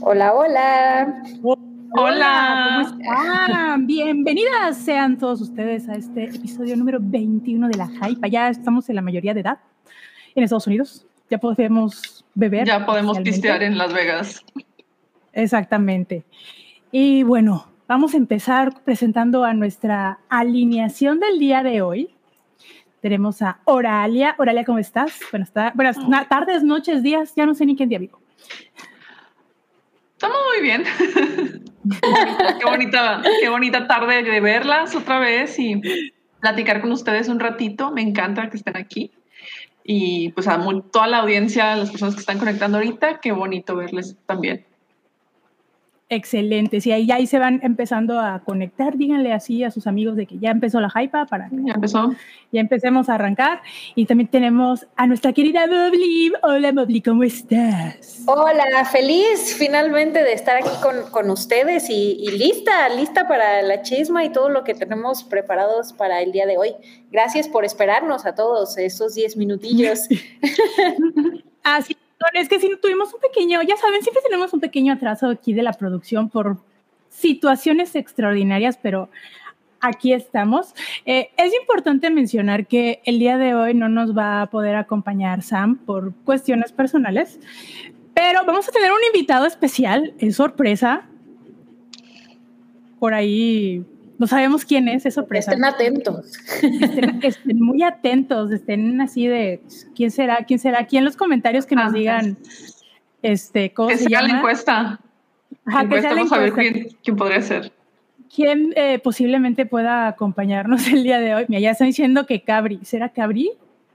Hola, hola. Hola. ¿Cómo están? Bienvenidas sean todos ustedes a este episodio número 21 de La Hype. Ya estamos en la mayoría de edad en Estados Unidos. Ya podemos beber. Ya podemos pistear en Las Vegas. Exactamente. Y bueno, vamos a empezar presentando a nuestra alineación del día de hoy. Tenemos a Oralia. Oralia, ¿cómo estás? Buenas, ta- buenas na- tardes, noches, días. Ya no sé ni qué día vivo. Estamos muy bien. qué, bonita, qué bonita tarde de verlas otra vez y platicar con ustedes un ratito. Me encanta que estén aquí. Y pues a toda la audiencia, las personas que están conectando ahorita, qué bonito verles también. Excelente. Si ahí, ahí se van empezando a conectar, díganle así a sus amigos de que ya empezó la hype para que Ya empezó. ya empecemos a arrancar. Y también tenemos a nuestra querida Mobli. Hola, Mobli, ¿cómo estás? Hola, feliz finalmente de estar aquí con, con ustedes y, y lista, lista para la chisma y todo lo que tenemos preparados para el día de hoy. Gracias por esperarnos a todos esos 10 minutillos. Así es que sí tuvimos un pequeño, ya saben, siempre tenemos un pequeño atraso aquí de la producción por situaciones extraordinarias, pero aquí estamos. Eh, es importante mencionar que el día de hoy no nos va a poder acompañar Sam por cuestiones personales, pero vamos a tener un invitado especial, es sorpresa. Por ahí no sabemos quién es, es sorpresa Estén atentos. estén, estén muy atentos, estén así de quién será, quién será, aquí en los comentarios que nos Ah, digan este cómo Que se sea la encuesta. Ajá, que sea encuesta, la vamos a ver encuesta. quién, quién podría ser. ¿Quién eh, posiblemente pueda acompañarnos el día de hoy? Mira, ya están diciendo que Cabri. ¿Será Cabri?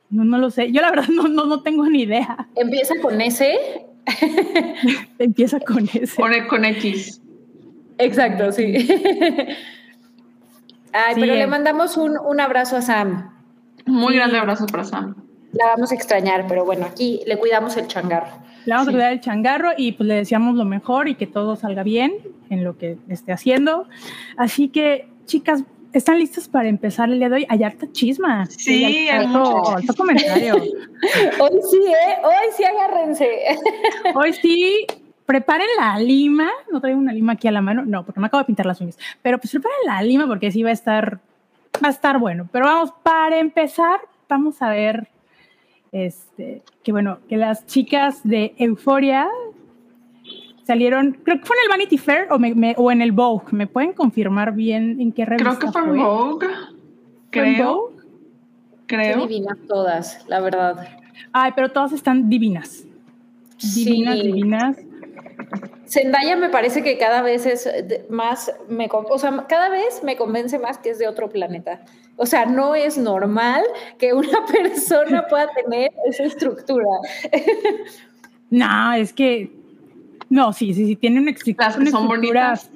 No, no lo sé. Yo la verdad no, no, no tengo ni idea. Empieza con ese. Empieza con ese. Con, con X. Exacto, sí. Ay, Sí, pero eh. le mandamos un, un abrazo a Sam. Muy Sí. grande abrazo para Sam. La vamos a extrañar, pero bueno, aquí le cuidamos el changarro. Le vamos Sí. a cuidar el changarro y pues le deseamos lo mejor y que todo salga bien en lo que esté haciendo. Así que, chicas, ¿están listas para empezar el día de hoy? Hay harta chisma. Sí, hay mucho alto comentario. Hoy sí, ¿eh? Hoy sí agárrense. Hoy sí, preparen la lima. No traigo una lima aquí a la mano. No, porque me acabo de pintar las uñas. Pero pues preparen la lima porque sí va a estar, va a estar bueno. Pero vamos, para empezar, vamos a ver este, que bueno, que las chicas de Euforia salieron, creo que fue en el Vanity Fair o, me- me- o en el Vogue. ¿Me pueden confirmar bien en qué revista Creo que fue en Vogue. ¿Fue en Creo. Vogue? Qué Creo. divinas todas, la verdad. Ay, pero todas están divinas. Divinas, Sí. divinas. Zendaya me parece que cada vez es más, me, o sea, cada vez me convence más que es de otro planeta. O sea, no es normal que una persona pueda tener esa estructura. No, es que. No, sí, sí, sí, tiene una, Las son estructura- bonitas.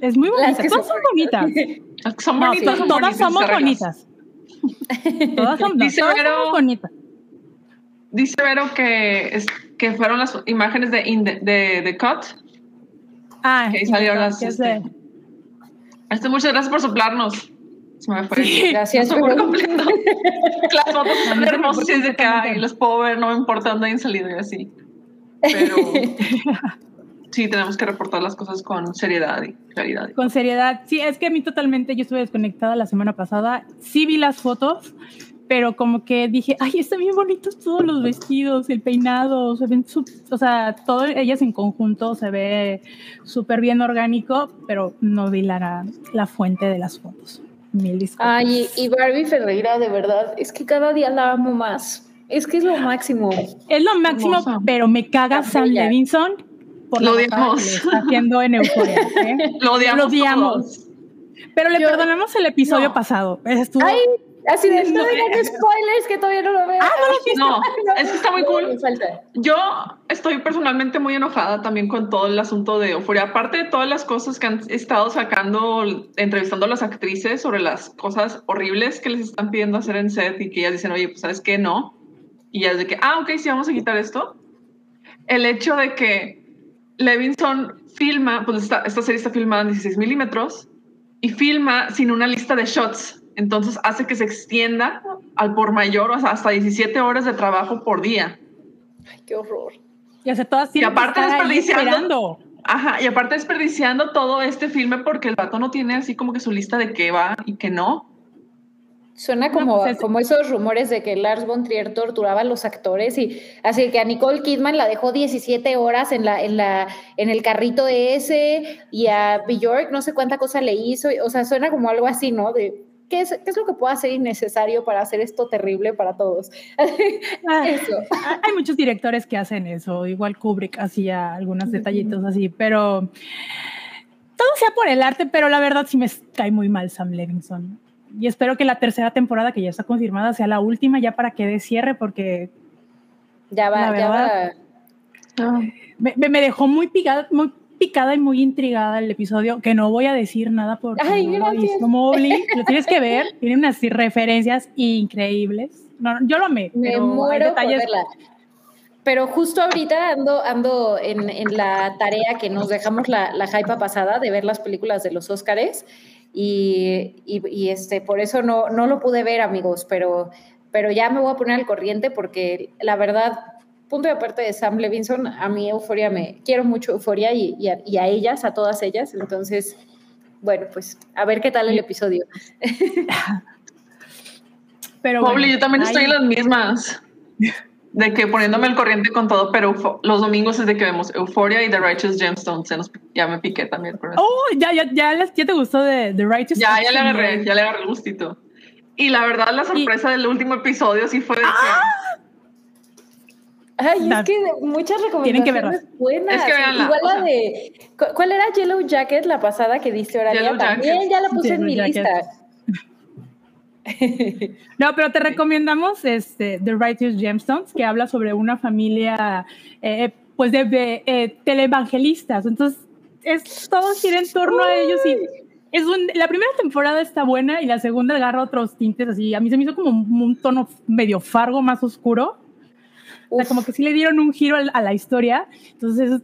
Es muy Las bonita. que Todas son bonitas. Las que son No, bonitas, sí, son todas bonitas, somos bonitas. Todas, son, no, Dice todas somos bonitas. Dice Vero que, es, que fueron las imágenes de, in the- de, de Cut. Ah, Que salieron las, este, Este, muchas gracias por soplarnos. Se me fue. Sí. Gracias. Completo. Las fotos no me hermosas y de que completamente. ay, los puedo ver, no me importa dónde hayan salido y así. Pero sí, tenemos que reportar las cosas con seriedad y claridad. Con seriedad. Sí, es que a mí totalmente, yo estuve desconectada la semana pasada. Sí vi las fotos, pero como que dije, ay, están bien bonitos todos los vestidos, el peinado, se ven, sup- o sea, todas ellas en conjunto se ve súper bien orgánico, pero no vi la, la fuente de las fotos. Mil disculpas. Ay, y Barbie Ferreira, de verdad, es que cada día la amo más. Es que es lo máximo. Es lo máximo, Hermosa. pero me caga Sam. Levinson por Lo odiamos. que le está haciendo en Euforia. ¿eh? Lo odiamos. Lo odiamos. Pero le Yo- perdonamos el episodio No. pasado. Estuvo, Ay, así de No, digan spoilers que todavía no lo veo. Ah, no. No, es que está muy cool. Yo estoy personalmente muy enojada también con todo el asunto de Euforia. Aparte de todas las cosas que han estado sacando, entrevistando a las actrices sobre las cosas horribles que les están pidiendo hacer en set y que ellas dicen, oye, pues sabes qué, no. Y ya es de que, ah, ok, sí, vamos a quitar esto. El hecho de que Levinson filma, pues esta, esta serie está filmada en 16 milímetros y filma sin una lista de shots. Entonces hace que se extienda al por mayor, o sea, hasta 17 horas de trabajo por día. Ay, qué horror. Y sea, todas y aparte desperdiciando-. Ajá, y aparte desperdiciando todo este filme porque el vato no tiene así como que su lista de qué va y qué no. Suena No, como, pues es- como esos rumores de que Lars von Trier torturaba a los actores y así que a Nicole Kidman la dejó 17 horas en la en la en el carrito ese y a Bjork no sé cuánta cosa le hizo, o sea, suena como algo así, ¿no? De ¿qué es, qué es lo que puedo hacer innecesario para hacer esto terrible para todos? Ah, Eso. hay- Hay muchos directores que hacen eso, igual Kubrick hacía algunos detallitos así, pero todo sea por el arte, pero la verdad sí me cae muy mal Sam Levinson. Y espero que la tercera temporada, que ya está confirmada, sea la última ya para que dé cierre, porque Ya va, ya va. verdad. me, me- me dejó muy picada, muy picada y muy intrigada el episodio, que no voy a decir nada porque Ay, no lo Mobley. Lo tienes que ver, tiene unas referencias increíbles. No, yo lo amé, Me pero hay muero por detalles verla. Pero justo ahorita ando, ando en, en la tarea que nos dejamos la, la hypa pasada de ver las películas de los Óscares y, y- y, este, por eso no, no lo pude ver, amigos, pero, pero ya me voy a poner al corriente porque la verdad, punto de aparte de Sam Levinson, a mí Euforia me, quiero mucho Euforia y, y a, y a ellas, a todas ellas, entonces, bueno, pues a ver qué tal el episodio. Pero Pobre, bueno, yo también ahí- estoy en las mismas. De que poniéndome al corriente con todo, pero los domingos es de que vemos Euphoria y The Righteous Gemstones. Se nos- ya me piqué también con eso. Oh, ya, ya, ya, les- ya te gustó de The Righteous ya, ya le agarré, ya le agarré el gustito. Y la verdad, la sorpresa del último episodio sí fue de que Ay, es que muchas Tienen que recomendaciones buenas. Es que véanla, Igual o la sea. de. cu- ¿Cuál era Yellow Jacket, la pasada que diste Oralia? También Jacket. ya la puse en Yellow mi Jacket. lista. No, pero te recomendamos este, The Righteous Gemstones, que habla sobre una familia eh, pues de, de, eh, televangelistas. Entonces, es, todo gira en torno a ellos y es un- la primera temporada está buena y la segunda agarra otros tintes así. A mí se me hizo como un, un tono medio fargo, más oscuro. O sea, como que sí le dieron un giro a la historia. Entonces,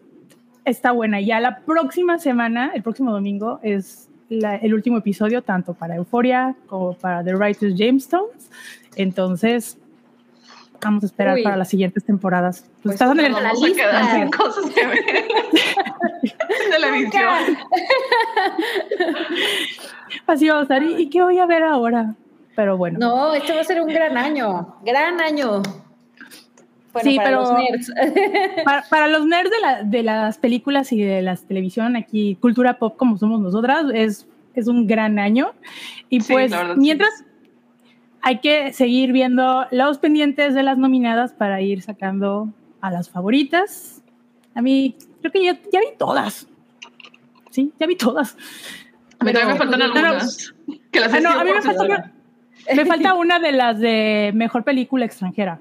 está buena. Ya la próxima semana, el próximo domingo, es la- el último episodio, tanto para Euphoria como para The Righteous Jamestones. Entonces, vamos a esperar Uy. para las siguientes temporadas. Pues, Pues estás en el- ojalá. vamos a lista. sin cosas que ver. Televisión. así vamos a estar. ¿Y, y qué voy a ver ahora? Pero bueno. No, este va a ser un gran año. Gran año. Bueno, Sí, para pero- los nerds. Para, para los nerds de, la- de las películas y de la televisión, aquí, cultura pop como somos nosotras, es, es un gran año. Y Sí, pues, verdad, sí. mientras hay que seguir viendo los pendientes de las nominadas para ir sacando a las favoritas. A mí, creo que ya, ya vi todas. Sí, ya vi todas. A mí también me Pero- faltan pero- algunas. Que las Ah, no, a mí me falta, me falta una de las de mejor película extranjera.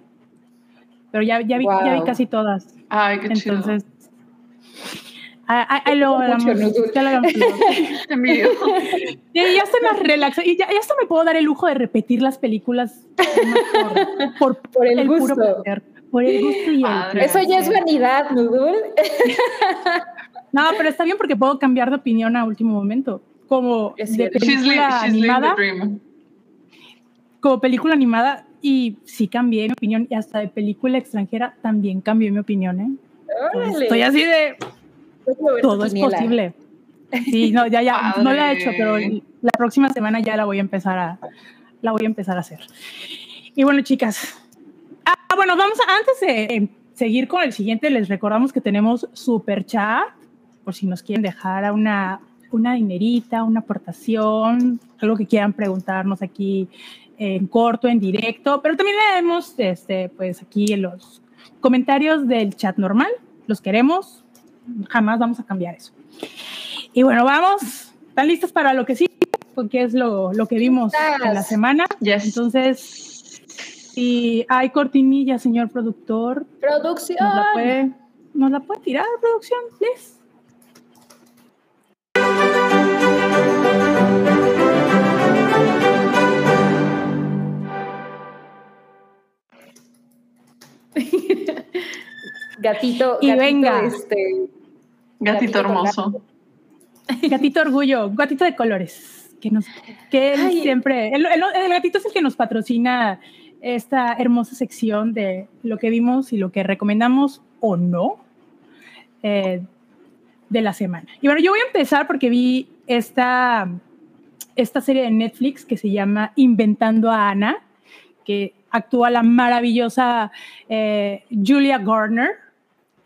Pero ya, ya, vi, ya vi Wow. casi todas. Ay, qué chido. Entonces, ahí, ahí- Mucho, hablamos. Ya lo hablamos luego. Ya estoy más relaxada. Y ya, ya hasta me puedo dar el lujo de repetir las películas por, por, Por el puro gusto. placer. Por el gusto y el. Eso ya es vanidad, Nudul. No, pero está bien porque puedo cambiar de opinión a último momento. Como de. She's, película she's living the animada, dream. como película animada, y sí cambié mi opinión, y hasta de película extranjera también cambié mi opinión, ¿eh? Entonces, estoy así de, todo es posible. Sí, no, ya, ya, no la he hecho, pero la próxima semana ya la voy a empezar a, la voy a empezar a hacer. Y bueno, chicas, ah, bueno, vamos a, antes de eh, seguir con el siguiente, les recordamos que tenemos super chat, por si nos quieren dejar a una, una dinerita, una aportación, algo que quieran preguntarnos aquí en corto, en directo, pero también leemos, este, pues aquí en los comentarios del chat normal, los queremos, jamás vamos a cambiar eso. Y bueno, vamos, ¿están listas para lo que sí? Porque es lo, lo que vimos en la semana. Yes. Entonces, si hay cortinilla, señor productor, Producción. ¿nos la puede, ¿nos la puede tirar, producción, please? Gatito, Y gatito, venga. este, Gatito hermoso. Gatito orgullo, gatito de colores, que nos, que él Ay. siempre, el, el- el gatito es el que nos patrocina esta hermosa sección de lo que vimos y lo que recomendamos o no. eh, de la semana. Y bueno, yo voy a empezar porque vi esta, esta serie de Netflix que se llama Inventando a Ana, que actúa la maravillosa eh, Julia Garner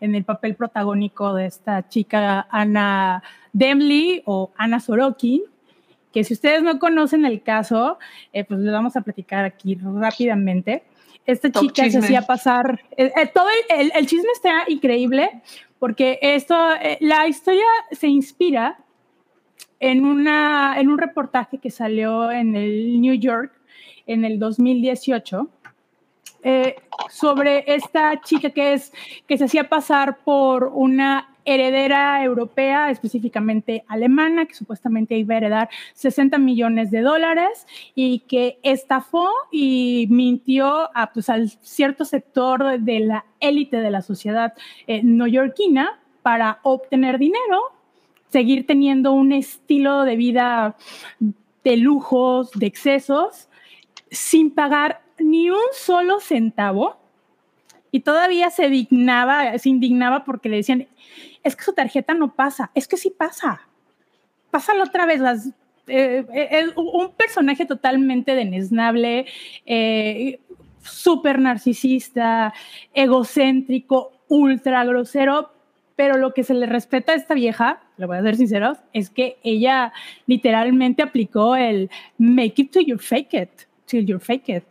en el papel protagónico de esta chica Ana Demley o Ana Sorokin, que si ustedes no conocen el caso, eh, pues les vamos a platicar aquí rápidamente. Esta chica se hacía pasar, eh, todo el, el, chisme está increíble porque esto, la historia se inspira en, una, en un reportaje que salió en el New York en el 2018 eh, sobre esta chica que, es, que se hacía pasar por una heredera europea, específicamente alemana, que supuestamente iba a heredar 60 millones de dólares y que estafó y mintió a, pues, al cierto sector de la élite de la sociedad eh, neoyorquina para obtener dinero seguir teniendo un estilo de vida de lujos, de excesos, sin pagar ni un solo centavo. Y todavía se dignaba, se indignaba porque le decían, es que su tarjeta no pasa, es que sí pasa. Pásalo otra vez, las, eh, eh, es un personaje totalmente denesnable, eh, súper narcisista, egocéntrico, ultra grosero, pero lo que se le respeta a esta vieja, lo voy a ser sinceros, es que ella literalmente aplicó el make it to your fake it, till you fake it.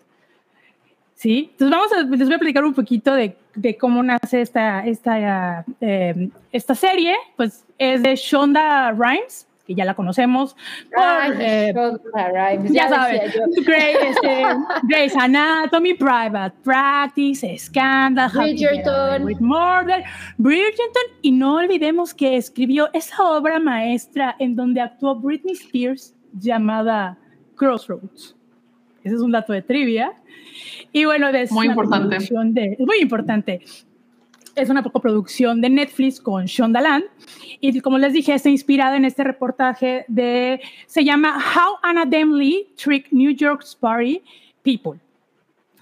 ¿Sí? Entonces vamos a, les voy a explicar un poquito de, de cómo nace esta, esta, uh, esta serie. Pues es de Shonda Rhimes, que ya la conocemos. Por, eh, ya, ya sabes, este, Grey's Anatomy, Private Practice, Scandal, Bridgerton. With Murder, Bridgerton, y no olvidemos que escribió esa obra maestra en donde actuó Britney Spears llamada Crossroads. Ese es un dato de trivia. Y bueno, es muy importante. De, muy importante es una coproducción de Netflix con Shonda Land y como les dije está inspirada en este reportaje de se llama How Anna Demley Tricked New York's Party People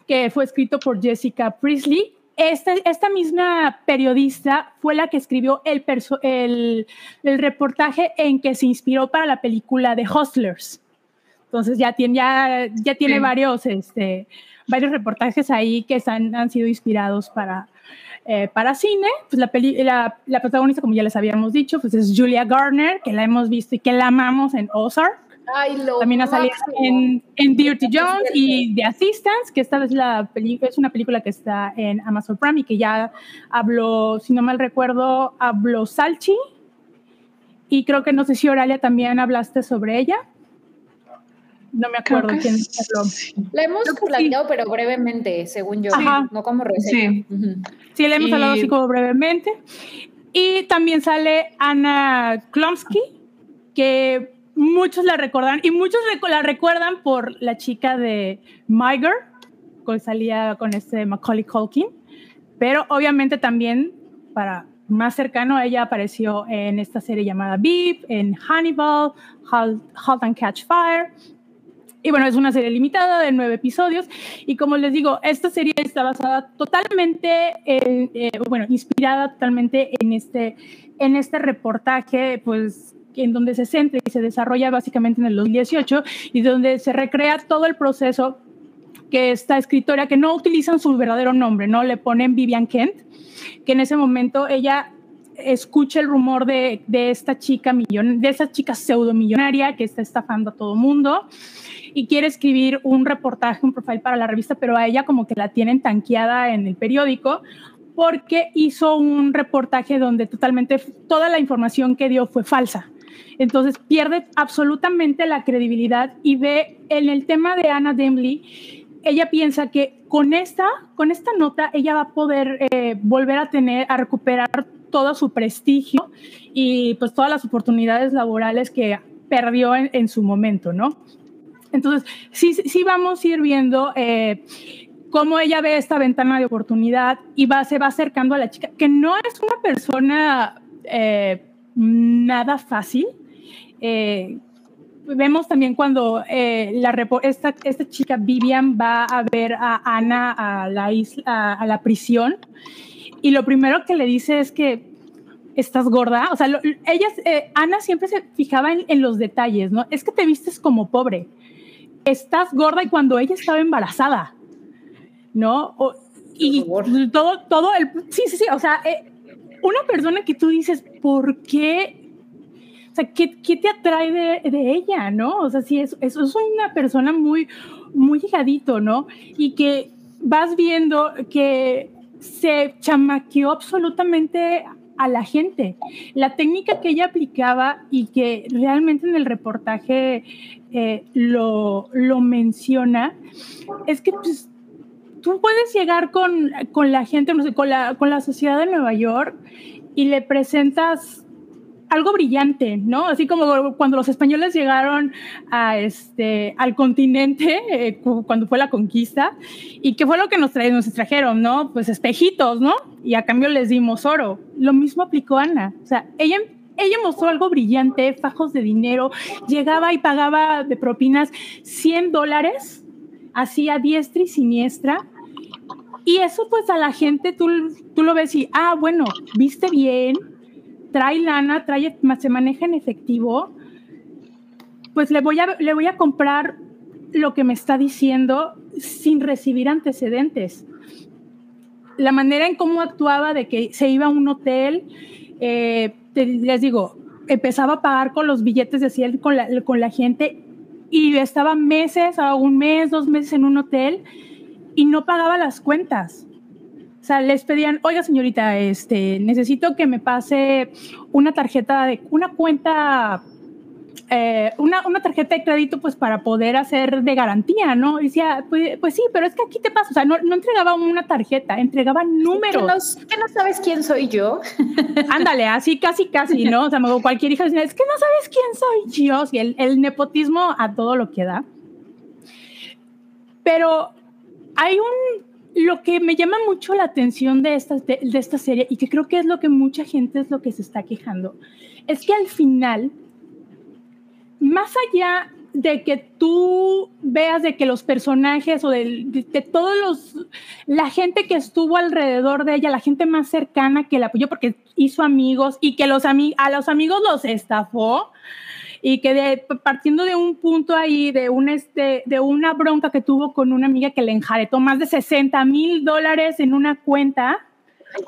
que fue escrito por Jessica Priestley esta, esta misma periodista fue la que escribió el, el, el, reportaje en que se inspiró para la película de Hustlers. Entonces ya tiene, ya, ya tiene sí. varios, este, varios reportajes ahí que han, han sido inspirados para, eh, para cine, pues la, peli, la, la, protagonista, como ya les habíamos dicho, pues es Julia Garner, que la hemos visto y que la amamos en Ozark. Ay, lo También ha salido en, en, Dirty Jones y The Assistants, que esta vez la es una película que está en Amazon Prime y que ya habló, si no mal recuerdo, habló Salchi. Y creo que no sé si Oralia también hablaste sobre ella. No me acuerdo quién habló. La hemos platicado, sí. pero brevemente, según yo, Ajá. no como reseña. Sí, uh -huh. sí la hemos y... hablado así como brevemente. Y también sale Ana Klomsky, que muchos la recordan, y muchos la recuerdan por la chica de My Girl, que salía con este Macaulay Culkin, pero obviamente también para más cercano, ella apareció en esta serie llamada Beep, en Hannibal, Halt, halt and Catch Fire, y bueno, es una serie limitada de nueve episodios. Y como les digo, esta serie está basada totalmente, en, eh, bueno, inspirada totalmente en este, en este reportaje, pues en donde se centra y se desarrolla básicamente en el 2018 y donde se recrea todo el proceso que esta escritora, que no utilizan su verdadero nombre, ¿no? Le ponen Vivian Kent, que en ese momento ella escucha el rumor de, de esta chica millon, de esa chica pseudomillonaria que está estafando a todo mundo y quiere escribir un reportaje, un profile para la revista, pero a ella como que la tienen tanqueada en el periódico porque hizo un reportaje donde totalmente toda la información que dio fue falsa. Entonces pierde absolutamente la credibilidad y ve en el tema de Anna Demley, ella piensa que con esta, con esta nota ella va a poder eh, volver a tener, a recuperar todo su prestigio y pues todas las oportunidades laborales que perdió en, en su momento, ¿no? Entonces, sí, sí vamos a ir viendo eh, cómo ella ve esta ventana de oportunidad y va, se va acercando a la chica, que no es una persona eh, nada fácil. Eh, vemos también cuando la, esta, esta, chica Vivian va a ver a Ana a la, isla, a, la prisión y lo primero que le dice es que estás gorda. O sea, ellas, eh, Ana siempre se fijaba en, los detalles, ¿no? Es que te vistes como pobre. Estás gorda y cuando ella estaba embarazada, ¿no? y todo, todo el... Sí, sí, sí. O sea, eh, una persona que tú dices, ¿por qué? O sea, ¿qué, qué te atrae de, de, ella, no? O sea, sí, eso es, es una persona muy, muy llegadito, ¿no? Y que vas viendo que se chamaqueó absolutamente a la gente. La técnica que ella aplicaba y que realmente en el reportaje eh, lo, lo, menciona, es que pues, tú puedes llegar con, con la gente, con, la, con la sociedad de Nueva York y le presentas algo brillante, ¿no? Así como cuando los españoles llegaron este, al continente, eh, cuando fue la conquista, y qué fue lo que nos, nos trajeron, ¿no? Pues espejitos, ¿no? Y a cambio les dimos oro. Lo mismo aplicó Ana. O sea, ella, ella mostró algo brillante, fajos de dinero, llegaba y pagaba de propinas 100 dólares, hacía diestra y siniestra, y eso pues a la gente tú, tú lo ves y, ah, bueno, viste bien, trae lana, trae, se maneja en efectivo, pues le voy, a, le voy a comprar lo que me está diciendo sin recibir antecedentes. La manera en cómo actuaba de que se iba a un hotel, eh, les digo, empezaba a pagar con los billetes de 100 con la, con la gente y estaba meses, un mes, dos meses en un hotel y no pagaba las cuentas. O sea, les pedían, oiga señorita, este, necesito que me pase una tarjeta de, una cuenta, eh, una, una, tarjeta de crédito pues para poder hacer de garantía, ¿no? Y decía, pues, pues, sí, pero es que aquí te pasa, o sea, no, no entregaba una tarjeta, entregaba números. ¿Que no, sabes quién soy yo? Ándale, así casi, casi, ¿no? O sea, cualquier hija es que no sabes quién soy yo, y el, el nepotismo a todo lo que da. Pero hay un lo que me llama mucho la atención de esta, de, esta serie y que creo que es lo que mucha gente es lo que se está quejando, es que al final, más allá de que tú veas de que los personajes o de, de, todos los, la gente que estuvo alrededor de ella, la gente más cercana que la apoyó porque hizo amigos y que los a los amigos los estafó, y que de, partiendo de un punto ahí, de, un este, de una bronca que tuvo con una amiga que le enjaretó más de 60 mil dólares en una cuenta,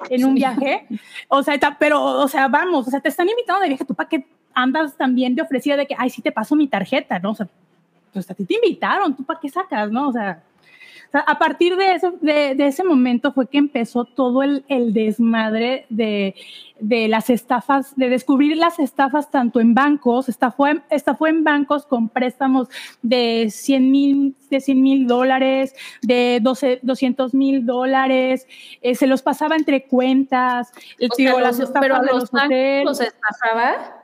en un viaje, o sea, pero, o sea, vamos, o sea, te están invitando de viaje, tú para qué andas también de ofrecida de que, ay, sí te paso mi tarjeta, ¿no? O sea, pues a ti te invitaron, tú para qué sacas, ¿no? O sea, a partir de, eso, de, ese momento fue que empezó todo el, desmadre de, las estafas, de descubrir las estafas tanto en bancos, esta fue, esta fue en bancos con préstamos de 100 mil de 100 mil dólares, de 12, 200 mil dólares, eh, se los pasaba entre cuentas, el pero los los estafaba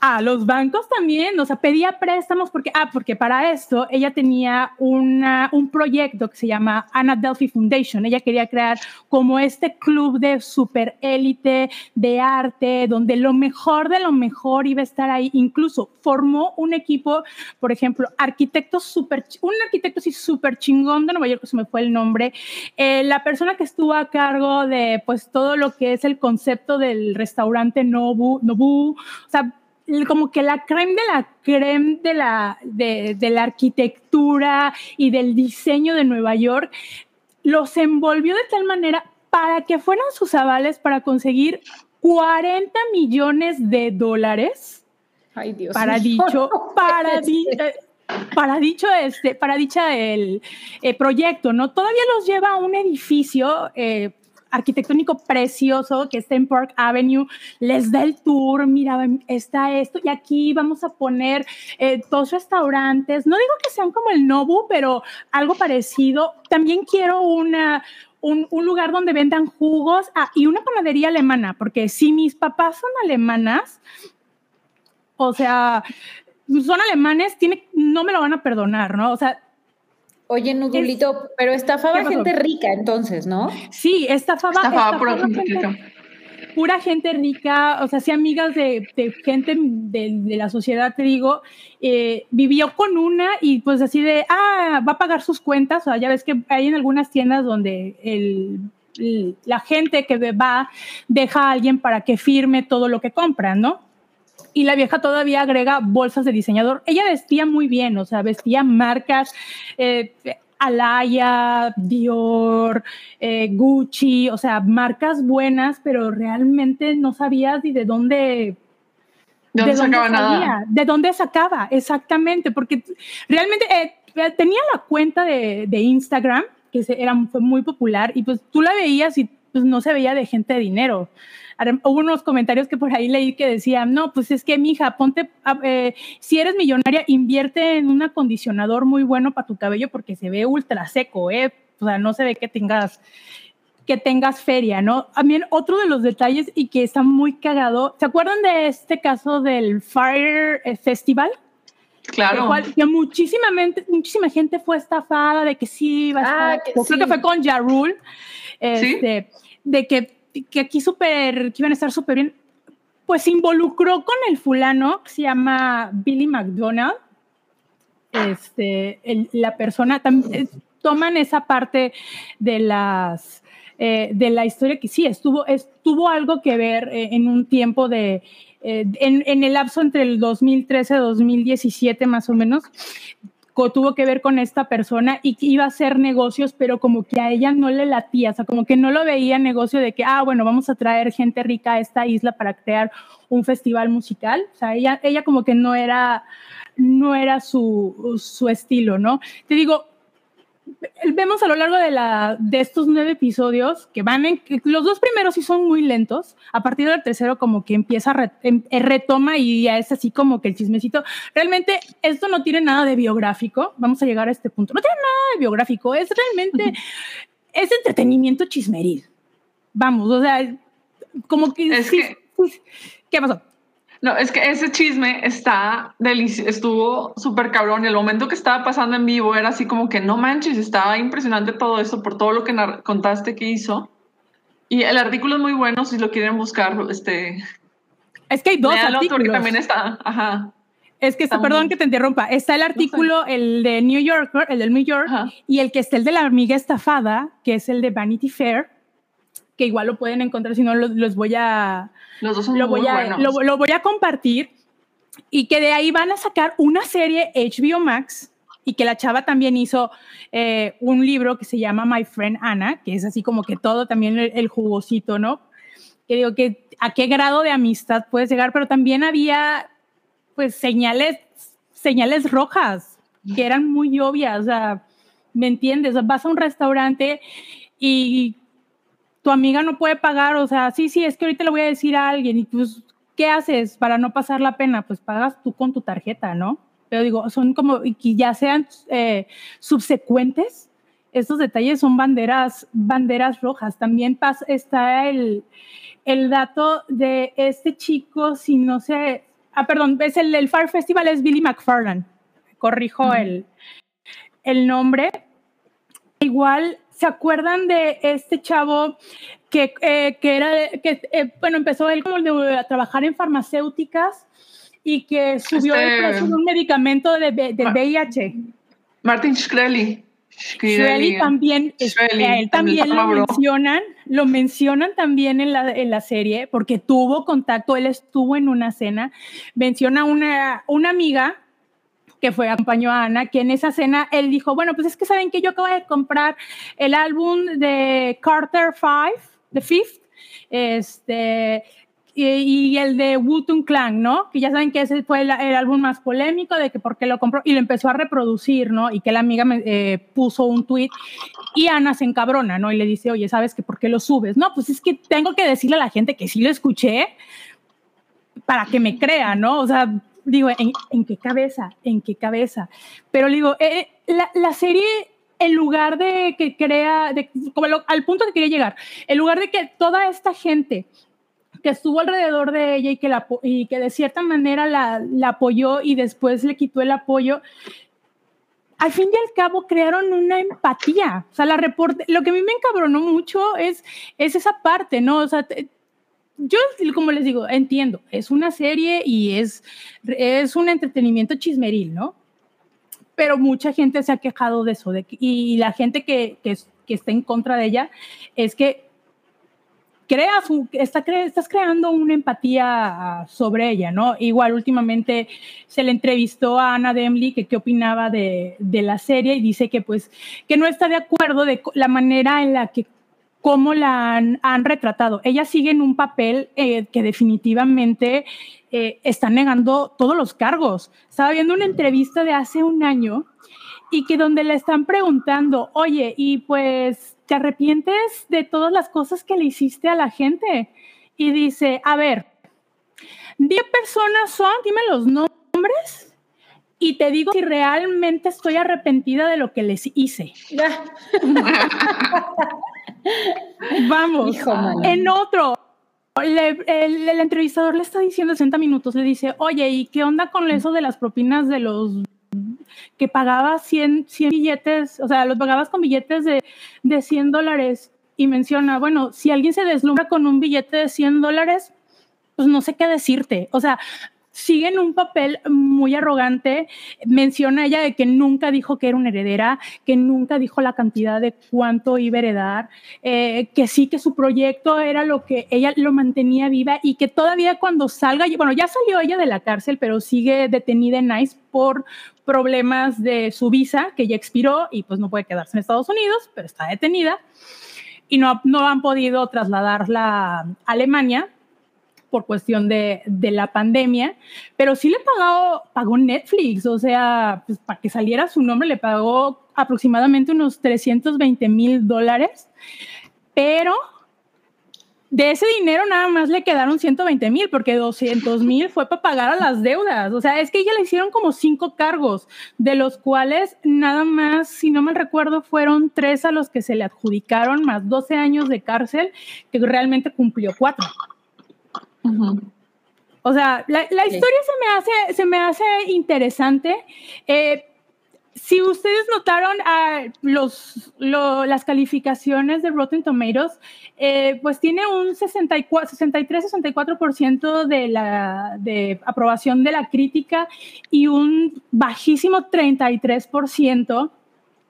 a los bancos también, o sea, pedía préstamos porque, ah, porque para esto ella tenía una, un proyecto que se llama Anna Delphi Foundation. Ella quería crear como este club de super élite de arte, donde lo mejor de lo mejor iba a estar ahí. Incluso formó un equipo, por ejemplo, arquitectos super, un arquitecto así súper chingón de Nueva York, se me fue el nombre. Eh, la persona que estuvo a cargo de, pues, todo lo que es el concepto del restaurante Nobu, Nobu, o sea, como que la creme de la creme de la, de, de la arquitectura y del diseño de Nueva York, los envolvió de tal manera para que fueran sus avales para conseguir 40 millones de dólares. Ay, Dios para dicho, para, para dicho este, para dicha el eh, proyecto, ¿no? Todavía los lleva a un edificio eh, arquitectónico precioso que está en Park Avenue, les da el tour, mira, está esto, y aquí vamos a poner eh, dos restaurantes, no digo que sean como el Nobu, pero algo parecido. También quiero una, un, lugar donde vendan jugos ah, y una panadería alemana, porque si mis papás son alemanas, o sea, son alemanes, tiene, no me lo van a perdonar, ¿no? O sea, Oye, Nudulito, pero estafaba gente rica entonces, ¿no? Sí, estafaba, estafaba, pura gente, rica. Pura gente rica, o sea, sí, amigas de, gente de, la sociedad, te digo, eh, vivió con una y pues así de, ah, va a pagar sus cuentas, o sea, ya ves que hay en algunas tiendas donde el la gente que va deja a alguien para que firme todo lo que compran, ¿no? Y la vieja todavía agrega bolsas de diseñador. Ella vestía muy bien, o sea, vestía marcas. Eh, Alaya, Dior, eh, Gucci, o sea, marcas buenas, pero realmente no sabías ni de dónde de dónde, sacaba nada. De dónde sacaba, exactamente, porque realmente eh, tenía la cuenta de, de Instagram, que era, fue muy popular, y pues tú la veías y pues no se veía de gente de dinero. Hubo unos comentarios que por ahí leí que decían, no, pues es que mija, ponte, eh, si eres millonaria, invierte en un acondicionador muy bueno para tu cabello porque se ve ultra seco, ¿eh? O sea, no se ve que tengas que tengas feria, ¿no? También otro de los detalles y que está muy cagado, ¿se acuerdan de este caso del Fire eh, Festival? Claro. que muchísima, muchísima gente fue estafada de que sí va a ah, estar. creo que fue con Jarul. Este, De que, que aquí súper, que iban a estar súper bien. Pues se involucró con el fulano que se llama Billy McDonald. Este, la persona también toman esa parte de las eh, de la historia que sí estuvo estuvo algo que ver eh, en un tiempo de eh, en, el lapso entre el 2013 y 2017 más o menos, tuvo que ver con esta persona y que iba a hacer negocios, pero como que a ella no le latía, o sea, como que no lo veía negocio de que, ah, bueno, vamos a traer gente rica a esta isla para crear un festival musical, o sea, ella, ella como que no era, no era su, su estilo, ¿no? Te digo, vemos a lo largo de, la, de estos nueve episodios que van en, los dos primeros sí son muy lentos, a partir del tercero como que empieza, a em, eh, retoma y ya es así como que el chismecito. Realmente esto no tiene nada de biográfico, vamos a llegar a este punto, no tiene nada de biográfico, es realmente, es entretenimiento chismeril. Vamos, o sea, como que... ¿Qué pasó? No, es que ese chisme está delicioso, estuvo súper cabrón y el momento que estaba pasando en vivo era así como que no manches, estaba impresionante todo eso por todo lo que contaste que hizo. Y el artículo es muy bueno si lo quieren buscar, este... Es que hay dos artículos. también está, ajá. Es que, está, perdón que te interrumpa, está el artículo, el de New Yorker, el del New York, y el que está el de la amiga estafada, que es el de Vanity Fair, que igual lo pueden encontrar, si no los, voy a... Los dos son lo voy a, Lo, voy a compartir y que de ahí van a sacar una serie HBO Max y que la chava también hizo eh, un libro que se llama My Friend Anna, que es así como que todo también el, jugosito, ¿no? Que digo que a qué grado de amistad puedes llegar, pero también había pues señales, señales rojas que eran muy obvias, o sea, ¿me entiendes? vas a un restaurante y tu amiga no puede pagar, o sea, sí, sí, es que ahorita le voy a decir a alguien y pues, ¿qué haces para no pasar la pena? Pues pagas tú con tu tarjeta, ¿no? Pero digo, son como, y que ya sean eh, subsecuentes, estos detalles son banderas, banderas rojas. También pasa, está el, el dato de este chico, si no sé, ah, perdón, es el del Fire Festival, es Billy McFarland, corrijo el, el nombre. Igual ¿Se acuerdan de este chavo que, eh, que era, que, eh, bueno, empezó él como a trabajar en farmacéuticas y que subió el este, precio de un medicamento de, del VIH? Martin Shkreli. Shkreli también, él también lo mencionan, lo mencionan también en la, en la serie porque tuvo contacto, él estuvo en una cena, menciona una, una amiga que fue, acompañó a Ana, que en esa cena él dijo, bueno, pues es que saben que yo acabo de comprar el álbum de Carter Five, The Fifth, este, y, el de Wooten Clan, ¿no? Que ya saben que ese fue el, álbum más polémico de que por qué lo compró y lo empezó a reproducir, ¿no? Y que la amiga me eh, puso un tweet y Ana se encabrona, ¿no? Y le dice, oye, ¿sabes que por qué lo subes? No, pues es que tengo que decirle a la gente que sí lo escuché para que me crea, ¿no? O sea, digo, ¿en, qué cabeza? ¿En qué cabeza? Pero digo, eh, eh, la, serie, en lugar de que crea, de, como al punto que quería llegar, en lugar de que toda esta gente que estuvo alrededor de ella y que, la, y que de cierta manera la, apoyó y después le quitó el apoyo, al fin y al cabo crearon una empatía. O sea, la reporte, lo que a mí me encabronó mucho es, es esa parte, ¿no? O sea, yo, como les digo, entiendo, es una serie y es, es un entretenimiento chismeril, ¿no? Pero mucha gente se ha quejado de eso, y la gente que, que, que está en contra de ella es que creas, está estás creando una empatía sobre ella, ¿no? Igual últimamente se le entrevistó a Ana Demley que qué opinaba de, de, la serie y dice que pues que no está de acuerdo de la manera en la que cómo la han, retratado. Ella sigue en un papel eh, que definitivamente eh, está negando todos los cargos. Estaba viendo una entrevista de hace un año y que donde le están preguntando, oye, y pues, ¿te arrepientes de todas las cosas que le hiciste a la gente? Y dice, a ver, 10 personas son, dime los nombres y te digo si realmente estoy arrepentida de lo que les hice. Vamos, en otro, el, entrevistador le está diciendo 60 minutos, le dice, oye, ¿y qué onda con eso de las propinas de los que pagabas 100, 100 billetes, o sea, los pagabas con billetes de, de 100 dólares? Y menciona, bueno, si alguien se deslumbra con un billete de 100 dólares, pues no sé qué decirte. O sea, sigue en un papel muy arrogante. Menciona ella de que nunca dijo que era una heredera, que nunca dijo la cantidad de cuánto iba a heredar, eh, que sí que su proyecto era lo que ella lo mantenía viva y que todavía cuando salga, bueno, ya salió ella de la cárcel, pero sigue detenida en ICE por problemas de su visa, que ya expiró y pues no puede quedarse en Estados Unidos, pero está detenida. Y no, no han podido trasladarla a Alemania por cuestión de, de, la pandemia, pero sí le pagó, pagó Netflix, o sea, pues, para que saliera su nombre le pagó aproximadamente unos 320 mil dólares, pero de ese dinero nada más le quedaron 120 mil, porque 200 mil fue para pagar a las deudas. O sea, es que ella le hicieron como cinco cargos, de los cuales nada más, si no mal recuerdo, fueron tres a los que se le adjudicaron, más 12 años de cárcel, que realmente cumplió cuatro. O sea, la, historia se, me hace, se me hace interesante. Eh, si ustedes notaron ah, los, las calificaciones de Rotten Tomatoes, eh, pues tiene un 63-64% de, la, de aprobación de la crítica y un bajísimo 33%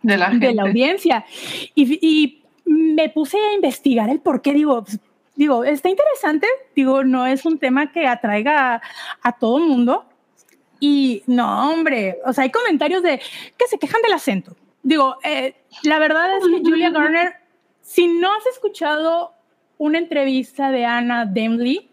de la, de la audiencia. Y, y, me puse a investigar el por qué, digo, pues, digo, está interesante, digo, no es un tema que atraiga a, todo el mundo. Y no, hombre, o sea, hay comentarios de que se quejan del acento. Digo, eh, la verdad es que Julia Garner, si no has escuchado una entrevista de Anna Demley,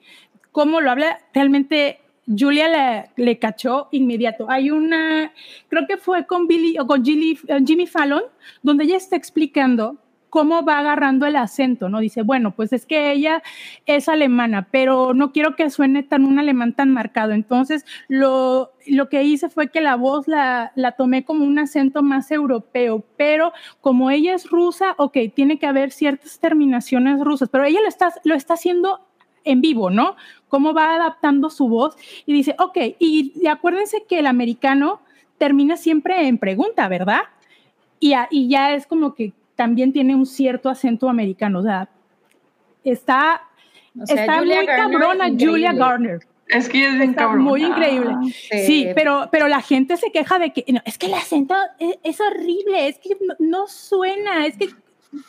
cómo lo habla, realmente Julia le, le, cachó inmediato. Hay una, creo que fue con Billy o con Jimmy Fallon, donde ella está explicando cómo va agarrando el acento, ¿no? Dice, bueno, pues es que ella es alemana, pero no quiero que suene tan un alemán tan marcado. Entonces, lo, lo que hice fue que la voz la, la tomé como un acento más europeo, pero como ella es rusa, ok, tiene que haber ciertas terminaciones rusas, pero ella lo está, lo está haciendo en vivo, ¿no? Cómo va adaptando su voz y dice, ok, y, acuérdense que el americano termina siempre en pregunta, ¿verdad? Y ya es como que también tiene un cierto acento americano. O sea, está, está muy cabrona Julia Garner. Es que es está muy increíble. sí. pero, pero la gente se queja de que es que el acento es, horrible, es que no, suena, es que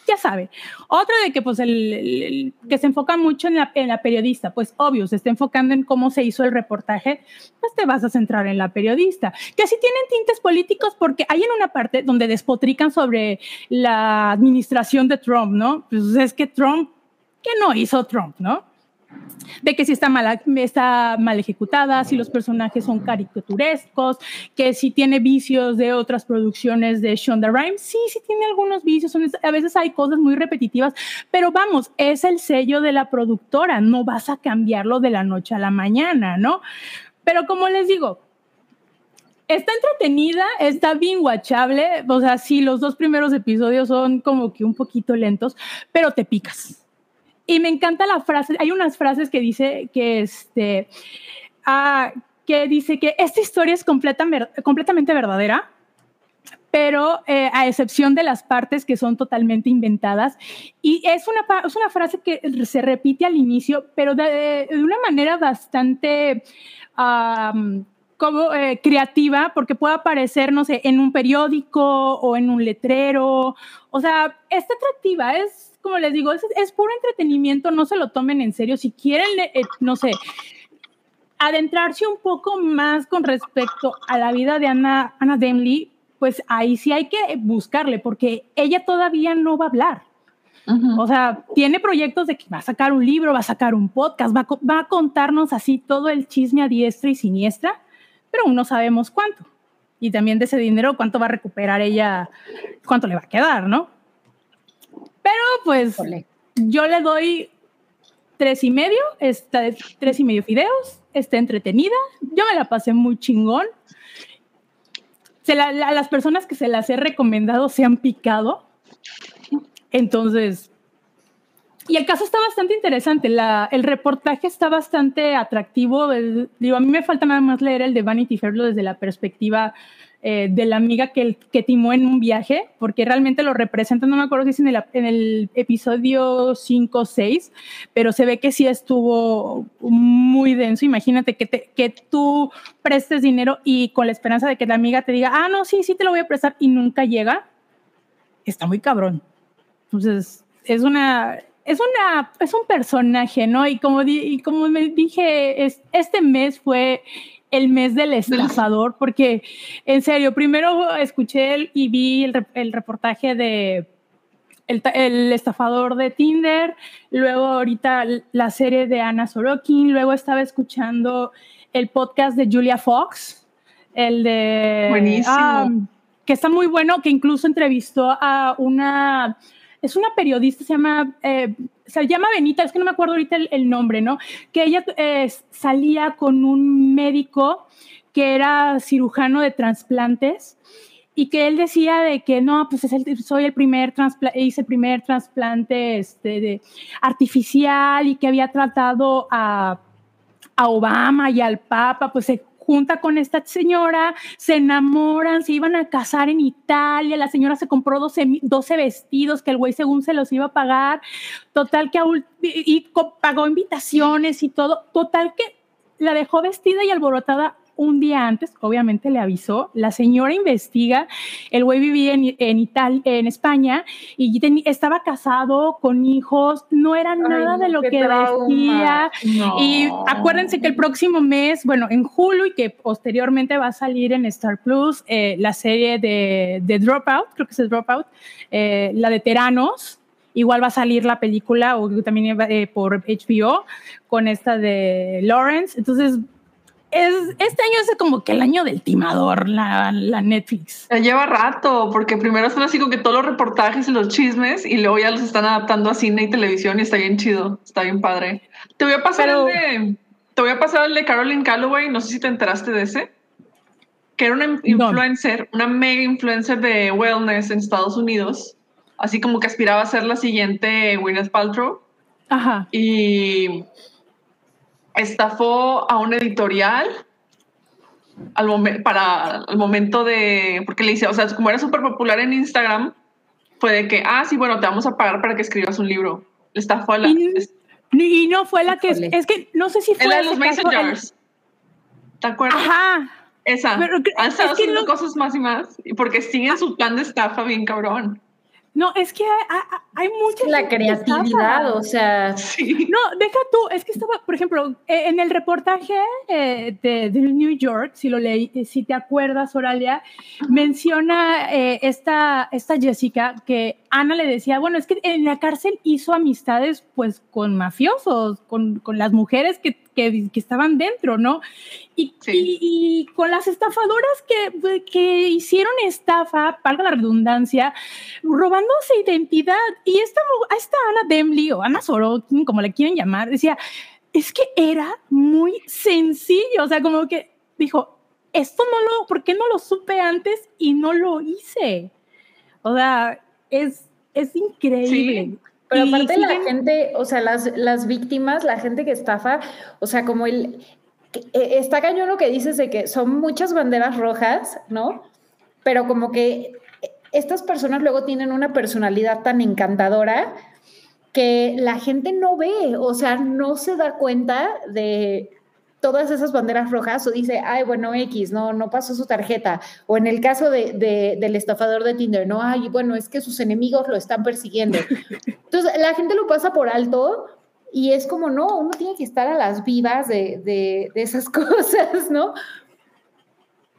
ya sabe. Otra de que, pues, el, que se enfoca mucho en la, en la, periodista, pues, obvio, se está enfocando en cómo se hizo el reportaje, pues te vas a centrar en la periodista. Que así tienen tintes políticos porque hay en una parte donde despotrican sobre la administración de Trump, ¿no? Pues es que Trump, ¿qué no hizo Trump, no? De que si está mal, ejecutada, si los personajes son caricaturescos, que si tiene vicios de otras producciones de Shonda Rhimes, sí, sí tiene algunos vicios, a veces hay cosas muy repetitivas, pero vamos, es el sello de la productora, no vas a cambiarlo de la noche a la mañana, ¿no? Pero como les digo, está entretenida, está bien watchable, o sea, sí, los dos primeros episodios son como que un poquito lentos, pero te picas y me encanta la frase, hay unas frases que dice que este, ah, que dice que esta historia es completamente verdadera, pero eh, a excepción de las partes que son totalmente inventadas. Y es una, es una frase que se repite al inicio, pero de, una manera bastante como, eh, creativa, porque puede aparecer, no sé, en un periódico o en un letrero. O sea, es atractiva, es como les digo, es, es puro entretenimiento, no se lo tomen en serio. Si quieren, eh, no sé, adentrarse un poco más con respecto a la vida de Ana, Ana Demley, pues ahí sí hay que buscarle, porque ella todavía no va a hablar. O sea, tiene proyectos de que va a sacar un libro, va a sacar un podcast, va a, va a contarnos así todo el chisme a diestra y siniestra, pero aún no sabemos cuánto. Y también de ese dinero, cuánto va a recuperar ella, cuánto le va a quedar, ¿no? Pero pues yo le doy tres y medio, está, tres y medio videos, está entretenida, yo me la pasé muy chingón. Se la, las personas que se las he recomendado se han picado. Entonces, y el caso está bastante interesante, la, el reportaje está bastante atractivo. digo, a mí me falta nada más leer el de Vanity Fair desde la perspectiva eh, de la amiga que, que timó en un viaje, porque realmente lo representa, no me acuerdo si es en el, episodio 5 o 6, pero se ve que sí estuvo muy denso. Imagínate que, te, que tú prestes dinero y con la esperanza de que la amiga te diga, ah, no, sí, sí te lo voy a prestar y nunca llega. Está muy cabrón. Entonces, es una, es una, es un personaje, ¿no? Y como, y como me dije, es, este mes fue el mes del estafador, porque en serio, primero escuché y vi el, reportaje de el, estafador de Tinder, luego ahorita la serie de Ana Sorokin, luego estaba escuchando el podcast de Julia Fox, el de... Buenísimo. Ah, que está muy bueno, que incluso entrevistó a una es una periodista, se llama, eh, se llama Benita, es que no me acuerdo ahorita el, nombre, ¿no? Que ella eh, salía con un médico que era cirujano de trasplantes y que él decía de que no, pues es el, soy el primer trasplante, hice el primer trasplante este, de, artificial y que había tratado a, a Obama y al Papa, pues se junta con esta señora, se enamoran, se iban a casar en Italia, la señora se compró 12, 12 vestidos que el güey según se los iba a pagar, total que y pagó invitaciones y todo, total que la dejó vestida y alborotada un día antes, obviamente le avisó, la señora investiga, el güey vivía en, en Italia, en España, y estaba casado con hijos, no era nada de lo que decía. Y acuérdense que el próximo mes, bueno, en julio y que posteriormente va a salir en Star Plus eh, la serie de, de, Dropout, creo que es Dropout, eh, la de Teranos, igual va a salir la película o también eh, por HBO con esta de Lawrence. Entonces, es, este año es como que el año del timador, la, la Netflix. Ya lleva rato, porque primero son así como que todos los reportajes y los chismes, y luego ya los están adaptando a cine y televisión, y está bien chido, está bien padre. Te voy a pasar el de. Te voy a pasar el de Caroline Calloway, no sé si te enteraste de ese. Que era una influencer, una mega influencer de wellness en Estados Unidos. Así como que aspiraba a ser la siguiente Gwyneth Paltrow. Ajá. Y estafó a un editorial al para el momento de, porque le dice, o sea, como era súper popular en Instagram, fue de que, ah, sí, bueno, te vamos a pagar para que escribas un libro. Le estafó a la... Y, no fue la que, es que no sé si fue... la de los Mason Jars. ¿Te acuerdas? Ajá. Esa. Pero, Han estado haciendo cosas más y más, porque siguen su plan de estafa bien cabrón. No, es que hay, hay mucha... La creatividad, o sea... No, deja tú, es que estaba, por ejemplo, e, en el reportaje eh, de, New York, si lo leí, eh, si te acuerdas, Oralia, menciona eh, esta, esta Jessica que Ana le decía, bueno, es que en la cárcel hizo amistades pues con mafiosos, con, con las mujeres que, que, que, estaban dentro, ¿no? Y, y, con las estafadoras que, que hicieron estafa, valga la redundancia, robándose identidad. Y esta, esta Ana Demley o Ana Sorokin, como le quieren llamar, decía, es que era muy sencillo, o sea, como que dijo, esto no lo, ¿por qué no lo supe antes y no lo hice? O sea, es, es increíble. Pero aparte la gente, o sea, las, las víctimas, la gente que estafa, o sea, como el... E, está cañón lo que dices de que son muchas banderas rojas, ¿no? Pero como que estas personas luego tienen una personalidad tan encantadora que la gente no ve, o sea, no se da cuenta de, todas esas banderas rojas o dice, ay, bueno, X, no, no pasó su tarjeta. O en el caso de, del estafador de Tinder, no, ay, bueno, es que sus enemigos lo están persiguiendo. Entonces, la gente lo pasa por alto y es como, no, uno tiene que estar a las vivas de, de, esas cosas, ¿no?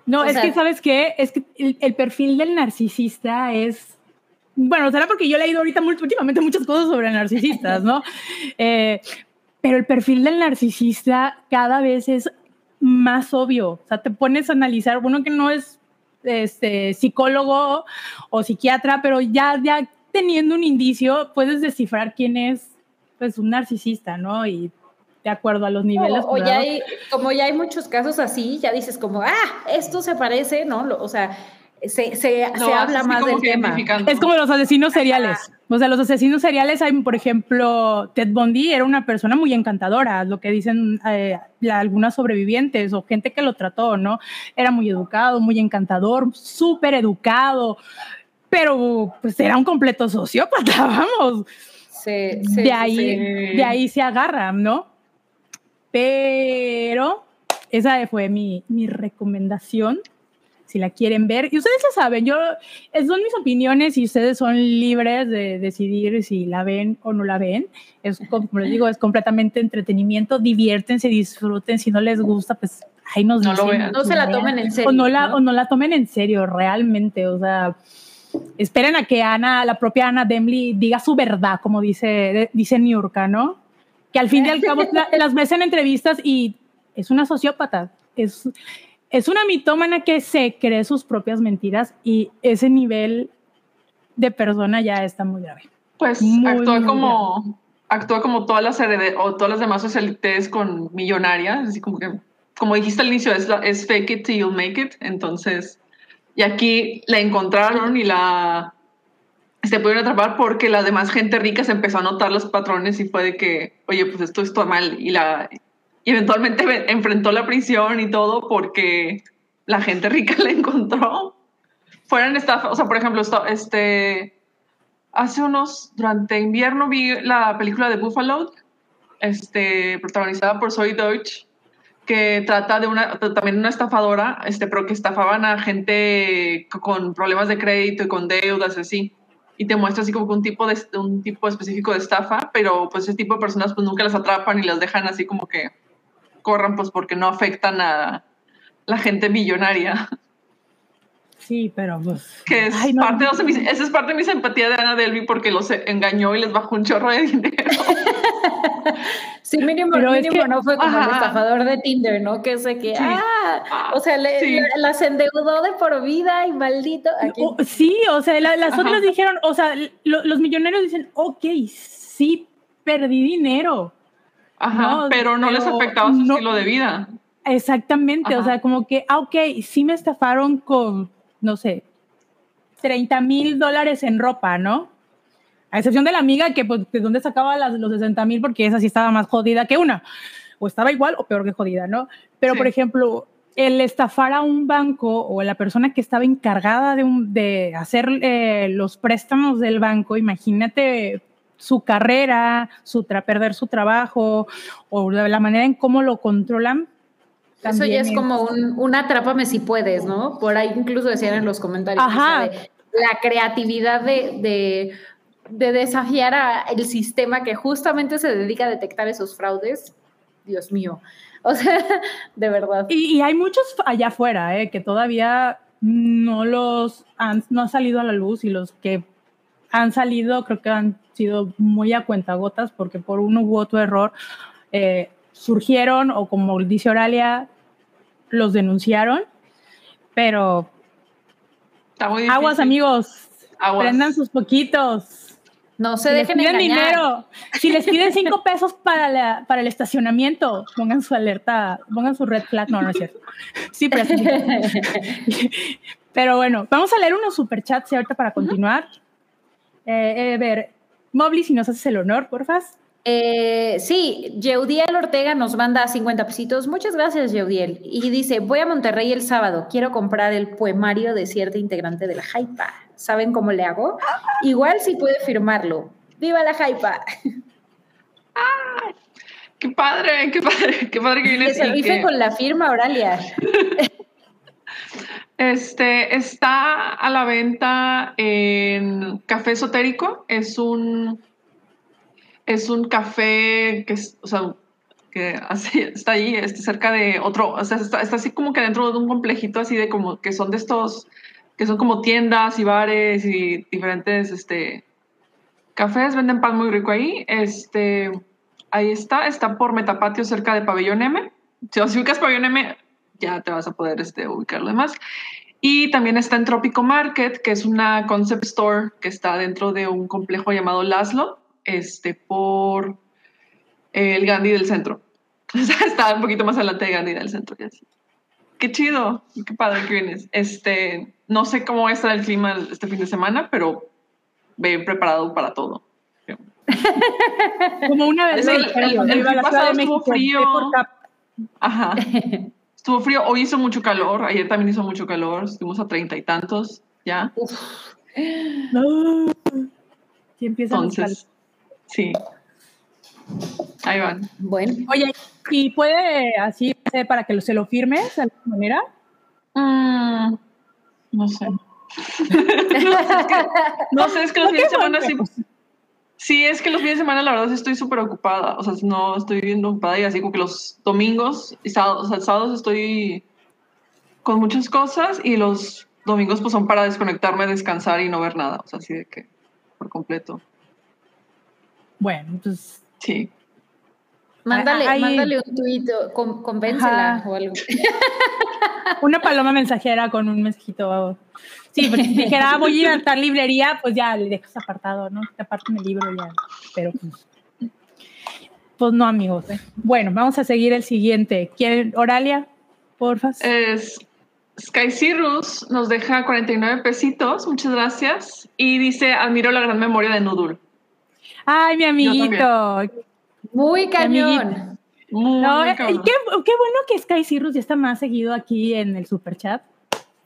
No, es que, ¿sabes qué? Es que el, perfil del narcisista es bueno, será porque yo he leído ahorita últimamente muchas cosas sobre narcisistas, ¿no? Eh, pero el perfil del narcisista cada vez es más obvio. O sea, te pones a analizar, uno que no es este, psicólogo o psiquiatra, pero ya, ya teniendo un indicio, puedes descifrar quién es pues, un narcisista, ¿no? Y de acuerdo a los niveles. O, ya hay, como ya hay muchos casos así, ya dices como, ah, esto se parece, ¿no? o sea, se, se, habla más del tema. Es como los asesinos seriales. O sea, los asesinos seriales, hay, por ejemplo, Ted Bundy era una persona muy encantadora, lo que dicen eh, algunas sobrevivientes o gente que lo trató, ¿no? Era muy educado, muy encantador, súper educado, pero pues era un completo sociópata, vamos. Sí, de, ahí, de ahí se agarran, ¿no? Pero esa fue mi, mi recomendación si la quieren ver. Y ustedes ya saben, yo, son mis opiniones y ustedes son libres de decidir si la ven o no la ven. Es, como les digo, es completamente entretenimiento, diviértense, disfruten. Si no les gusta, pues ahí nos no dicen. no se la tomen en serio. O no, la, o no la tomen en serio, realmente. O sea, esperen a que Ana, la propia Ana Demley, diga su verdad, como dice, dice Niurka, ¿no? Que al fin y al cabo las ves en entrevistas y es una sociópata. Es, es una mitómana que se cree sus propias mentiras y ese nivel de persona ya está muy grave. Pues actúa como actúa como todas las o todas las demás socialites con millonarias, así como que como dijiste al inicio es, es fake it till you make it, entonces y aquí la encontraron y la se pudieron atrapar porque la demás gente rica se empezó a notar los patrones y fue de que, oye, pues esto está mal y la y eventualmente enfrentó la prisión y todo porque la gente rica le encontró. Fueron estafa, o sea, por ejemplo, este, hace unos, durante invierno vi la película de Buffalo, este, protagonizada por Zoe Deutsch, que trata de una, también una estafadora, este, pero que estafaban a gente con problemas de crédito y con deudas, así. Y te muestra así como un tipo, de, un tipo específico de estafa, pero pues ese tipo de personas pues nunca las atrapan y las dejan así como que corran, pues porque no afectan a la gente millonaria. Sí, pero pues. Que es parte de, esa es parte de mi simpatía de Ana Delby porque los engañó y les bajó un chorro de dinero. sí, mínimo, mínimo no fue como el estafador de Tinder, ¿no? Que sé que, ah, o sea, le, las endeudó de por vida y maldito. sí, o sea, las otras dijeron, o sea, los millonarios dicen, ok, sí, perdí dinero Ajá, pero no les afectaba su estilo de vida. Exactamente, o sea, como que, ah, ok, sí me estafaron con, no sé, 30 mil dólares en ropa, ¿no? A excepción de la amiga que, pues, ¿de dónde sacaba las, los 60 mil? Porque esa sí estaba más jodida que una. O estaba igual o peor que jodida, ¿no? Pero, por ejemplo, el estafar a un banco o la persona que estaba encargada de, un, de hacer eh, los préstamos del banco, imagínate su carrera, su perder su trabajo o la manera en cómo lo controlan. Eso ya es, como un, un, atrápame si puedes, ¿no? Por ahí incluso decían en los comentarios la creatividad de, de, desafiar a el sistema que justamente se dedica a detectar esos fraudes. Dios mío. O sea, de verdad. Y, hay muchos allá afuera, ¿eh? que todavía no los han, no han salido a la luz y los que han salido, creo que han sido muy a cuentagotas porque por uno u otro error eh, surgieron o como dice Oralia, los denunciaron, pero aguas amigos, prendan sus poquitos. No se dejen de dinero. Si les piden cinco pesos para, para el estacionamiento, pongan su alerta, pongan su red flag. No, no es cierto. Sí, pero, pero bueno, vamos a leer unos superchats ahorita para continuar. Eh, eh, a ver, Mobley, si nos haces el honor, porfas. Eh, sí, Yeudiel Ortega nos manda 50 pesitos. Muchas gracias, Yeudiel. Y dice, voy a Monterrey el sábado. Quiero comprar el poemario de cierta integrante de la Jaipa. ¿Saben cómo le hago? Igual si puede firmarlo. ¡Viva la Jaipa! Qué padre, qué padre, qué padre que vienes. Que se rife con la firma, Oralia. Este está a la venta en Café Esotérico. Es un es un café que es, o sea, que así está ahí, este, cerca de otro, o sea, está, está, así como que dentro de un complejito así de como que son de estos, que son como tiendas y bares y diferentes, este, cafés, venden pan muy rico ahí, este, ahí está, está por Metapatio cerca de Pabellón M, si, ubicas Pabellón M, ya te vas a poder este, ubicar lo demás. Y también está en Tropico Market, que es una concept store que está dentro de un complejo llamado Laszlo, este, por el Gandhi del centro. está un poquito más adelante de Gandhi del centro. Qué chido, qué padre que vienes. Este, no sé cómo va a estar el clima este fin de semana, pero bien preparado para todo. Como una vez el, el, el, el pasado estuvo frío. Ajá. Estuvo frío, hoy hizo mucho calor, ayer también hizo mucho calor, estuvimos a treinta y tantos ya. Uf. No. Sí, empieza Entonces, sí. Ahí van. Bueno. Oye, ¿y puede así para que se lo firmes de alguna manera? Mm, no sé. no sé, es que los fines de semana sí. Sí, es que los fines de semana la verdad estoy súper ocupada. O sea, no estoy bien ocupada y así como que los domingos y sábados, o sea, sábados estoy con muchas cosas y los domingos pues son para desconectarme, descansar y no ver nada. O sea, así de que por completo. Bueno, pues Sí. Mándale, Ahí, mándale un tuit, con, convéncela Ajá. o algo. Una paloma mensajera con un mensajito. Sí, porque si dijera, ah, voy a ir a tal librería, pues ya le dejas apartado, ¿no? Te apartan el libro ya. Pero pues, pues no, amigos. ¿eh? Bueno, vamos a seguir el siguiente. ¿Quieren, Oralia? Porfa. Es Sky Cirrus nos deja 49 pesitos, muchas gracias. Y dice, admiro la gran memoria de Nudul. Ay, mi amiguito. Muy cañón. Muy no, cañón. Qué, qué, bueno que Sky Cirrus ya está más seguido aquí en el super chat.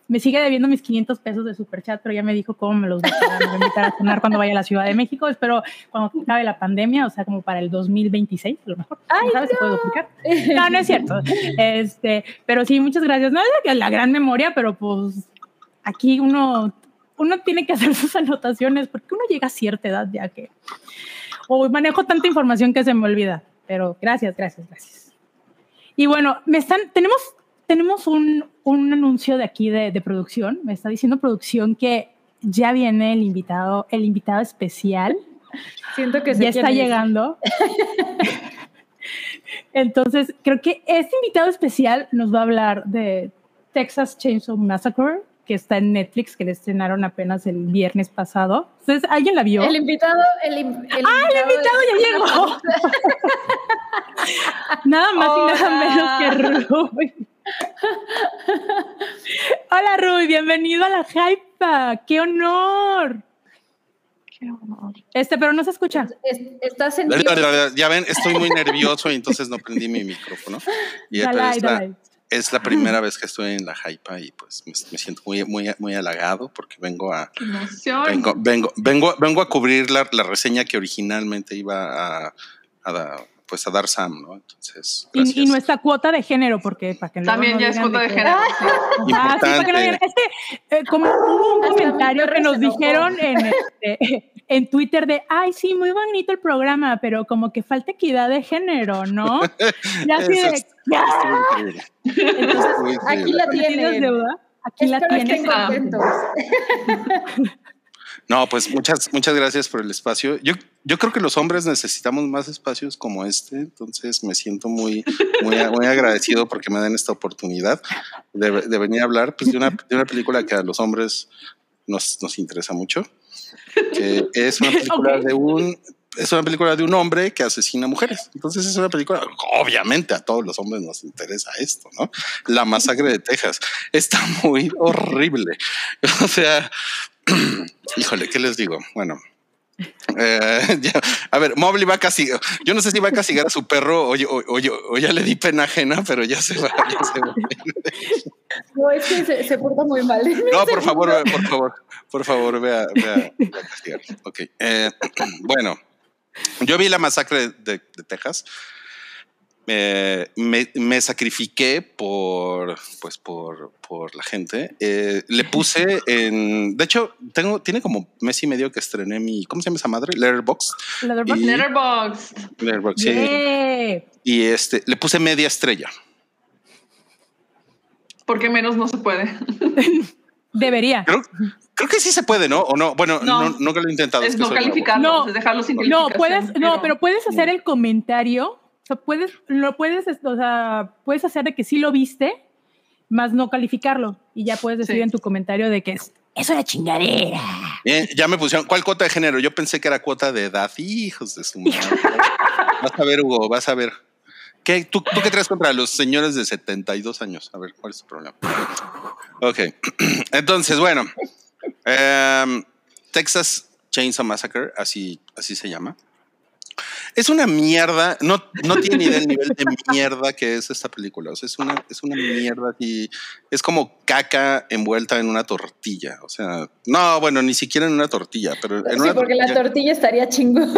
Me sigue debiendo mis 500 pesos de super chat, pero ya me dijo cómo me los va a invitar a cenar cuando vaya a la Ciudad de México. Espero cuando acabe la pandemia, o sea, como para el 2026, a lo mejor. Ay, ¿Sabes no. duplicar? No, no es cierto. Este, pero sí, muchas gracias. No es la gran memoria, pero pues aquí uno, uno tiene que hacer sus anotaciones porque uno llega a cierta edad ya que o manejo tanta información que se me olvida. Pero gracias, gracias, gracias. Y bueno, me están, tenemos, tenemos un, un anuncio de aquí de, de, producción. Me está diciendo producción que ya viene el invitado, el invitado especial. Siento que ya está llegando. Entonces, creo que este invitado especial nos va a hablar de Texas Chainsaw Massacre, que está en Netflix, que le estrenaron apenas el viernes pasado. Entonces, ¿alguien la vio? El invitado, el, el ¡Ah, invitado el invitado ya llegó! nada más Hola. y nada menos que Rui. Hola, Rui, bienvenido a la Hypa. ¡Qué honor! ¡Qué honor! Este, pero no se escucha. Estás en. Ya ven, estoy muy nervioso y entonces no prendí mi micrófono. Y dale, dale es la primera vez que estoy en la Hypa y pues me, me, siento muy, muy, muy halagado porque vengo a vengo, vengo, vengo, vengo a cubrir la, la reseña que originalmente iba a, a, pues a dar Sam, ¿no? Entonces. Y, y, nuestra cuota de género, porque para que también no ya es cuota de, género. Ah, sí, para que no digan. Este, eh, como hubo un comentario que nos dijeron en, este, en Twitter de, ay, sí, muy bonito el programa, pero como que falta equidad de género, ¿no? Ya así de, ¡ya! Entonces, aquí la tienes. Deuda? Aquí Espero la tienes. No, pues muchas, muchas gracias por el espacio. Yo, yo creo que los hombres necesitamos más espacios como este, entonces me siento muy, muy, muy agradecido porque me den esta oportunidad de, de venir a hablar pues, de, una, de una película que a los hombres nos, nos interesa mucho, que es una película okay. de un es una película de un hombre que asesina mujeres. Entonces es una película, obviamente a todos los hombres nos interesa esto, ¿no? La masacre de Texas está muy horrible. O sea, híjole, ¿qué les digo? Bueno. Eh, ya, a ver, Mobley va a castigar. Yo no sé si va a castigar a su perro o, o, o, o ya le di pena ajena, pero ya se va. Ya se va. No, es que se, se porta muy mal. No, por favor, por favor, por favor, vea, vea, vea castigar. Ok. Eh, bueno, yo vi la masacre de, de Texas eh, me, me sacrifiqué por, pues por, por la gente. Eh, le puse en, de hecho, tengo, tiene como mes y medio que estrené mi, ¿cómo se llama esa madre? Letterboxd. Letterboxd. Y- Letterboxd. Letterboxd, sí. Yeah. Y este, le puse media estrella. Porque menos no se puede. Debería. Creo, creo que sí se puede, ¿no? O no, bueno, no, No. nunca lo he intentado. Es que no calificarlo, No. es dejarlo sin No, puedes, no, pero puedes hacer el comentario. O sea, puedes, lo puedes, o sea, puedes hacer de que sí lo viste, más no calificarlo. Y ya puedes decir Sí. en tu comentario de que es, es una chingadera. Bien, ya me pusieron, ¿cuál cuota de género? Yo pensé que era cuota de edad. Hijos de su madre. vas a ver, Hugo, vas a ver. ¿Qué, tú, ¿Tú qué traes contra los señores de 72 años? A ver, ¿cuál es tu problema? Ok, entonces, bueno, em, Texas Chainsaw Massacre, así, así se llama. Es una mierda, no, no tiene ni idea del nivel de mierda que es esta película. O sea, es una, es una mierda y es como caca envuelta en una tortilla. O sea, no, bueno, ni siquiera en una tortilla, pero en Sí, una porque la tortilla. tortilla estaría chingón.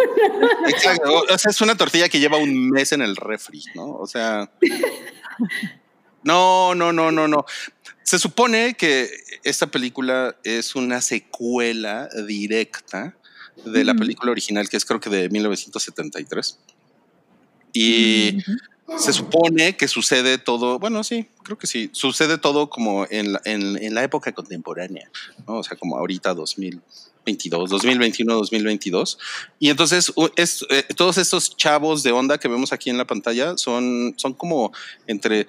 Exacto. O sea, es una tortilla que lleva un mes en el refri, ¿no? O sea. No, no, no, no, no. Se supone que esta película es una secuela directa de la Ujú. película original, que es creo que de 1973. Y se supone que sucede todo, bueno, sí, creo que sí, sucede todo como en la, en, en la época contemporánea, ¿no? O sea, como ahorita 2022, 2021, 2022. Y entonces es, eh, todos estos chavos de onda que vemos aquí en la pantalla son, son como entre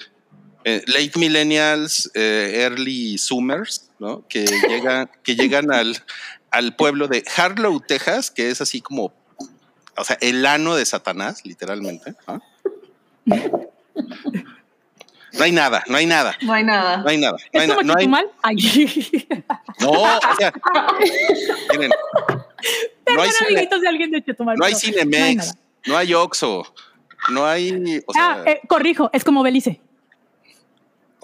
eh, late millennials, eh, early zoomers, ¿no? Que llegan, que llegan al, al pueblo de Harlow, Texas, que es así como, o sea, el ano de Satanás, literalmente. No hay nada, no hay nada, No hay nada. no hay nada. No hay, ¿Es como no hay- Chetumal? Ay. no, o sea, miren, no hay, cine, amiguitos de alguien de Chetumal. no hay pero no hay Cinemex, no hay Oxxo, no hay, o sea, ah, eh, corrijo, es como Belice.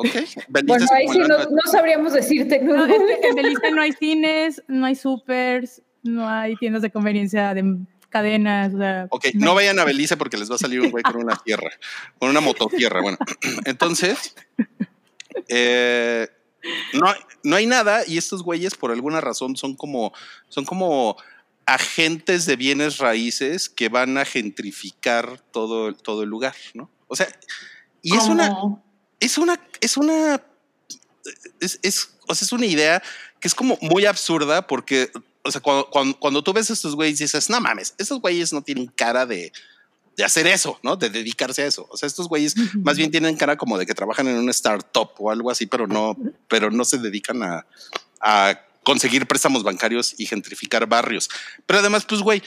Ok, Bueno, ahí sí la- no, no sabríamos decirte. ¿no? No, es que en Belice no hay cines, no hay supers, no hay tiendas de conveniencia de cadenas. O sea, Ok, no vayan a Belice porque les va a salir un güey con una tierra, con una mototierra. Bueno, entonces, eh, no, hay- no hay nada y estos güeyes por alguna razón son como, son como agentes de bienes raíces que van a gentrificar todo, todo el lugar, ¿no? O sea, y es una, es una, es una, es, es, o sea, es una idea que es como muy absurda porque, o sea, cuando, cuando, cuando tú ves a estos güeyes dices, no mames, estos güeyes no tienen cara de, de hacer eso, ¿no? De dedicarse a eso. O sea, estos güeyes más bien tienen cara como de que trabajan en una startup o algo así, pero no, pero no se dedican a, a conseguir préstamos bancarios y gentrificar barrios. Pero además, pues, güey,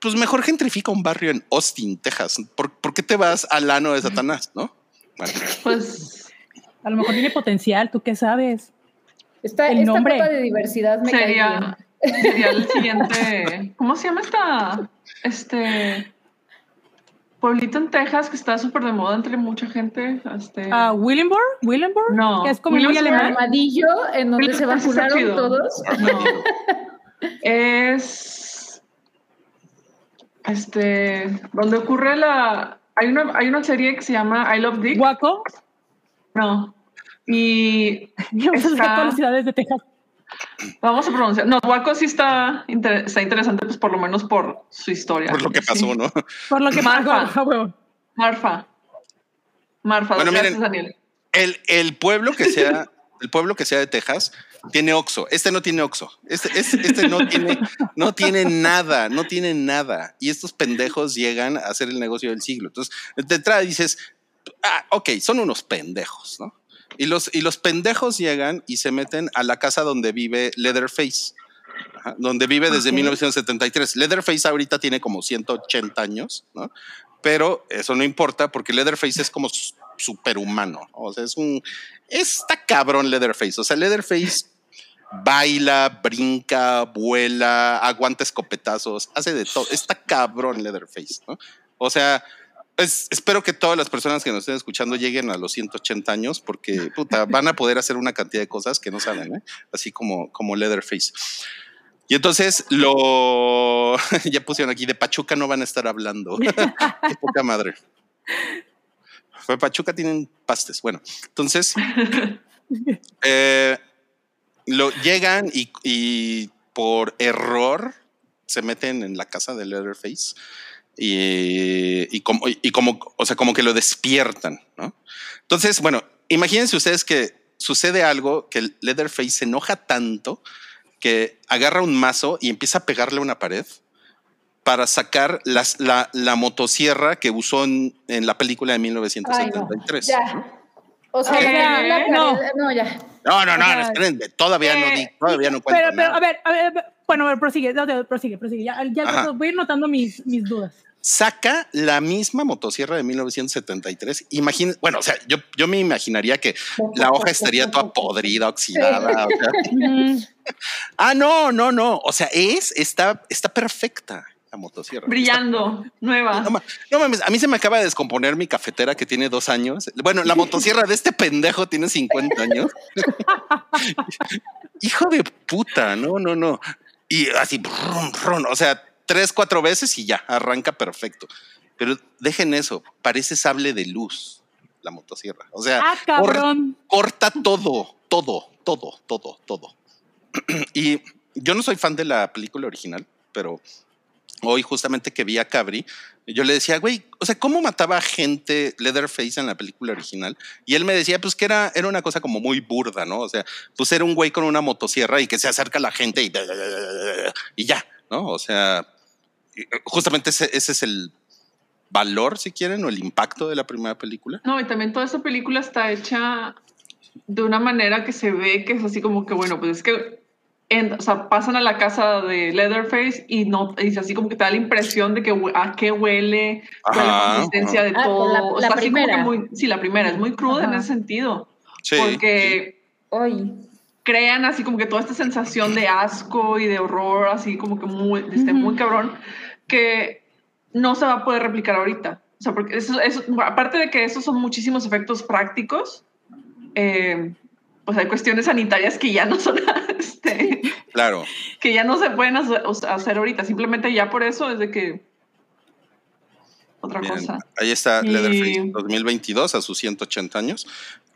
pues mejor gentrifica un barrio en Austin, Texas. ¿Por, por qué te vas al ano de Satanás, no? Pues a lo mejor tiene potencial, ¿tú qué sabes? Esta, el esta nombre. de diversidad me sería, sería el siguiente. ¿Cómo se llama esta? Este pueblito en Texas que está súper de moda entre mucha gente. Este, Ah, Willenburg, Willenburg, No, que es como muy alemán. Armadillo, en donde se Está vacunaron todos. No. es este donde ocurre la hay una hay una serie que se llama I Love Dick. Guaco, No. Y vamos a hacer Está- todas las ciudades de Texas. vamos a pronunciar. No, Waco sí está, inter- está interesante, pues por lo menos por su historia. por lo que pasó, Sí. ¿no? Por lo que Marfa. pasó, a huevo. Marfa. Marfa, Bueno, gracias, miren. Daniel. El, el pueblo que sea, el pueblo que sea de Texas tiene Oxxo. Este no tiene Oxxo. Este, este, este no tiene, no tiene nada, no tiene nada. Y estos pendejos llegan a hacer el negocio del siglo. Entonces, de entrada dices, ah, ok, son unos pendejos, ¿no? Y los, y los pendejos llegan y se meten a la casa donde vive Leatherface. Ajá, donde vive desde Ok. 1973. Leatherface ahorita tiene como 180 años, ¿no? Pero eso no importa porque Leatherface es como superhumano. ¿no? O sea, es un. Está cabrón Leatherface. O sea, Leatherface baila, brinca, vuela, aguanta escopetazos, hace de todo. Está cabrón Leatherface, ¿no? O sea, es- espero que todas las personas que nos estén escuchando lleguen a los 180 años porque puta, van a poder hacer una cantidad de cosas que no saben, ¿eh? así como, como Leatherface. Y entonces lo ya pusieron aquí de Pachuca no van a estar hablando. Qué poca madre. Fue Pachuca, tienen pastes. Bueno, entonces eh, lo llegan y, y por error se meten en la casa de Leatherface y, y como, y como, o sea, como que lo despiertan, ¿no? Entonces, bueno, imagínense ustedes que sucede algo que Leatherface se enoja tanto que agarra un mazo y empieza a pegarle a una pared para sacar las, la, la motosierra que usó en, en la película de Ay, no, 1973. ya. O sea, la no. ya. No, no, no, Ajá. espérenme, todavía no, Eh, di- todavía no cuento Pero, pero, nada. a ver, a ver, a ver, bueno, a ver, prosigue, prosigue, prosigue. Ya, ya voy a ir notando mis, mis dudas. saca la misma motosierra de 1973. Imagina, bueno, o sea, yo, yo me imaginaría que la hoja estaría toda podrida, oxidada. o sea. Ah, no, no, no. O sea, es, está, está perfecta la motosierra. Brillando, nueva. No, ma- no mames, a mí se me acaba de descomponer mi cafetera que tiene dos años. Bueno, la motosierra de este pendejo tiene 50 años. Hijo de puta, no, no, no. Y así, brum, brum, o sea, tres, cuatro veces y ya, arranca perfecto. Pero dejen eso, parece sable de luz la motosierra. O sea, ah, cabrón. corta todo, todo, todo, todo, todo. y yo no soy fan de la película original, pero hoy justamente que vi a Cabri, yo le decía, güey, o sea, ¿cómo mataba a gente Leatherface en la película original? Y él me decía, pues que era, era una cosa como muy burda, ¿no? O sea, pues era un güey con una motosierra y que se acerca a la gente y, y ya, ¿no? O sea, justamente ese, ese es el valor, si quieren, o el impacto de la primera película. No, y también toda esta película está hecha de una manera que se ve que es así como que, bueno, pues es que en- o sea, pasan a la casa de Leatherface y no, y es así como que te da la impresión de que a qué huele, es la Ajá, consistencia de Ah, todo. la- O la sea, así como que muy- sí, la primera es muy cruda en Ajá. ese sentido, Sí. porque Ay, crean así como que toda esta sensación de asco y de horror, así como que muy, este, muy cabrón, que no se va a poder replicar ahorita. O sea, porque eso, eso, aparte de que esos son muchísimos efectos prácticos, eh, pues hay cuestiones sanitarias que ya no son, este, Claro. que ya no se pueden hacer, ahorita. Simplemente ya por eso es de que otra cosa. ahí está Y- Leatherface 2022 a sus 180 años,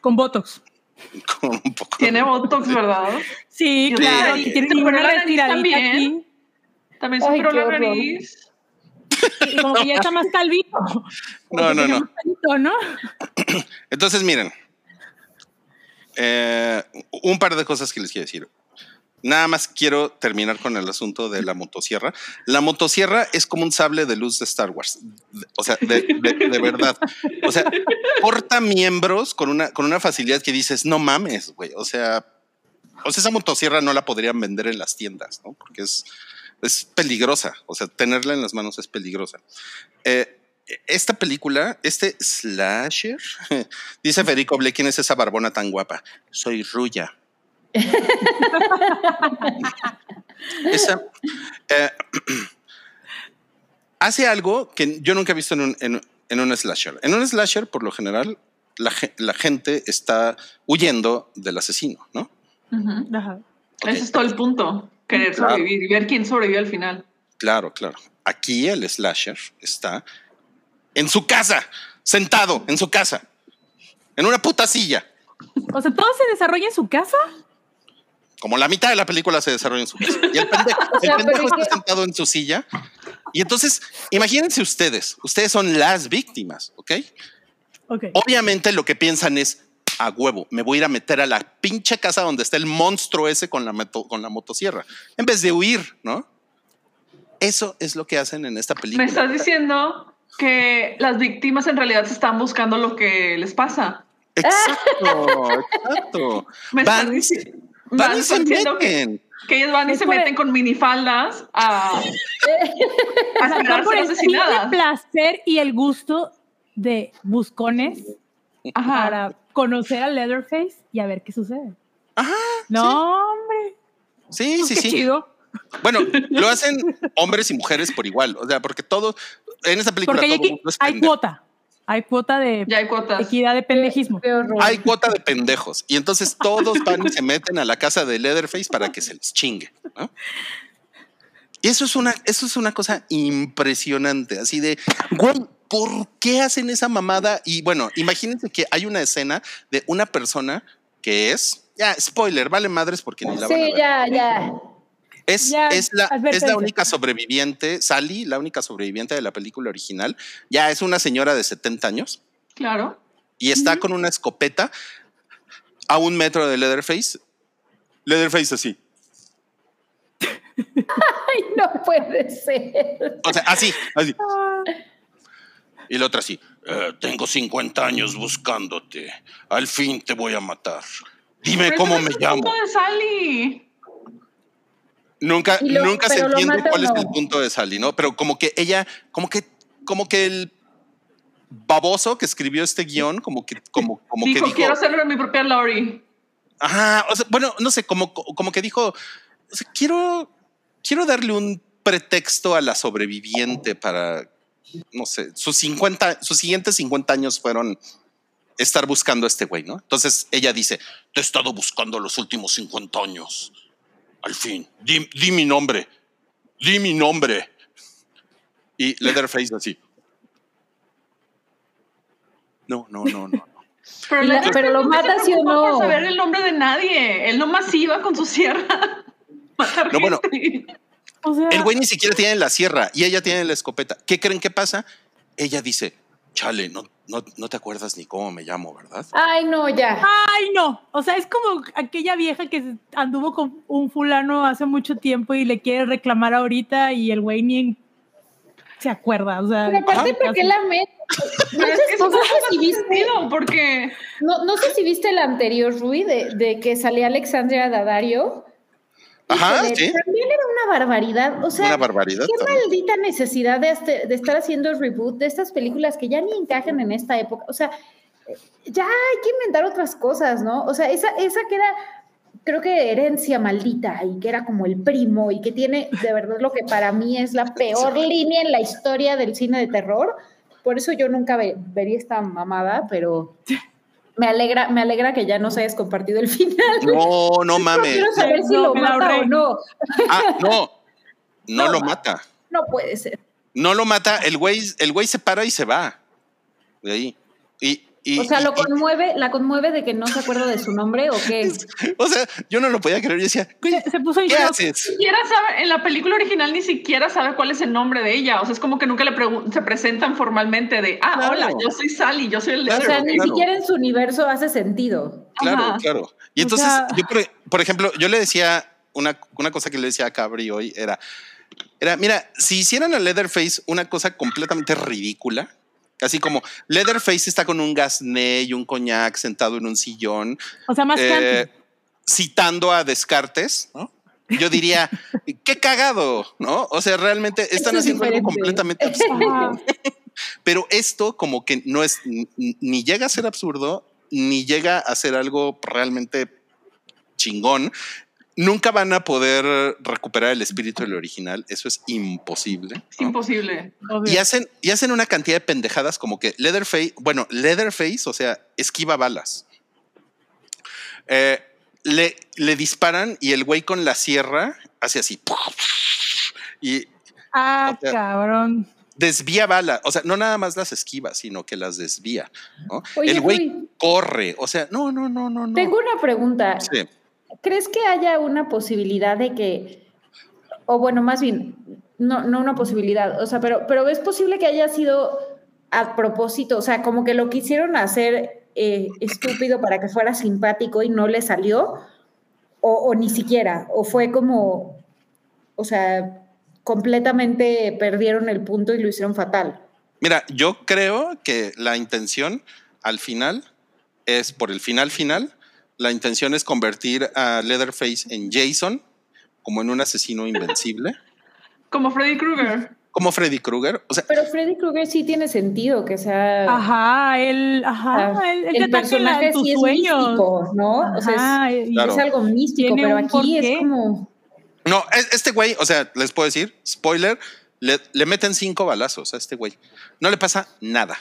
Con Botox. con un poco Tiene botox, ¿verdad? Sí, claro. y tiene una también. aquí. También qué la horror. nariz. Y como que ya está más calvito. No, no, ¿no? Entonces, miren, eh, un par de cosas que les quiero decir. Nada más quiero terminar con el asunto de la motosierra. La motosierra es como un sable de luz de Star Wars. O sea, de, de- de verdad. O sea, corta miembros con una, con una facilidad que dices, no mames, güey. O sea, o sea, esa motosierra no la podrían vender en las tiendas, ¿no? Porque es, es peligrosa. O sea, tenerla en las manos es peligrosa. Eh, esta película, este slasher, dice Federico Ble, ¿quién es esa barbona tan guapa? Soy Ruya. Esa, eh, hace algo que yo nunca he visto en un, en, en un slasher. En un slasher, por lo general, la, ge- la gente está huyendo del asesino, ¿no? Ajá. Ese es todo el punto. Querer Claro. sobrevivir y ver quién sobrevive al final. Claro, claro. Aquí el slasher está en su casa, sentado en su casa, en una puta silla. O sea, ¿todo se desarrolla en su casa? Como la mitad de la película se desarrolla en su casa. Y el pendejo, sea, está que- sentado en su silla. Y entonces, imagínense ustedes, ustedes son las víctimas, ¿ok? Obviamente lo que piensan es, a huevo, me voy a ir a meter a la pinche casa donde está el monstruo ese con la, moto- con la motosierra, en vez de huir, ¿no? Eso es lo que hacen en esta película. Me estás diciendo que las víctimas en realidad se están buscando lo que les pasa. Exacto, exacto. Me Van, van van y se diciendo que, meten. que ellos van y se meten con minifaldas a, a esperar por el asesinadas. placer y el gusto de buscones Ajá. para conocer a Leatherface y a ver qué sucede. Ajá, No, hombre. sí, sí, qué sí. chido. Bueno, lo hacen hombres y mujeres por igual. O sea, porque todo en esta película Porque hay, todo mundo es hay cuota. Hay cuota de Ya hay equidad de pendejismo. qué. Hay cuota de pendejos. Y entonces todos van y se meten a la casa de Leatherface para que se les chingue. ¿no? Y eso es una, eso es una cosa impresionante, así de, güey, ¿por qué hacen esa mamada? Y bueno, imagínense que hay una escena de una persona que es, ya, spoiler, vale madres porque ni la van a Sí, ver. ya, ya. Es, Ya, es, la, es la única sobreviviente, Sally, la única sobreviviente de la película original. Ya es una señora de 70 años Claro. y está con una escopeta a un metro de Leatherface. Leatherface así. Ay, no puede ser. O sea, así, así. Ah, Y la otra así. "Eh, tengo 50 años buscándote. Al fin te voy a matar. Dime Pero cómo me llamo. de Sally. Nunca, lo- nunca se entiende cuál es el punto de Sally, ¿no? Pero como que ella, como que, como que el baboso que escribió este guion, como que, como, como dijo, que dijo, quiero hacerlo en mi propia Lori. ajá, o sea, bueno, no sé, como, como que dijo, o sea, quiero, quiero darle un pretexto a la sobreviviente para, no sé, sus 50, sus siguientes 50 años fueron estar buscando a este güey, ¿no? Entonces ella dice, te he estado buscando los últimos 50 años. Al fin, di, di mi nombre, di mi nombre. Y Leatherface así. No, no, no, no. Pero, la- pero lo mata, ¿sí o por no? saber el nombre de nadie. Él nomás iba con su sierra. Matar No, bueno. gente. o sea, El güey ni siquiera tiene la sierra y ella tiene la escopeta. ¿Qué creen que pasa? Ella dice, chale, no, no, no te acuerdas ni cómo me llamo, ¿verdad? Ay, no, ya. Ay, no. O sea, es como aquella vieja que anduvo con un fulano hace mucho tiempo y le quiere reclamar ahorita y el güey ni en- se acuerda. O sea, Pero aparte, ¿por qué la met? No es no sé no si viste, porque no, no sé si viste el anterior, Rui, de, de que salía Alexandria Daddario. Ajá, sí. También era una barbaridad. O sea, Una barbaridad. qué también. maldita necesidad de, este- de estar haciendo el reboot de estas películas que ya ni encajan en esta época. O sea, ya hay que inventar otras cosas, ¿no? O sea, esa, esa que era, creo que herencia maldita y que era como el primo y que tiene de verdad lo que para mí es la peor línea en la historia del cine de terror. Por eso yo nunca ve- vería esta mamada, pero me alegra, me alegra que ya nos hayas compartido el final. No, no mames. Quiero saber si No, lo mata o no. Ah, no. No No. lo mata. No puede ser. No lo mata. El güey, el güey se para y se va. De ahí. Y, y- O sea, lo y- conmueve, la conmueve de que no se acuerda de su nombre o qué. o sea, yo no lo podía creer. Yo decía, Se, se puso en ¿qué shock. haces? siquiera sabe, en la película original ni siquiera sabe cuál es el nombre de ella. O sea, es como que nunca le se presentan formalmente de, ah, Claro. hola, yo soy Sally, yo soy el o Claro, sea, ni claro. siquiera en su universo hace sentido. Claro, Ajá. claro. Y O entonces, sea- yo, por, por ejemplo, yo le decía una, una cosa que le decía a Cabri hoy era, era, mira, si hicieran a Leatherface una cosa completamente ridícula, así como Leatherface está con un gasné y un coñac sentado en un sillón, O sea, más eh, citando a Descartes, ¿no? Yo diría, qué cagado, ¿no? O sea, realmente están es haciendo algo completamente absurdo. Pero esto como que no es, ni llega a ser absurdo, ni llega a ser algo realmente chingón. Nunca van a poder recuperar el espíritu del original. Eso es imposible. Imposible. Obvio. Y hacen, y hacen una cantidad de pendejadas como que Leatherface, bueno, Leatherface, o sea, esquiva balas. Eh, le, le disparan y el güey con la sierra hace así. Y Ah, o sea, cabrón. desvía balas. O sea, no nada más las esquiva, sino que las desvía. ¿no? Oye, el güey corre. O sea, no, no, no, no, no. Tengo una pregunta. Sí. ¿Crees que haya una posibilidad de que, o bueno, más bien, no, no una posibilidad, o sea, pero, pero es posible que haya sido a propósito, o sea, como que lo quisieron hacer eh, estúpido para que fuera simpático y no le salió, o, o ni siquiera, o fue como, o sea, completamente perdieron el punto y lo hicieron fatal. Mira, yo creo que la intención al final es por el final final. La intención es convertir a Leatherface en Jason, como en un asesino invencible, Como Freddy Krueger. como Freddy Krueger. O sea, Pero Freddy Krueger sí tiene sentido que sea... Ajá, él, ajá, Ah, él, el la- personaje sí es sueños. místico, ¿no? O sea, es- Ajá, Claro. es algo místico, pero aquí es como... no, es- este güey, o sea, les puedo decir, spoiler, le, le meten cinco balazos a este güey. No le pasa nada.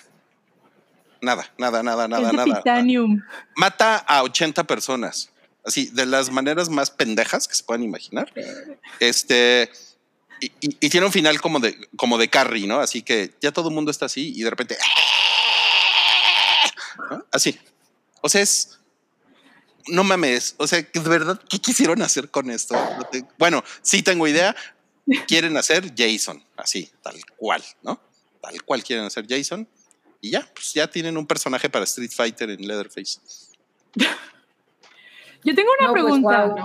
Nada, nada, nada, nada, es de nada. titanium. Mata a 80 personas. Así, de las maneras más pendejas que se puedan imaginar. Este. y, y- y tiene un final como de, como de Carrie, ¿no? Así que ya todo el mundo está así y de repente. ¿no? Así. O sea, es. No mames. O sea, que de verdad, ¿qué quisieron hacer con esto? Bueno, sí tengo idea. Quieren hacer Jason, así, tal cual, ¿no? Tal cual quieren hacer Jason. Y ya, pues ya tienen un personaje para Street Fighter en Leatherface. Yo tengo una No, pues, pregunta.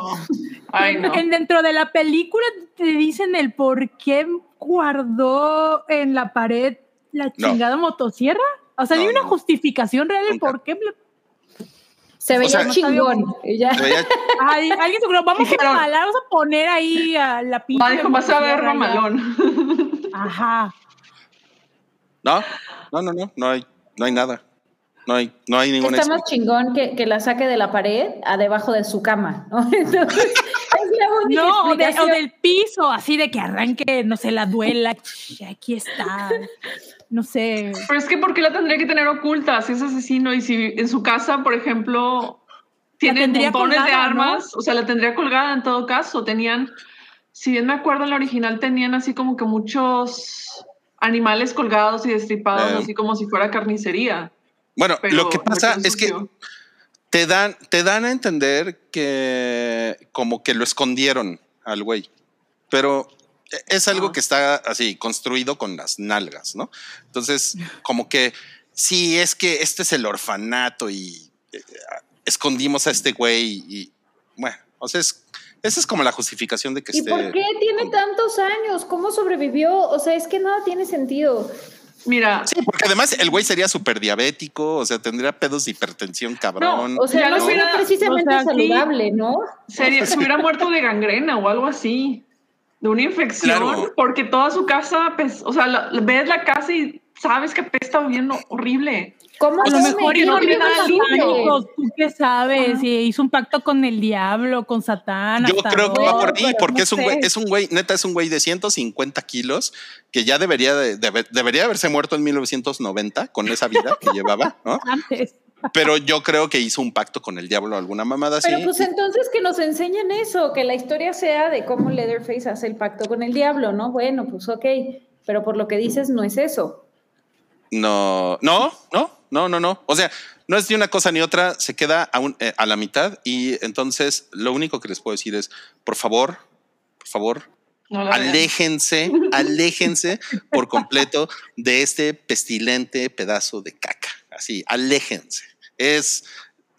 Ay, En- no. en- dentro de la película te dicen el por qué guardó en la pared la No. chingada motosierra. O sea, No, ¿hay una no. justificación real de Nunca. por qué? Se veía sea, chingón. ya. Se veía- Ay, alguien seguro, vamos a jalar, vamos a poner ahí a la pinche. Dijo, vas a ver motosierra ya". mamalón. Ajá. No, no, no, no, no hay, no hay nada. No hay, no hay ninguna Está más chingón que, que la saque de la pared a debajo de su cama, ¿no? Entonces, es la No, o, de- o explicación. del piso, así de que arranque, no sé, la duela. Aquí está. No sé. Pero es que ¿por qué la tendría que tener oculta si es asesino? Y si en su casa, por ejemplo, tiene tendría montones de armas, o sea, la tendría colgada en todo caso. Tenían, si bien me acuerdo en la original, tenían así como que muchos animales colgados y destripados, Eh. así como si fuera carnicería. Bueno, Pero lo que pasa es que te dan, te dan a entender que como que lo escondieron al güey, pero es algo Ah. que está así construido con las nalgas, ¿no? Entonces, como que sí, es que este es el orfanato y eh, escondimos a este güey y bueno, o sea, es, esa es como la justificación de que ¿Y esté. por qué tiene tantos años? ¿Cómo sobrevivió? O sea, es que nada tiene sentido. Mira, Sí, porque además el güey sería súper diabético, o sea, tendría pedos de hipertensión cabrón. O sea, Ya no es hubiera- precisamente o sea, sí. saludable, ¿no? sería, se hubiera muerto de gangrena o algo así, de una infección, Claro. porque toda su casa, pues, o sea, la- ves la casa y sabes que apesta bien horrible. ¿Cómo A lo mejor y y no satánicos, tú qué sabes, y hizo un pacto con el diablo, con Satán. Yo hasta creo que va por ahí, porque no es un güey, es un güey, neta, es un güey de 150 kilos que ya debería de, de- debería haberse muerto en 1990 con esa vida que llevaba, ¿no? Antes. Pero yo creo que hizo un pacto con el diablo, alguna mamada así. Pero pues entonces que nos enseñen eso, que la historia sea de cómo Leatherface hace el pacto con el diablo, ¿no? Bueno, pues ok, pero por lo que dices no es eso. No, no, no, no, no, no. O sea, no es ni una cosa ni otra, se queda a, un- eh, a la mitad y entonces lo único que les puedo decir es, por favor, por favor, No la vean. aléjense, aléjense por completo de este pestilente pedazo de caca. Así, aléjense. Es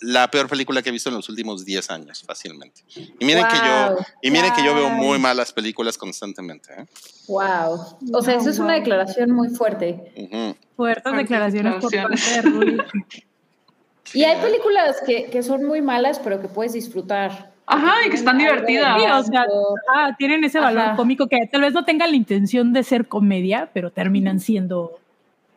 la peor película que he visto en los últimos 10 años, fácilmente. Y miren que yo, y miren que yo veo muy malas películas constantemente. ¿eh? Wow. O sea, eso es una declaración muy fuerte. Fuertes Fuertes declaraciones por parte de Rui. Y hay películas que, que son muy malas, pero que puedes disfrutar. Ajá, y que están divertidas. Sí, o sea, ah, tienen ese valor Ajá. cómico que tal vez no tengan la intención de ser comedia, pero terminan siendo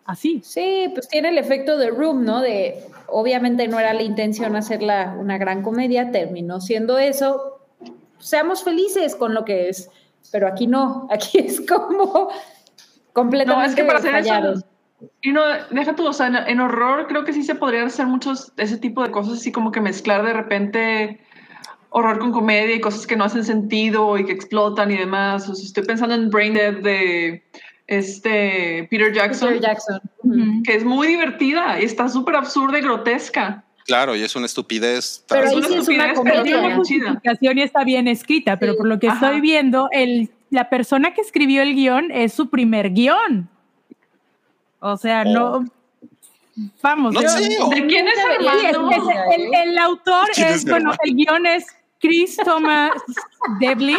así. Sí, pues tiene el efecto de Room, ¿no? De, obviamente no era la intención hacerla una gran comedia, terminó siendo eso. Seamos felices con lo que es, pero aquí no, aquí es como completamente No, es que para hacer fallado. eso. Y no, deja tú, o sea, en, en horror creo que sí se podrían hacer muchos ese tipo de cosas, así como que mezclar de repente horror con comedia y cosas que no hacen sentido y que explotan y demás. O sea, estoy pensando en Brain Dead de este Peter Jackson, Peter Jackson. Ujú. que es muy divertida y está súper absurda y grotesca. Claro, y es una estupidez. Pero Es ahí una sí es una estupidez, pero Tiene está una justificación y está bien escrita, pero Sí. por lo que Ajá. estoy viendo, el, la persona que escribió el guion es su primer guion. O sea, no. Vamos, No yo- o- ¿De quién es es- el, el autor ¿Quién es es, bueno, el guion es Chris Thomas Devlin.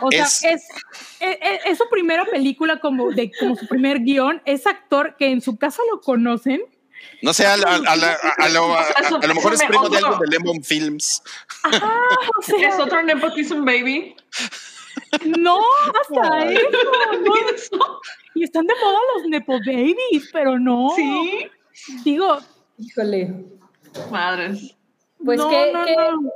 O sea, Es- es, es, es- es su primera película como, de, como su primer guion. Es actor que en su casa lo conocen. no sé, a, la- a la- a- lo, a- Eso- a lo mejor es primo de algo de Lemon Films. O sea, Es otro nepotism baby. no, hasta eso. no. Y están de moda los Nepo Babies, pero no. Sí. Digo, Híjole. Madres. Pues no, que, no, que- no.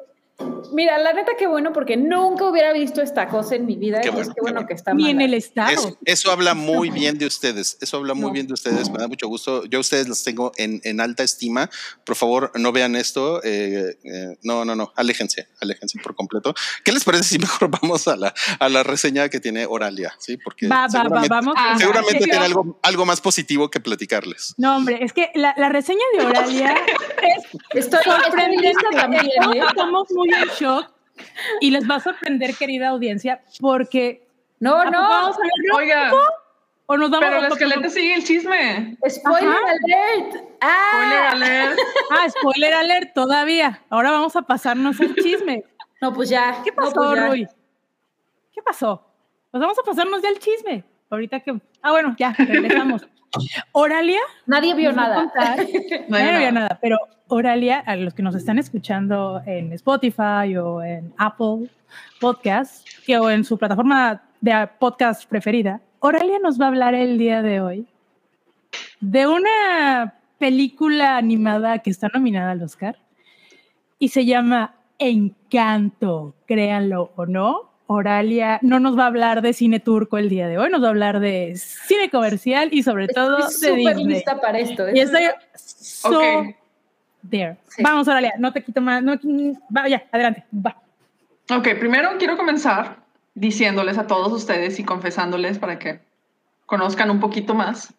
Mira, la neta qué bueno porque nunca hubiera visto esta cosa en mi vida. Qué bueno, qué qué bueno bueno. que está Ni en el estado. Eso, eso habla muy bien de ustedes. Eso habla muy No. bien de ustedes. Me da mucho gusto. Yo a ustedes los tengo en, en alta estima. Por favor, no vean esto. Eh, eh, no, no, no. Aléjense, aléjense por completo. ¿Qué les parece si mejor vamos a la, a la reseña que tiene Oralia? Sí, porque Va, va, va, seguramente, vamos. Seguramente que- tiene algo, algo más positivo que platicarles. No, hombre, es que la, la reseña de Oralia es sorprendente. también, ¿eh? Estamos muy en shock y les va a sorprender, querida audiencia, porque No, ¿a poco vamos no. a? Oiga, o nos vamos pero el esqueleto sigue el chisme. Spoiler Ajá. alert. Spoiler Ah, alert. Ah, spoiler alert todavía. Ahora vamos a pasarnos el chisme. no, pues ya. ¿Qué No, pasó, pues ya. Rui? ¿Qué pasó? Pues vamos a pasarnos ya el chisme. Ahorita que. Ah, bueno, ya, regresamos. Oralia. Nadie vio nada. No No había nada. nada, pero Oralia, a los que nos están escuchando en Spotify o en Apple Podcast, que, o en su plataforma de podcast preferida, Oralia nos va a hablar el día de hoy de una película animada que está nominada al Oscar y se llama Encanto, créanlo o no. Oralia no nos va a hablar de cine turco el día de hoy, nos va a hablar de cine comercial y sobre todo Estoy de súper Disney. lista para esto. Y estoy. There. Sí. Vamos, Oralia, no te quito más. No, va, ya, adelante. Va. Ok, primero quiero comenzar diciéndoles a todos ustedes y confesándoles para que conozcan un poquito más.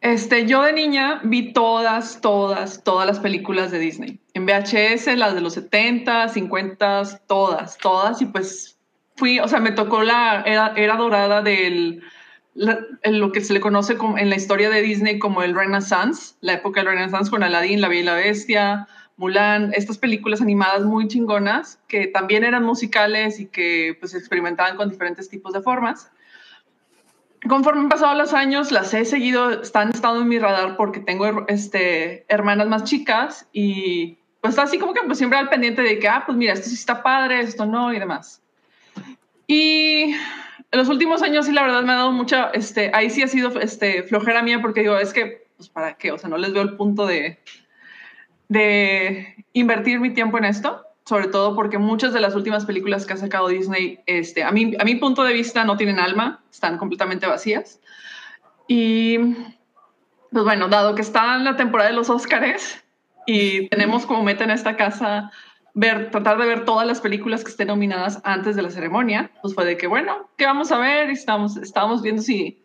Este, yo de niña vi todas, todas, todas las películas de Disney. En VHS, las de los 70, 50, todas, todas. Y pues fui, o sea, me tocó la era, era dorada del, la- lo que se le conoce como, en la historia de Disney como el Renaissance, la época del Renaissance con Aladdin, La Bella y la Bestia, Mulan, estas películas animadas muy chingonas que también eran musicales y que pues experimentaban con diferentes tipos de formas. Conforme han pasado los años, las he seguido, están estado en mi radar porque tengo este, hermanas más chicas y pues así como que pues siempre al pendiente de que, ah, pues mira, esto sí está padre, esto no y demás. Y en los últimos años sí, la verdad me ha dado mucha, este, ahí sí ha sido este, flojera mía porque digo, es que, pues para qué, o sea, no les veo el punto de, de invertir mi tiempo en esto, sobre todo porque muchas de las últimas películas que ha sacado Disney, este, a, mí, a mi punto de vista, no tienen alma, están completamente vacías. Y, pues bueno, dado que está en la temporada de los Óscares y tenemos como meta en esta casa ver, tratar de ver todas las películas que estén nominadas antes de la ceremonia, pues fue de que, bueno, ¿qué vamos a ver? Y estábamos, estábamos viendo si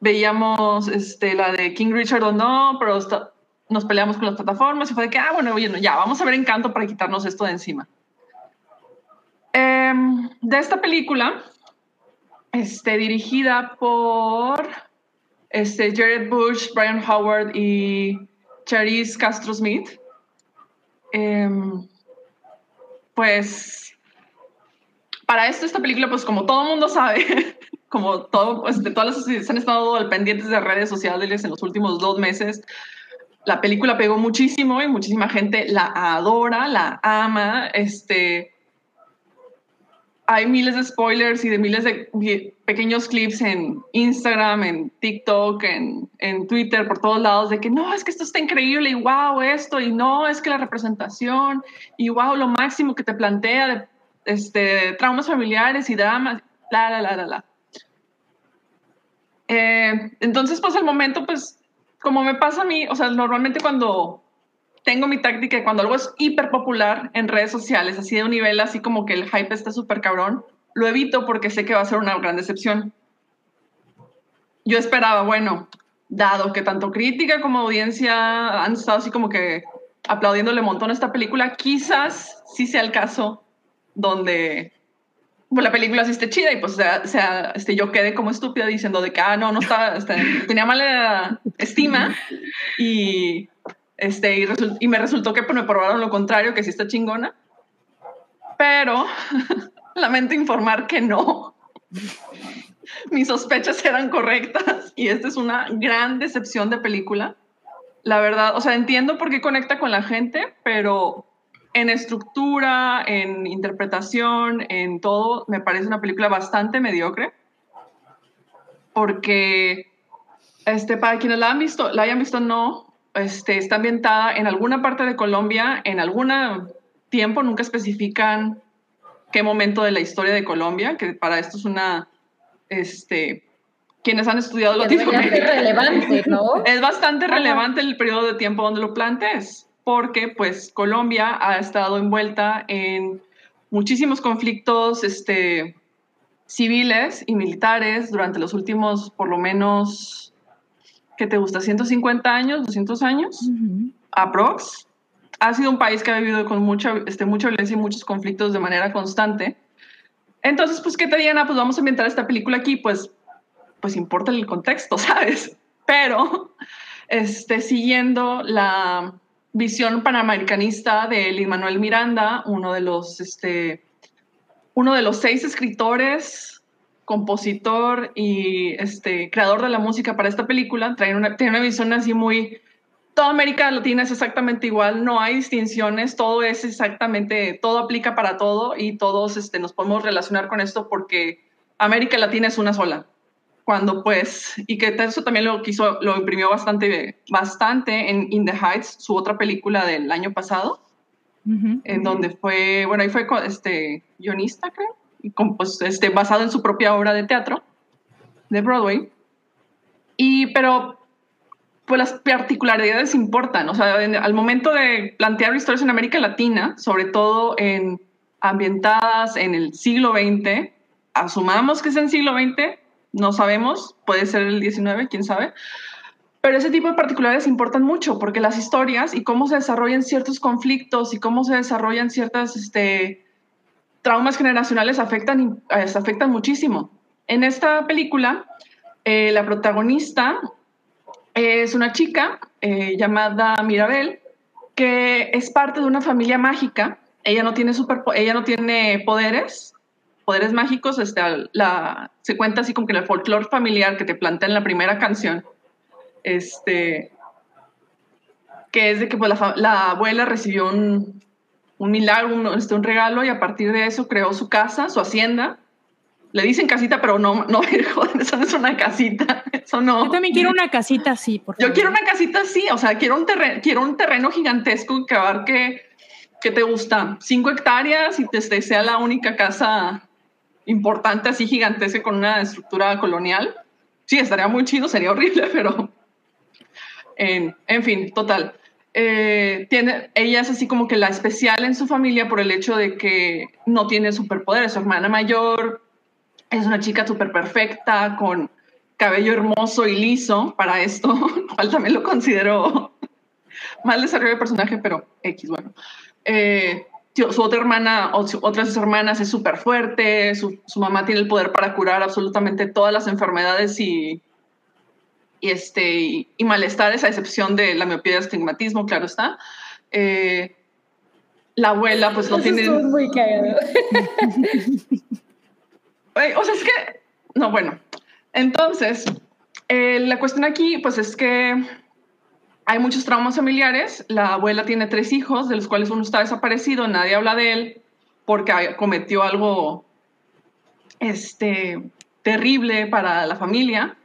veíamos este, la de King Richard o no, pero está- nos peleamos con las plataformas y fue de que, ah, bueno, oye, no, ya, vamos a ver Encanto para quitarnos esto de encima. Em, de esta película, este, dirigida por este, Jared Bush, Brian Howard y Charisse Castro Smith, em, pues para esto, esta película, pues como todo mundo sabe, como todo, de todas las han estado al pendientes de redes sociales en los últimos dos meses, la película pegó muchísimo y muchísima gente la adora, la ama, este... Hay miles de spoilers y de miles de pequeños clips en Instagram, en TikTok, en, en Twitter, por todos lados, de que no, es que esto está increíble y wow, esto, y no, es que la representación, y wow, lo máximo que te plantea de este, traumas familiares y dramas, la, la, la, la, la. Eh, entonces, pues al momento, pues, como me pasa a mí, o sea, normalmente cuando tengo mi táctica, cuando algo es hiper popular en redes sociales, así de un nivel, así como que el hype está súper cabrón, lo evito porque sé que va a ser una gran decepción. Yo esperaba, bueno, dado que tanto crítica como audiencia han estado así como que aplaudiéndole un montón a esta película, quizás sí sea el caso donde pues, la película sí esté chida y pues sea, sea, este, yo quede como estúpida diciendo de que, ah, no, no está, este, tenía mala estima y, este, y, y me resultó que pues, me probaron lo contrario, que sí está chingona. Pero lamento informar que no. Mis sospechas eran correctas y esta es una gran decepción de película. La verdad, o sea, entiendo por qué conecta con la gente, pero en estructura, en interpretación, en todo, me parece una película bastante mediocre. Porque, este, para quienes la han visto, la hayan visto no, este, está ambientada en alguna parte de Colombia, en alguna tiempo, nunca especifican qué momento de la historia de Colombia, que para esto es una, este, quienes han estudiado. Es relevante, ¿no? Es bastante relevante el periodo de tiempo donde lo plantees, porque pues Colombia ha estado envuelta en muchísimos conflictos este, civiles y militares durante los últimos, por lo menos, ¿qué te gusta? ¿150 años? ¿200 años? Aprox. Ha sido un país que ha vivido con mucha, este, mucha violencia y muchos conflictos de manera constante. Entonces, pues, ¿qué te digan? Ah, pues vamos a inventar esta película aquí, pues, pues importa el contexto, ¿sabes? Pero, este, siguiendo la visión panamericanista de Lin Manuel Miranda, uno de los, este, uno de los seis escritores, compositor y este, creador de la música para esta película, trae una, tiene una visión así muy... Toda América Latina es exactamente igual, no hay distinciones, todo es exactamente, todo aplica para todo y todos este, nos podemos relacionar con esto porque América Latina es una sola. Cuando pues, y que eso también lo quiso, lo imprimió bastante, bastante en In the Heights, su otra película del año pasado, en donde fue, bueno, ahí fue este, guionista, creo, pues, este, basado en su propia obra de teatro de Broadway. Y, pero, pues las particularidades importan, o sea, al momento de plantear historias en América Latina, sobre todo en ambientadas en el siglo XX, asumamos que es en siglo XX, no sabemos, puede ser el XIX, quién sabe, pero ese tipo de particularidades importan mucho porque las historias y cómo se desarrollan ciertos conflictos y cómo se desarrollan ciertas este, traumas generacionales afectan, eh, afectan muchísimo. En esta película, eh, la protagonista es una chica eh, llamada Mirabel que es parte de una familia mágica. Ella no tiene, super, ella no tiene poderes, poderes mágicos. Este, la, se cuenta así como que el folclore familiar que te plantea en la primera canción este, que es de que pues, la, abuela recibió un, milagro, un, este, un regalo y a partir de eso creó su casa, su hacienda. Le dicen casita, pero no, no, eso no es una casita, eso no. Yo también quiero una casita así, por Yo quiero una casita así, o sea, quiero un terreno, quiero un terreno gigantesco que abarque, que te gusta? Cinco hectáreas y te, sea la única casa importante así gigantesca con una estructura colonial. Sí, estaría muy chido, sería horrible, pero en, fin, total. Eh, tiene, ella es así como que la especial en su familia por el hecho de que no tiene superpoderes. Su hermana mayor es una chica súper perfecta, con cabello hermoso y liso para esto, cual también lo considero mal desarrollo de personaje, pero X, bueno. Eh, su otra hermana o otras hermanas es súper fuerte, su, su, mamá tiene el poder para curar absolutamente todas las enfermedades y y, este, y, malestares, a excepción de la miopía y astigmatismo, claro está. Eh, la abuela, pues no tiene. muy cagado. o sea, es que. No, bueno. Entonces, eh, la cuestión aquí, pues es que hay muchos traumas familiares. La abuela tiene tres hijos, de los cuales uno está desaparecido, nadie habla de él porque cometió algo este, terrible para la familia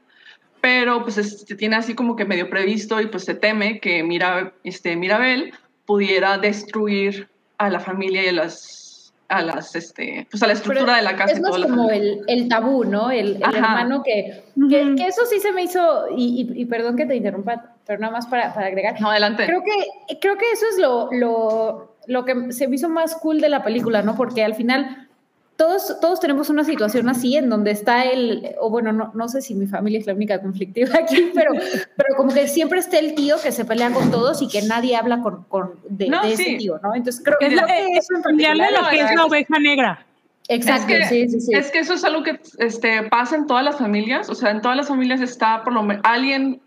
pero pues se tiene así como que medio previsto y pues se teme que Mira, este, Mirabel pudiera destruir a la familia y a las a las este pues a la estructura de la casa es más como el, el, tabú no el, el hermano que, que, que, eso sí se me hizo y, y, perdón que te interrumpa pero nada más para, para, agregar. No adelante. Creo que creo que eso es lo, lo lo que se me hizo más cool de la película no porque al final todos, todos tenemos una situación así en donde está el, o bueno, no, no sé si mi familia es la única conflictiva aquí, pero, pero como que siempre está el tío que se pelea con todos y que nadie habla con, con de, ese tío, ¿no? Entonces creo que es, lo que, es, lo que es la oveja negra. Exacto, es que, sí, sí, sí. Es que eso es algo que este, pasa en todas las familias, o sea, en todas las familias está por lo menos alguien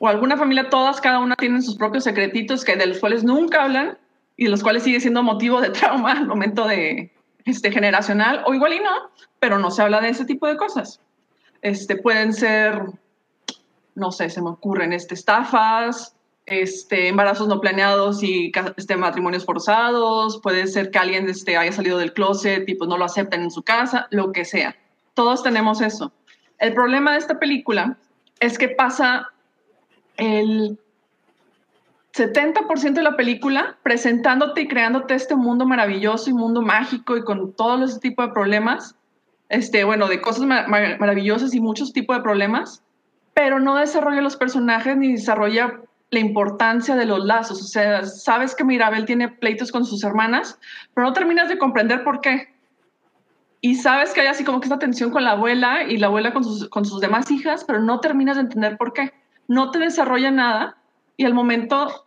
o alguna familia, todas, cada una tienen sus propios secretitos que de los cuales nunca hablan y de los cuales sigue siendo motivo de trauma al momento de, este, generacional, o igual y no, pero no se habla de ese tipo de cosas. Este, pueden ser, no sé, se me ocurren este, estafas, este, embarazos no planeados y este, matrimonios forzados, puede ser que alguien este, haya salido del closet y pues no lo acepten en su casa, lo que sea. Todos tenemos eso. El problema de esta película es que pasa el 70% de la película presentándote y creándote este mundo maravilloso y mundo mágico y con todos ese tipo de problemas, este, bueno, de cosas maravillosas y muchos tipos de problemas, pero no desarrolla los personajes ni desarrolla la importancia de los lazos. O sea, sabes que Mirabel tiene pleitos con sus hermanas, pero no terminas de comprender por qué. Y sabes que hay así como que esta tensión con la abuela y la abuela con sus, con sus demás hijas, pero no terminas de entender por qué. No te desarrolla nada y al momento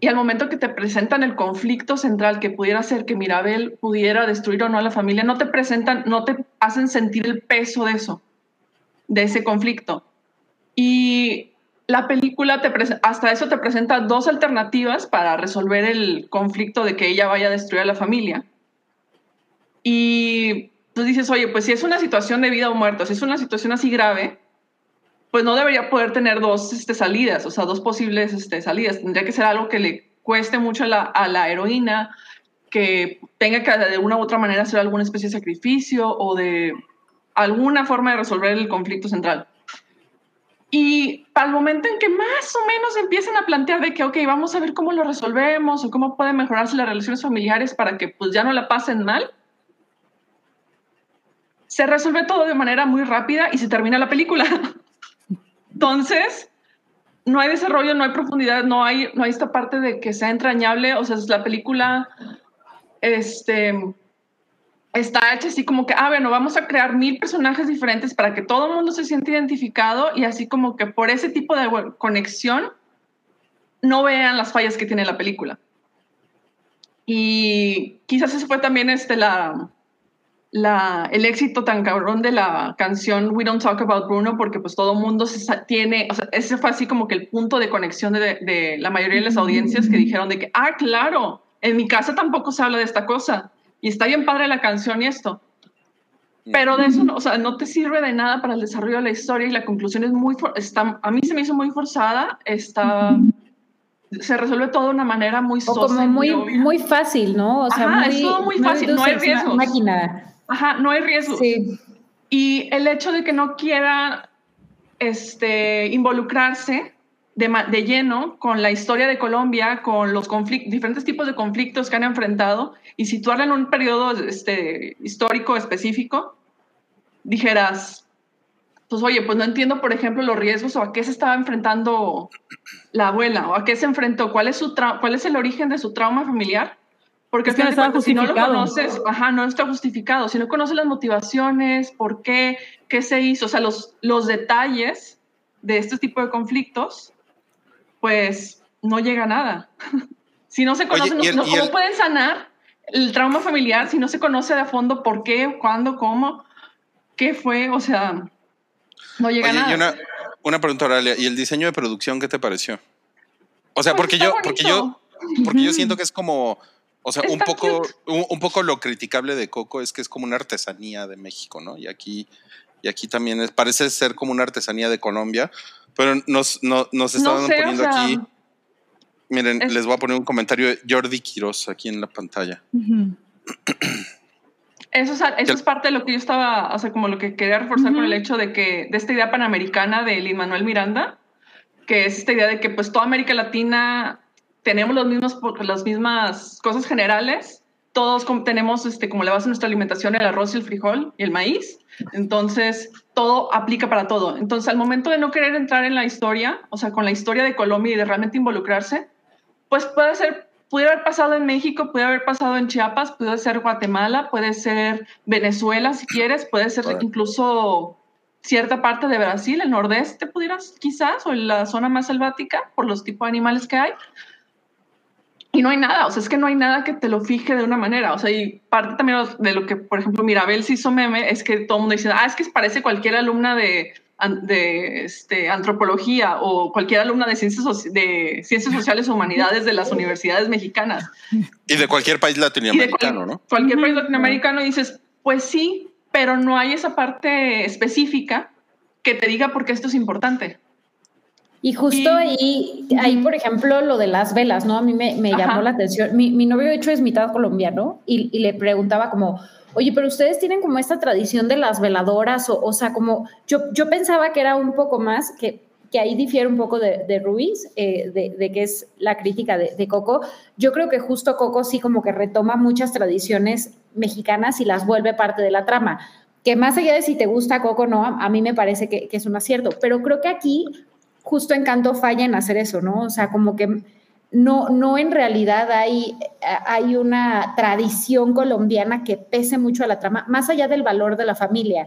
y al momento que te presentan el conflicto central que pudiera ser que Mirabel pudiera destruir o no a la familia, no te presentan, no te hacen sentir el peso de eso, de ese conflicto. Y la película te hasta eso te presenta dos alternativas para resolver el conflicto de que ella vaya a destruir a la familia. Y tú dices, oye, pues si es una situación de vida o muerte, si es una situación así grave, pues no debería poder tener dos este, salidas, o sea, dos posibles este, salidas. Tendría que ser algo que le cueste mucho a la, a la heroína, que tenga que de una u otra manera hacer alguna especie de sacrificio o de alguna forma de resolver el conflicto central. Y el momento en que más o menos empiecen a plantear de que, ok, vamos a ver cómo lo resolvemos o cómo pueden mejorarse las relaciones familiares para que pues ya no la pasen mal, se resuelve todo de manera muy rápida y se termina la película. Entonces, no hay desarrollo, no hay profundidad, no hay, no hay esta parte de que sea entrañable. O sea, es la película este, está hecha así como que, ah, bueno, vamos a crear mil personajes diferentes para que todo el mundo se sienta identificado y así como que por ese tipo de conexión no vean las fallas que tiene la película. Y quizás eso fue también este, la, la, el éxito tan cabrón de la canción We Don't Talk About Bruno, porque pues todo mundo se tiene, o sea, ese fue así como que el punto de conexión de, de, la mayoría de las audiencias que dijeron de que, ah, claro, en mi casa tampoco se habla de esta cosa, y está bien padre la canción y esto. Pero de eso, no, o sea, no te sirve de nada para el desarrollo de la historia y la conclusión es muy, está, a mí se me hizo muy forzada, está, se resuelve todo de una manera muy o como muy, muy fácil, ¿no? O sea, muy, es todo muy fácil, no hay riesgos. Máquina. Ajá, no hay riesgo. Sí. Y el hecho de que no quiera este, involucrarse de, de, lleno con la historia de Colombia, con los diferentes tipos de conflictos que han enfrentado y situarla en un periodo este, histórico específico, dijeras, pues oye, pues no entiendo, por ejemplo, los riesgos o a qué se estaba enfrentando la abuela o a qué se enfrentó, cuál es, su cuál es el origen de su trauma familiar porque si no lo conoces, ajá, no está justificado. Si no conoces las motivaciones, por qué, qué se hizo, o sea, los, los detalles de este tipo de conflictos, pues no llega a nada. si no se conoce, ¿cómo pueden sanar el trauma familiar si no se conoce de fondo por qué, cuándo, cómo, qué fue? O sea, no llega a nada. Y una, una pregunta, Aurelia, ¿y el diseño de producción qué te pareció? O sea, pues porque yo, porque yo, porque yo siento que es como o sea, un poco, un, poco lo criticable de Coco es que es como una artesanía de México, ¿no? Y aquí, y aquí también es, parece ser como una artesanía de Colombia, pero nos, nos estaban poniendo aquí. Miren, les voy a poner un comentario de Jordi Quiroz aquí en la pantalla. Eso, es, eso es parte de lo que yo estaba, o sea, como lo que quería reforzar con el hecho de que, de esta idea panamericana de Lin Manuel Miranda, que es esta idea de que pues toda América Latina tenemos los mismos, las mismas cosas generales. Todos tenemos este, como la base de nuestra alimentación el arroz el frijol y el maíz. Entonces, todo aplica para todo. Entonces, al momento de no querer entrar en la historia, o sea, con la historia de Colombia y de realmente involucrarse, pues puede ser, puede haber pasado en México, puede haber pasado en Chiapas, puede ser Guatemala, puede ser Venezuela, si quieres, puede ser incluso cierta parte de Brasil, el nordeste, pudieras quizás, o la zona más selvática, por los tipos de animales que hay. Y no hay nada, o sea, es que no hay nada que te lo fije de una manera. O sea, y parte también de lo que, por ejemplo, Mirabel se hizo meme es que todo el mundo dice, ah, es que parece cualquier alumna de, de este, antropología o cualquier alumna de ciencias, de ciencias sociales o humanidades de las universidades mexicanas. Y de cualquier país latinoamericano, ¿no? Cualquier país latinoamericano dices, pues sí, pero no hay esa parte específica que te diga por qué esto es importante. Y justo ahí, ahí, por ejemplo, lo de las velas, ¿no? A mí me, me llamó la atención. Mi, mi, novio, de hecho, es mitad colombiano y, y, le preguntaba como, oye, pero ustedes tienen como esta tradición de las veladoras, o, o sea, como yo, yo pensaba que era un poco más, que que ahí difiere un poco de, Ruiz, eh, de, que es la crítica de, Coco. Yo creo que justo Coco sí como que retoma muchas tradiciones mexicanas y las vuelve parte de la trama. Que más allá de si te gusta Coco no, a, mí me parece que, que, es un acierto. Pero creo que aquí justo Encanto falla en hacer eso, ¿no? O sea, como que no, no en realidad hay, hay una tradición colombiana que pese mucho a la trama, más allá del valor de la familia,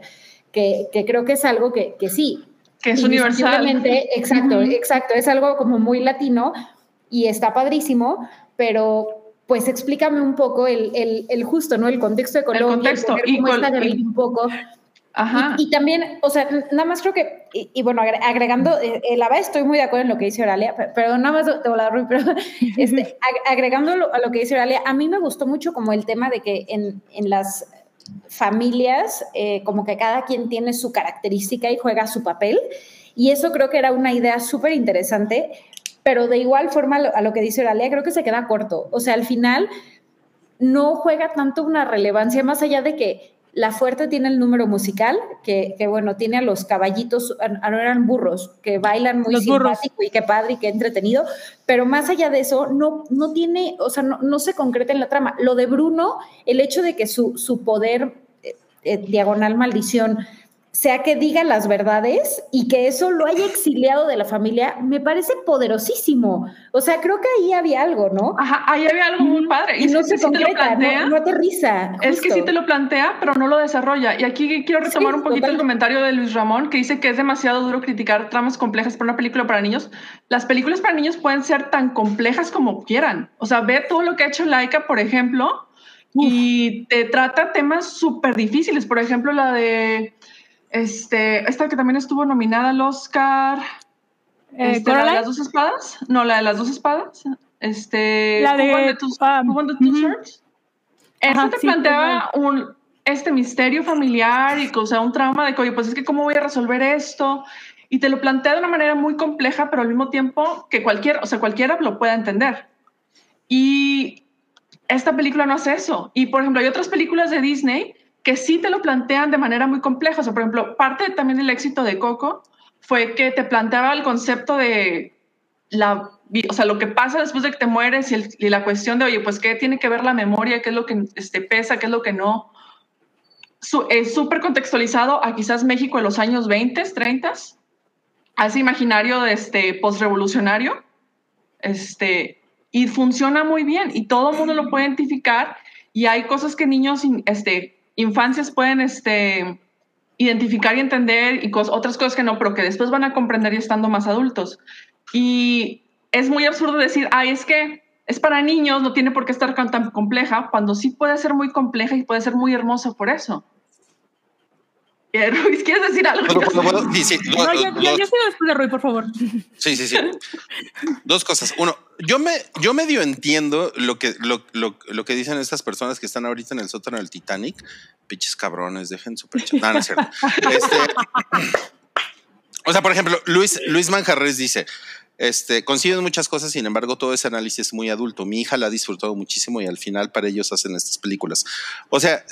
que, creo que es algo que, que sí. Que es universal. Exacto, exacto, es algo como muy latino y está padrísimo, pero pues explícame un poco el, el, justo, ¿no? El contexto de Colombia, el contexto, y cómo está un poco Ajá. Y, también, o sea, nada más creo que, y, bueno, agregando, eh, la verdad estoy muy de acuerdo en lo que dice Oralia, pero, nada más de volar, pero este, agregando a lo que dice Oralia, a mí me gustó mucho como el tema de que en, en las familias, eh, como que cada quien tiene su característica y juega su papel, y eso creo que era una idea súper interesante, pero de igual forma a lo que dice Oralia, creo que se queda corto, o sea, al final no juega tanto una relevancia más allá de que la fuerte tiene el número musical, que, bueno, tiene a los caballitos, no eran burros, que bailan muy simpático y qué padre y qué entretenido, pero más allá de eso, no, no tiene, o sea, no, se concreta en la trama. Lo de Bruno, el hecho de que su, su poder, eh, eh, diagonal maldición, sea que diga las verdades y que eso lo haya exiliado de la familia, me parece poderosísimo. O sea, creo que ahí había algo, ¿no? Ajá, ahí había algo muy padre. Y, no se concreta, no, aterriza. Es que sí te lo plantea, pero no lo desarrolla. Y aquí quiero retomar un poquito el comentario de Luis Ramón, que dice que es demasiado duro criticar tramas complejas para una película para niños. Las películas para niños pueden ser tan complejas como quieran. O sea, ve todo lo que ha hecho Laika, por ejemplo, y te trata temas súper difíciles. Por ejemplo, la de este, esta que también estuvo nominada al Oscar. Eh, este, ¿La de las dos espadas? No, la de las dos espadas. Este, la de, tus, um, Esa te planteaba un, este misterio familiar y o sea, un trauma de que, oye, pues es que cómo voy a resolver esto. Y te lo plantea de una manera muy compleja, pero al mismo tiempo que cualquier, o sea, cualquiera lo pueda entender. Y esta película no hace eso. Y por ejemplo, hay otras películas de Disney que sí te lo plantean de manera muy compleja. O sea, por ejemplo, parte también del éxito de Coco fue que te planteaba el concepto de la, o sea, lo que pasa después de que te mueres y, la cuestión de, oye, pues, ¿qué tiene que ver la memoria? ¿Qué es lo que este, pesa? ¿Qué es lo que no? es súper contextualizado a quizás México en los años 20, 30, a ese imaginario de este post-revolucionario, este, y funciona muy bien y todo el mundo lo puede identificar y hay cosas que niños este, infancias pueden este, identificar y entender y otras cosas que no, pero que después van a comprender y estando más adultos. Y es muy absurdo decir, ay, es que es para niños, no tiene por qué estar tan compleja, cuando sí puede ser muy compleja y puede ser muy hermosa por eso. Ruiz, ¿quieres decir algo? Sí, sí. no, yo, yo, después de Rui, por favor. Sí, sí, sí. Dos cosas. Uno, yo me, yo medio entiendo lo que, lo, lo, lo, que dicen estas personas que están ahorita en el sótano del Titanic. Piches cabrones, dejen su pecho. No, no es cierto. Este, o sea, por ejemplo, Luis, Luis Manjarres dice, este, consiguen muchas cosas, sin embargo, todo ese análisis es muy adulto. Mi hija la ha disfrutado muchísimo y al final para ellos hacen estas películas. O sea,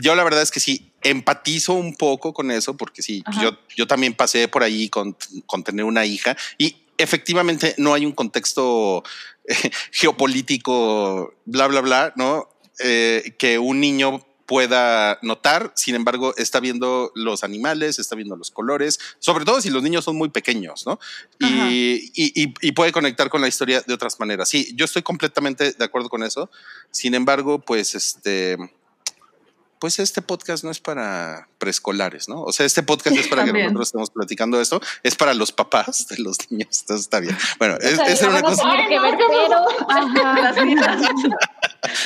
yo la verdad es que sí, empatizo un poco con eso, porque sí, yo, yo también pasé por ahí con, con tener una hija y efectivamente no hay un contexto geopolítico, bla, bla, bla, ¿no? Eh, que un niño pueda notar, sin embargo, está viendo los animales, está viendo los colores, sobre todo si los niños son muy pequeños, ¿no? Y, y, puede conectar con la historia de otras maneras. Sí, yo estoy completamente de acuerdo con eso. Sin embargo, pues este pues este podcast no es para preescolares, ¿no? O sea, este podcast es para que nosotros estemos platicando esto, es para los papás de los niños, entonces está bien. Bueno, esa es una cosa.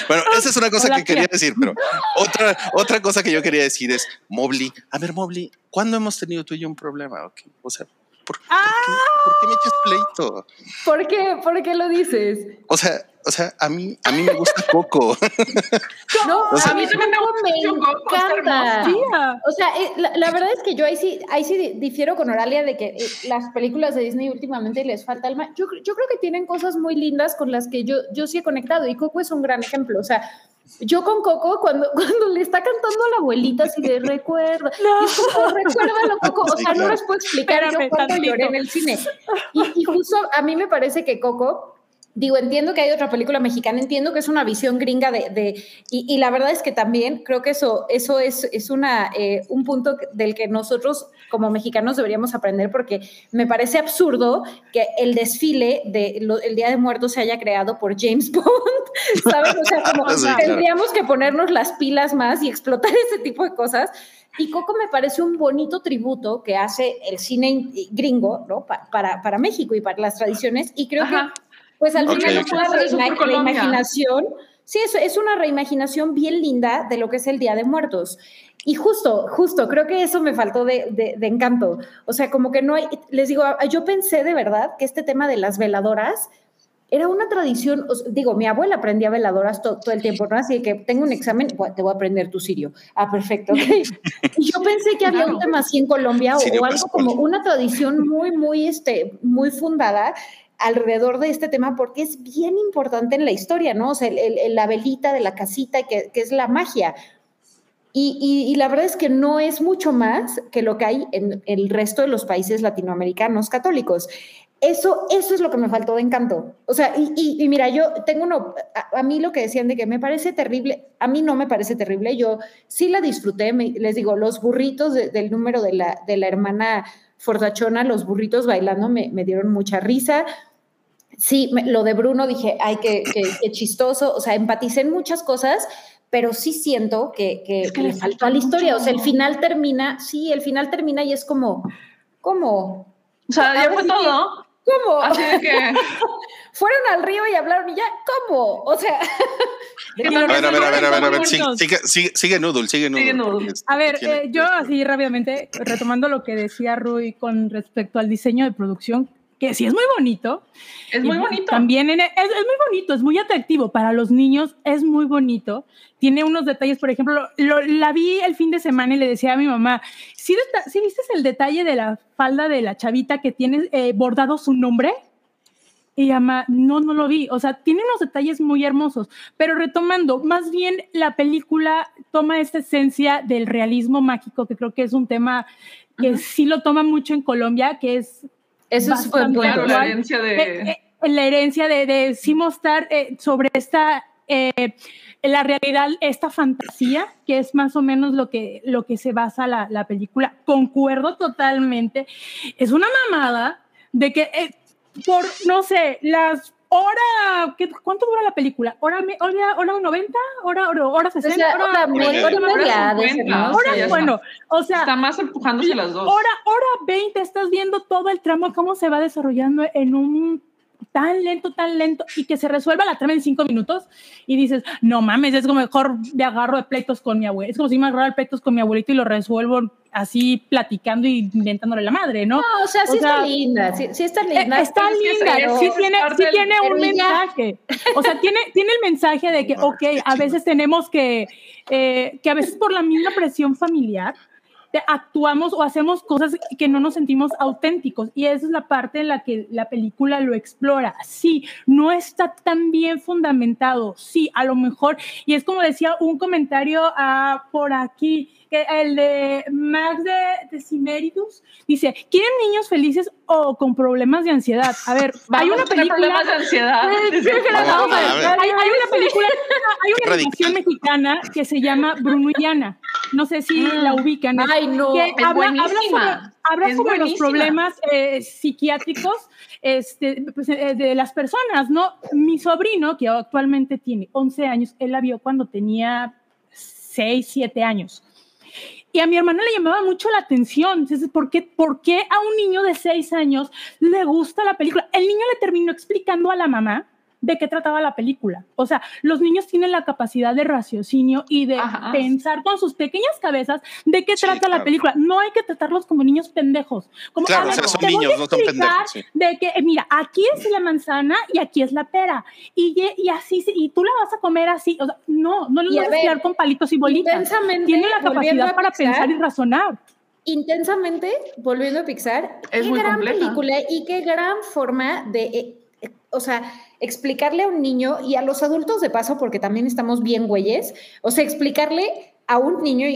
bueno, esa es una cosa que quería decir, pero otra, otra cosa que yo quería decir es, Mobley, a ver, Mobley, ¿cuándo hemos tenido tú y yo un problema? Okay. O sea, ¿por, qué, me echas pleito? ¿Por qué? ¿Por qué lo dices? O sea, o sea, a mí, a mí me gusta Coco. no, a mí también me, encanta. O sea, eh, la, verdad es que yo ahí sí, ahí sí difiero con Oralia de que eh, las películas de Disney últimamente les falta alma. Yo, yo creo que tienen cosas muy lindas con las que yo, yo sí he conectado y Coco es un gran ejemplo. O sea, Yo con Coco, cuando, cuando le está cantando a la abuelita, así de recuerda, no. recuérdalo, Coco. O sea, no les puedo explicar yo cuánto lloré en el cine. Y, y justo a mí me parece que Coco digo, entiendo que hay otra película mexicana, entiendo que es una visión gringa de, de y, la verdad es que también creo que eso, eso es, es una, eh, un punto del que nosotros como mexicanos deberíamos aprender porque me parece absurdo que el desfile del de Día de Muertos se haya creado por James Bond, ¿sabes? O sea, como tendríamos que ponernos las pilas más y explotar ese tipo de cosas. Y Coco me parece un bonito tributo que hace el cine gringo, ¿no? para, para México y para las tradiciones. Y creo que pues al final es una reimaginación. Sí, es, es una reimaginación bien linda de lo que es el Día de Muertos. Y justo, justo, creo que eso me faltó de, de, encanto. O sea, como que no hay, les digo, yo pensé de verdad que este tema de las veladoras era una tradición, digo, mi abuela aprendía veladoras todo el tiempo, ¿no? Así que tengo un examen, te voy a aprender tu sirio. Ah, perfecto. Okay. Y yo pensé que había un tema así en Colombia o, algo como una tradición muy, muy, este, muy fundada alrededor de este tema porque es bien importante en la historia, ¿no? O sea, la velita de la casita, que, que es la magia. Y, la verdad es que no es mucho más que lo que hay en el resto de los países latinoamericanos católicos. Eso, eso es lo que me faltó de encanto. O sea, y, y mira, yo tengo uno, a, mí lo que decían de que me parece terrible, a mí no me parece terrible, yo sí la disfruté, les digo, los burritos del número de la, de la hermana Fordachona, los burritos bailando me, me dieron mucha risa, sí, lo de Bruno dije, ay, qué, qué, chistoso, o sea, empaticé en muchas cosas, pero sí siento que, que, le faltó a la historia, o sea, el final termina, sí, el final termina y es como, ¿cómo? O sea, ya fue todo. ¿Cómo? Así de que... Fueron al río y hablaron y ya, ¿cómo? O sea... a ver, a ver, a ver, a ver, a ver, sigue, sigue, sigue, Noodle, sigue Noodle. A ver, eh, yo así rápidamente, retomando lo que decía Rui con respecto al diseño de producción, que sí es muy bonito. Es muy bonito. También es, es, muy bonito, es muy atractivo para los niños, es muy bonito. Tiene unos detalles, por ejemplo, lo, la vi el fin de semana y le decía a mi mamá, ¿sí, ¿sí viste el detalle de la falda de la chavita que tiene eh, bordado su nombre? Y mamá, no, no lo vi. O sea, tiene unos detalles muy hermosos. Pero retomando, más bien la película toma esta esencia del realismo mágico, que creo que es un tema que sí lo toma mucho en Colombia, que es eso es la herencia de... Eh, eh, la herencia de, de sí mostrar eh, sobre esta, la realidad, esta fantasía, que es más o menos lo que, lo que se basa la, la película. Concuerdo totalmente. Es una mamada de que por, no sé, las hora, ¿qué, ¿cuánto dura la película? ¿Hora, hora, hora 90? ¿Hora, hora, hora 60? O hora, hora, media, hora, bueno, o sea. Está más empujándose las dos. Hora, hora 20, estás viendo todo el tramo, cómo se va desarrollando en un tan lento, tan lento, y que se resuelva la trama en cinco minutos, y dices, no mames, es como mejor me agarro de pleitos con mi abuelo, es como si me agarro de pleitos con mi abuelito y lo resuelvo así platicando y inventándole la madre, ¿no? No, o sea, sí está linda, sí, está linda. Está linda, sí tiene, sí tiene un mensaje. O sea, tiene, tiene el mensaje de que, ok, a veces tenemos que, eh, que a veces por la misma presión familiar, actuamos o hacemos cosas que no nos sentimos auténticos y esa es la parte en la que la película lo explora. Sí, no está tan bien fundamentado, sí, a lo mejor, y es como decía un comentario uh, por aquí, el de Max de, de dice, ¿quieren niños felices o con problemas de ansiedad? A ver, hay una película... Problemas de ansiedad. hay, una película, hay una animación mexicana que se llama Bruno y Ana. No sé si la mm. ubican. Ay, no, que habla, habla, sobre, los problemas eh, psiquiátricos este, pues, eh, de las personas, ¿no? Mi sobrino, que actualmente tiene 11 años, él la vio cuando tenía 6, 7 años. Y a mi hermana le llamaba mucho la atención. Entonces, ¿por qué, ¿por qué a un niño de 6 años le gusta la película? El niño le terminó explicando a la mamá de qué trataba la película. O sea, los niños tienen la capacidad de raciocinio y de pensar con sus pequeñas cabezas de qué trata la película. No hay que tratarlos como niños pendejos. Como, claro, o sea, son niños, no son pendejos. De que, mira, aquí es la manzana y aquí es la pera. Y, y así, y tú la vas a comer así. O sea, no, no lo vas a tirar con palitos y bolitas. Tiene la capacidad para pensar y razonar intensamente, volviendo a Pixar, qué gran película y qué gran forma de eh, o sea, explicarle a un niño y a los adultos de paso, porque también estamos bien güeyes, o sea, explicarle a un niño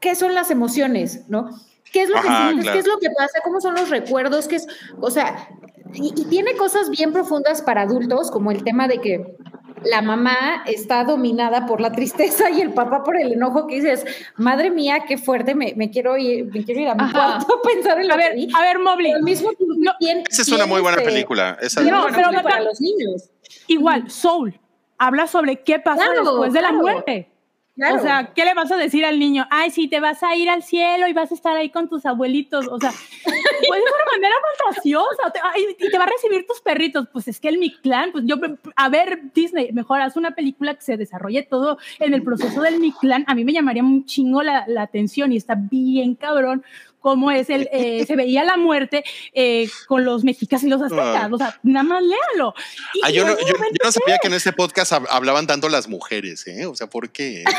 qué son las emociones, ¿no? ¿Qué es lo que sientes? ¿Qué es lo que pasa? ¿Cómo son los recuerdos? ¿Qué es? O sea, y, tiene cosas bien profundas para adultos, como el tema de que la mamá está dominada por la tristeza y el papá por el enojo que dices, madre mía, qué fuerte, me, quiero ir, me quiero ir a mi cuarto a pensar en lo a ver, A ver, Mobley. mismo esa es una muy buena película. Esa no, pero para los niños. Igual, Soul habla sobre qué pasa después de la muerte. O sea, ¿qué le vas a decir al niño? Ay, sí, te vas a ir al cielo y vas a estar ahí con tus abuelitos. O sea, puede ser una manera fantasiosa. y te va a recibir tus perritos. Pues es que el Mi Clan, pues yo, a ver, Disney, mejor haz una película que se desarrolle todo en el proceso del Mi Clan. A mí me llamaría un chingo la, la atención y está bien cabrón cómo es el, eh, se veía la muerte eh, con los mexicas y los aztecas. O sea, nada más léalo. Ah, yo, no, yo, no, sabía que en este podcast hablaban tanto las mujeres, ¿eh? O sea, ¿por qué?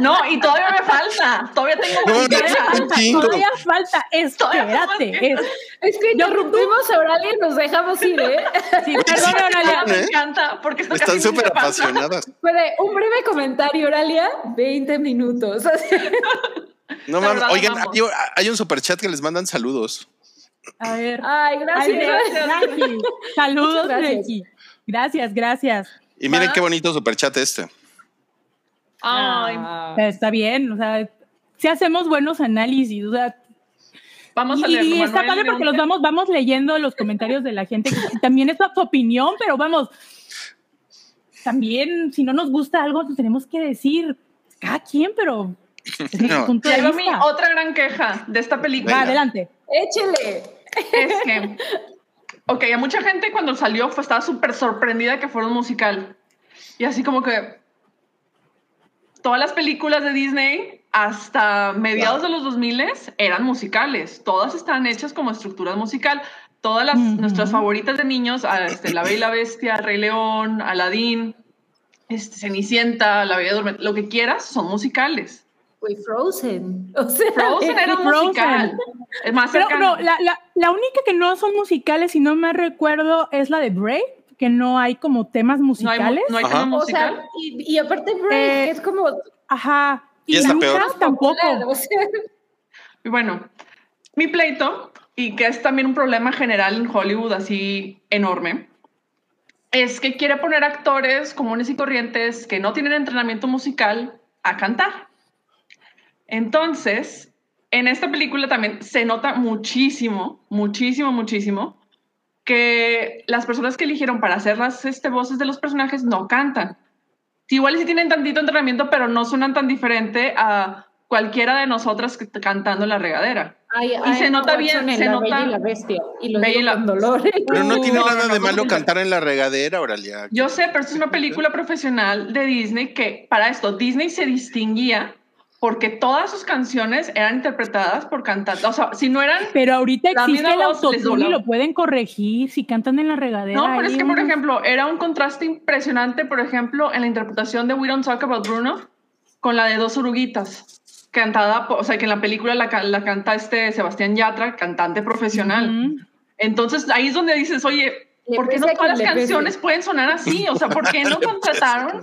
No, y todavía me falta. Todavía tengo no, no, Todavía falta. Espérate. Es, es que interrumpimos a Oralia y nos dejamos ir, ¿eh? Sí, perdón, Oralia. Me encanta porque están súper apasionadas. Puede, un breve comentario, Oralia, 20 minutos. No mames, oigan, hay, un super chat que les mandan saludos. A ver. Ay, gracias. Saludos, gracias. Gracias, gracias. Y miren qué bonito super chat este. Ay. Ah. Está bien, o sea, si hacemos buenos análisis, o sea, Vamos a leer, y está padre porque los vamos, vamos leyendo los comentarios de la gente. también es su opinión, pero vamos, también si no nos gusta algo, pues tenemos que decir cada quien, pero no. mi otra gran queja de esta película. adelante. Échele. Es que, ok, a mucha gente cuando salió fue, estaba súper sorprendida que fuera un musical. Y así como que todas las películas de Disney hasta mediados de los 2000 eran musicales. Todas estaban hechas como estructura musical. Todas las, nuestras favoritas de niños, este, La Bella y la Bestia, Rey León, Aladdin, este, Cenicienta, La Bella Durmiente, lo que quieras, son musicales. Frozen. Frozen era musical. Es más Pero no, la, la, la, única que no son musicales, si no me recuerdo, es la de Brave, que no hay como temas musicales. No hay, no hay tema musical. O sea, y, y, aparte Brave, eh, es como... Ajá. Y, y Lucas tampoco. Y bueno, mi pleito, y que es también un problema general en Hollywood así enorme, es que quiere poner actores comunes y corrientes que no tienen entrenamiento musical a cantar. Entonces, en esta película también se nota muchísimo, muchísimo, muchísimo que las personas que eligieron para hacer las este, voces de los personajes no cantan. Igual sí tienen tantito entrenamiento, pero no suenan tan diferente a cualquiera de nosotras que cantando en la regadera. y se nota bien, se nota. la bestia, y lo digo con dolor. Pero no tiene nada de malo cantar en la regadera, Oralia. Yo sé, pero es una película profesional de Disney que para esto Disney se distinguía porque todas sus canciones eran interpretadas por cantantes. O sea, si no eran. Pero ahorita existe el autotune y lo pueden corregir si cantan en la regadera. No, pero es que, por ejemplo, era un contraste impresionante, por ejemplo, en la interpretación de We Don't Talk About Bruno con la de Dos Oruguitas. Cantada, o sea, que en la película la, la canta este Sebastián Yatra, cantante profesional. Entonces ahí es donde dices, oye, ¿por qué no todas las canciones pueden sonar así? O sea, ¿por qué no contrataron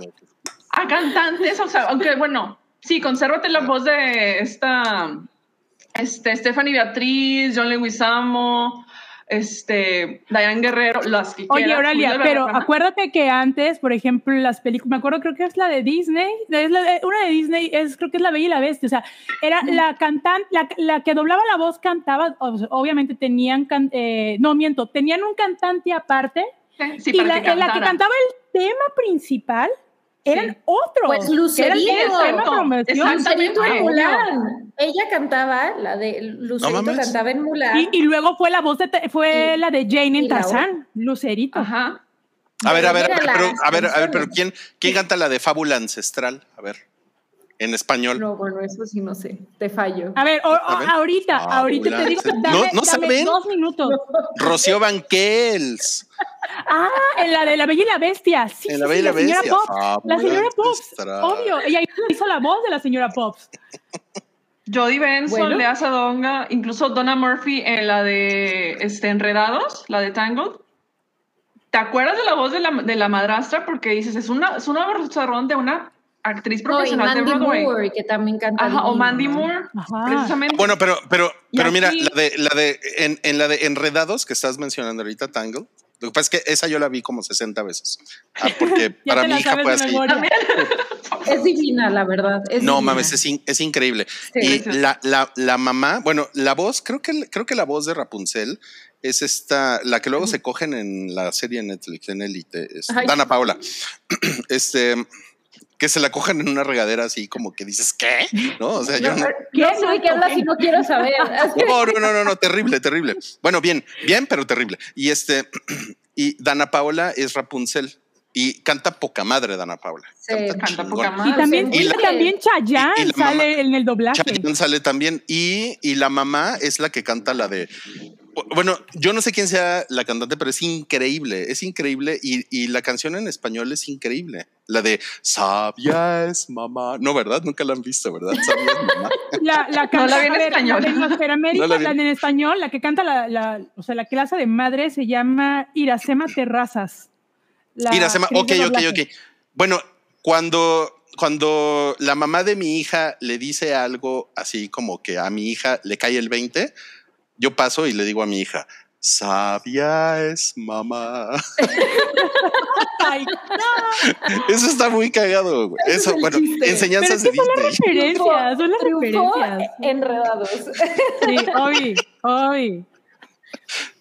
a cantantes? O sea, aunque bueno, Sí, consérvate la voz de esta este, Stephanie Beatriz, John Leguizamo, este, Diane Guerrero, las que Oye, Oralia, pero acuérdate que antes, por ejemplo, las películas, me acuerdo, creo que es la de Disney, es una de Disney, es, creo que es La Bella y la Bestia, o sea, era la cantante, la, que doblaba la voz cantaba, obviamente tenían, eh, no miento, tenían un cantante aparte, sí, y la, la que cantaba el tema principal eran otros. Pues Lucerito. Lucerito en Mulan. Ella cantaba, la de Lucerito cantaba en Mulan. Y, luego fue la voz de, fue la de Jane en Tarzán, Lucerito. Ajá. A ver, a ver, a ver, pero, a ver, a ver, pero ¿quién, quién canta la de Fábula Ancestral? A ver en español. No, bueno, eso sí no sé, te fallo. A ver, ahorita, ah, ahorita te digo, dame, no, dame dos minutos. Rocío Banquels. Ah, en la de La Bella y la Bestia. Sí, en La Bella y la, Bestia. Señora Pops. la señora Pops, obvio. Ella hizo la voz de la señora Pops. Jodie Benson, Lea Sadonga, incluso Donna Murphy en la de este, Enredados, la de Tangled. te acuerdas de la voz de la, de la madrastra porque dices, es una, es una de una actriz y profesional de Broadway. Moore, que también canta. Ajá, o Mandy. Moore, Ajá. precisamente. Bueno, pero, pero, pero mira, la de, la de, en, en la de Enredados que estás mencionando ahorita, Tangle, lo que pasa es que esa yo la vi como 60 veces. Ah, porque para mi hija fue así. Es divina, la verdad. es No divina. mames, es, in- es increíble. Sí, y la, la, la mamá, bueno, la voz, creo que, creo que la voz de Rapunzel es esta, la que luego se cogen en la serie Netflix, en Elite, es Ay. Dana Paula. este, que se la cogen en una regadera así como que dices, ¿qué? ¿No? O sea, yo no. No sé de qué hablas y no quiero saber. No, no, no, no, no, terrible, terrible. Bueno, bien, bien, pero terrible. Y este, y Dana Paola es Rapunzel y canta poca madre Dana Paola. Sí. Canta chingón. poca Y madre. también, Y y la- también Chayanne y- y sale en el doblaje. Chayanne sale también y, y la mamá es la que canta la de bueno, yo no sé quién sea la cantante, pero es increíble, es increíble y, y la canción en español es increíble. La de Sabia es mamá. No, ¿verdad? Nunca la han visto, ¿verdad? Sabia es mamá. La, la No la vi en español. La de Masperamérica, No la vi. la de en español, la que canta la, la, o sea, la clase de madre se llama Iracema Terrazas. La Iracema, ok, ok, ok. Bueno, cuando, cuando la mamá de mi hija le dice algo así como que a mi hija le cae el 20, yo paso y le digo a mi hija, sabia es mamá. Ay, Eso está muy cagado, güey. Es Eso, el bueno, chiste. pero enseñanzas es de que son las Disney. referencias, son las referencias. enredados. Sí, hoy, hoy.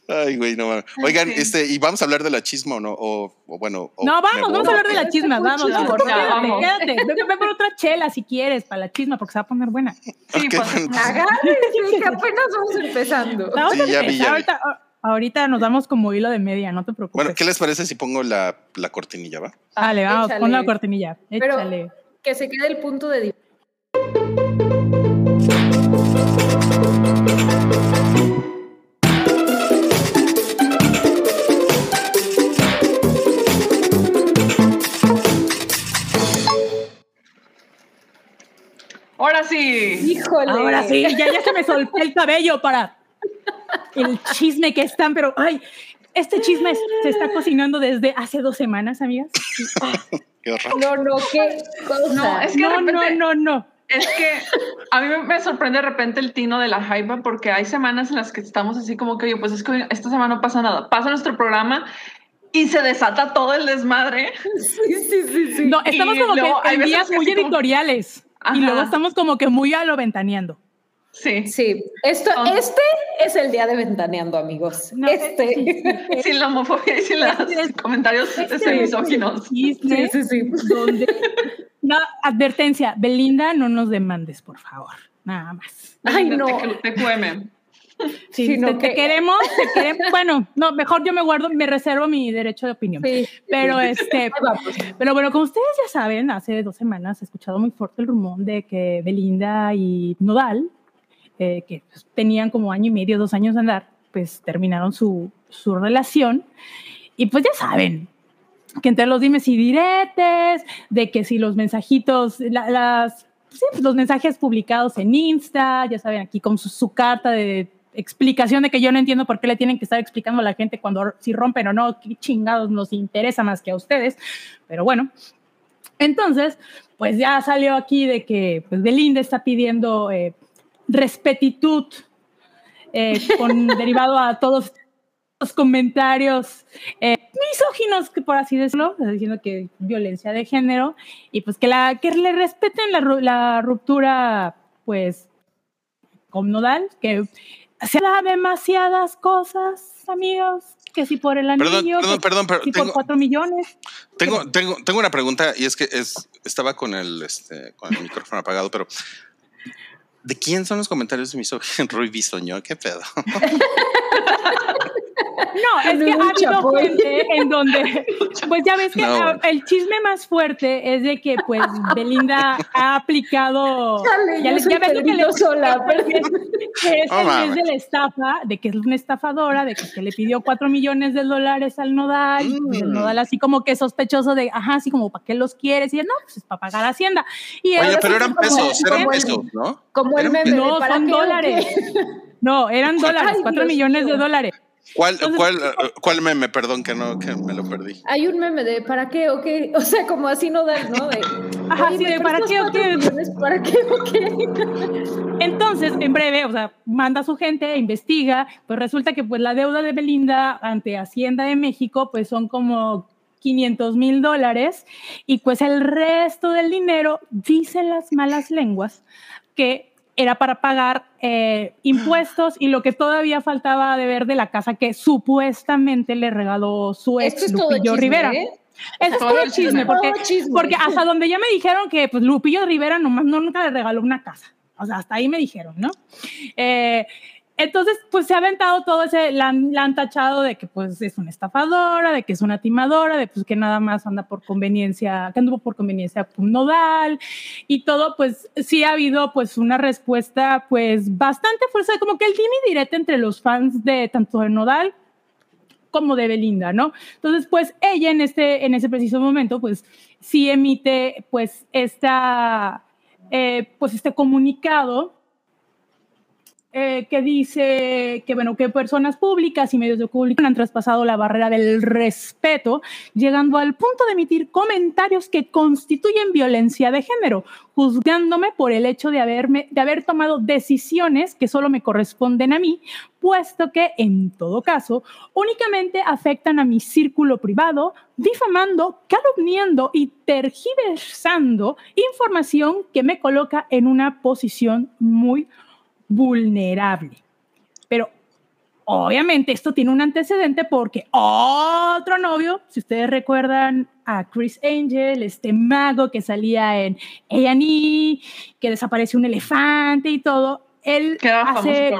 Ay, güey, no mames. Oigan, Sí. este, y vamos a hablar de la chisma o no, o, o bueno. o No, vamos, vamos a hablar de la Este chisma, fue vamos, vamos. ya, Quédate, vamos. quédate. Ve, por otra chela si quieres para la chisma, porque se va a poner buena. Sí, Ok, pues, bueno. Agárrense, que apenas vamos empezando. Vamos Sí, a ya vi, ya vi. ahorita, ahorita nos damos como hilo de media, no te preocupes. Bueno, ¿qué les parece si pongo la, la cortinilla, va? Dale, vamos, Échale. pon la cortinilla. Pero- Échale. Que se quede el punto de ahora sí. Híjole. Ahora sí, ya, ya se me soltó el cabello para el chisme que están, pero ay, este chisme se está cocinando desde hace dos semanas, amigas. Qué horror. No, no, qué cosa. No, es que No, no, repente- no, no. Es que a mí me- sorprende de repente el tino de la hype porque hay semanas en las que estamos así como que, oye, pues es que esta semana no pasa nada. Pasa nuestro programa y se desata todo el desmadre. Sí, sí, sí, sí. No, estamos Y como luego que hay en días muy como- editoriales. Ajá. Y luego estamos como que muy a lo ventaneando. Sí. Sí, esto, Ah. este es el día de ventaneando, amigos. No, este. sí, sí, Sin la homofobia y sin los Este es- comentarios este es misóginos. Sí, sí, sí. donde- No, advertencia, Belinda, no nos demandes, por favor. Nada más. Ay, no. TQM. Sí, Sino te, te que- queremos, te queremos. Bueno, no, mejor yo me guardo, me reservo mi derecho de opinión. Sí. Pero este, pero bueno, como ustedes ya saben, hace dos semanas he escuchado muy fuerte el rumor de que Belinda y Nodal, eh, que pues, tenían como año y medio, dos años de andar, pues terminaron su, su relación. Y pues ya saben, que entre los dimes y diretes, de que si los mensajitos, la- las, sí, pues, los mensajes publicados en Insta, ya saben, aquí con su, su carta de explicación de que yo no entiendo por qué le tienen que estar explicando a la gente cuando si rompen o no, qué chingados nos interesa más que a ustedes, pero bueno. Entonces, pues ya salió aquí de que pues Belinda está pidiendo eh, respetitud eh, con derivado a todos los comentarios eh, misóginos, que por así decirlo, diciendo que violencia de género y pues que, la, que le respeten la, ru- la ruptura, pues, con nodal, que se da demasiadas cosas, amigos, que si por el anillo, Perdón, perdón, que perdón, pero si por tengo, cuatro millones. tengo, tengo, tengo una pregunta y es que es, estaba con el, este, con el micrófono apagado, pero ¿de quién son los comentarios de misógino? Rui Bisoño, ¿qué pedo? No, es que ha habido gente en donde, pues ya ves que No, el chisme más fuerte es de que pues Belinda ha aplicado, ya, les- ya ves lo que le sola, que es, que es el de la estafa, de que es una estafadora, de que, que le pidió cuatro millones de dólares al nodal, y pues el Mm. nodal así como que sospechoso de, ajá, así como, ¿para qué los quieres? Y él, no, pues es para pagar Hacienda. Y Oye, pero eran pesos, eran como el- pesos, ¿no? Como el meme no, ¿para son dólares. No, eran dólares, Ay, cuatro Dios millones de dólares. ¿Cuál, cuál, cuál meme? Perdón que no, que me lo perdí. Hay un meme de ¿para qué o qué? O sea, como así no da, ¿no? De, Ajá, sí, de ¿para qué o qué? ¿Para qué o qué? Entonces, en breve, o sea, manda a su gente, investiga, pues resulta que pues la deuda de Belinda ante Hacienda de México pues son como 500 mil dólares y pues el resto del dinero, dicen las malas lenguas, que era para pagar eh, impuestos y lo que todavía faltaba de ver de la casa que supuestamente le regaló su ex Lupillo Rivera. ¿eh? Eso es todo chisme, porque, porque hasta donde ya me dijeron que pues, Lupillo Rivera nomás no, nunca le regaló una casa. O sea, hasta ahí me dijeron, ¿no? Eh, entonces, pues se ha aventado todo ese, la, han tachado de que pues es una estafadora, de que es una timadora, de pues que nada más anda por conveniencia, que anduvo por conveniencia con nodal y todo, pues sí ha habido pues una respuesta pues bastante fuerte, como que el tiene directo entre los fans de tanto de nodal como de Belinda, ¿no? Entonces, pues ella en este, en ese preciso momento, pues sí emite pues esta, eh, pues este comunicado eh, que dice que, bueno, que personas públicas y medios de comunicación han traspasado la barrera del respeto, llegando al punto de emitir comentarios que constituyen violencia de género, juzgándome por el hecho de, haberme, de haber tomado decisiones que solo me corresponden a mí, puesto que, en todo caso, únicamente afectan a mi círculo privado, difamando, calumniando y tergiversando información que me coloca en una posición muy vulnerable. Pero obviamente esto tiene un antecedente porque otro novio, si ustedes recuerdan a Chris Angel, este mago que salía en A&E, que desapareció un elefante y todo, él hace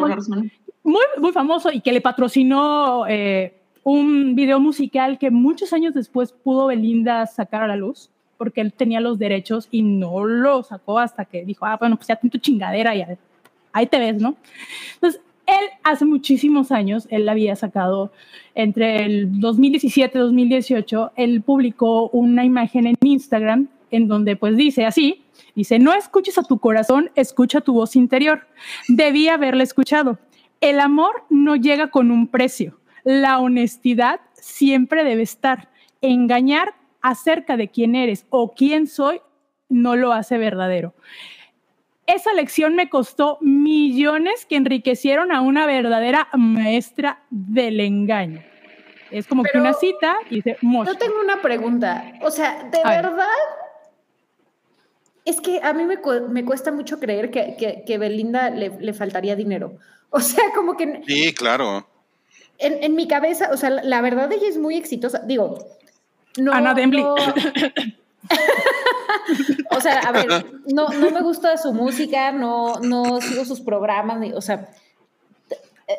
muy, muy famoso y que le patrocinó eh, un video musical que muchos años después pudo Belinda sacar a la luz porque él tenía los derechos y no lo sacó hasta que dijo, ah, bueno, pues ya tengo chingadera y ahí te ves, ¿no? Entonces, él hace muchísimos años, él había sacado entre el 2017 y 2018, él publicó una imagen en Instagram en donde pues dice así, dice, no escuches a tu corazón, escucha tu voz interior. Debí haberle escuchado. El amor no llega con un precio. La honestidad siempre debe estar. Engañar acerca de quién eres o quién soy no lo hace verdadero. Esa lección me costó millones que enriquecieron a una verdadera maestra del engaño. Es como que una cita y dice, Yo tengo una pregunta. O sea, ¿de verdad? Es que a mí me, me cuesta mucho creer que, que, Belinda le, le, faltaría dinero. O sea, como que... Sí, claro. En, en mi cabeza, o sea, la, verdad ella es muy exitosa. Digo, no... Ana Dembly. o sea, a ver, no, no me gusta su música, no, no sigo sus programas, o sea,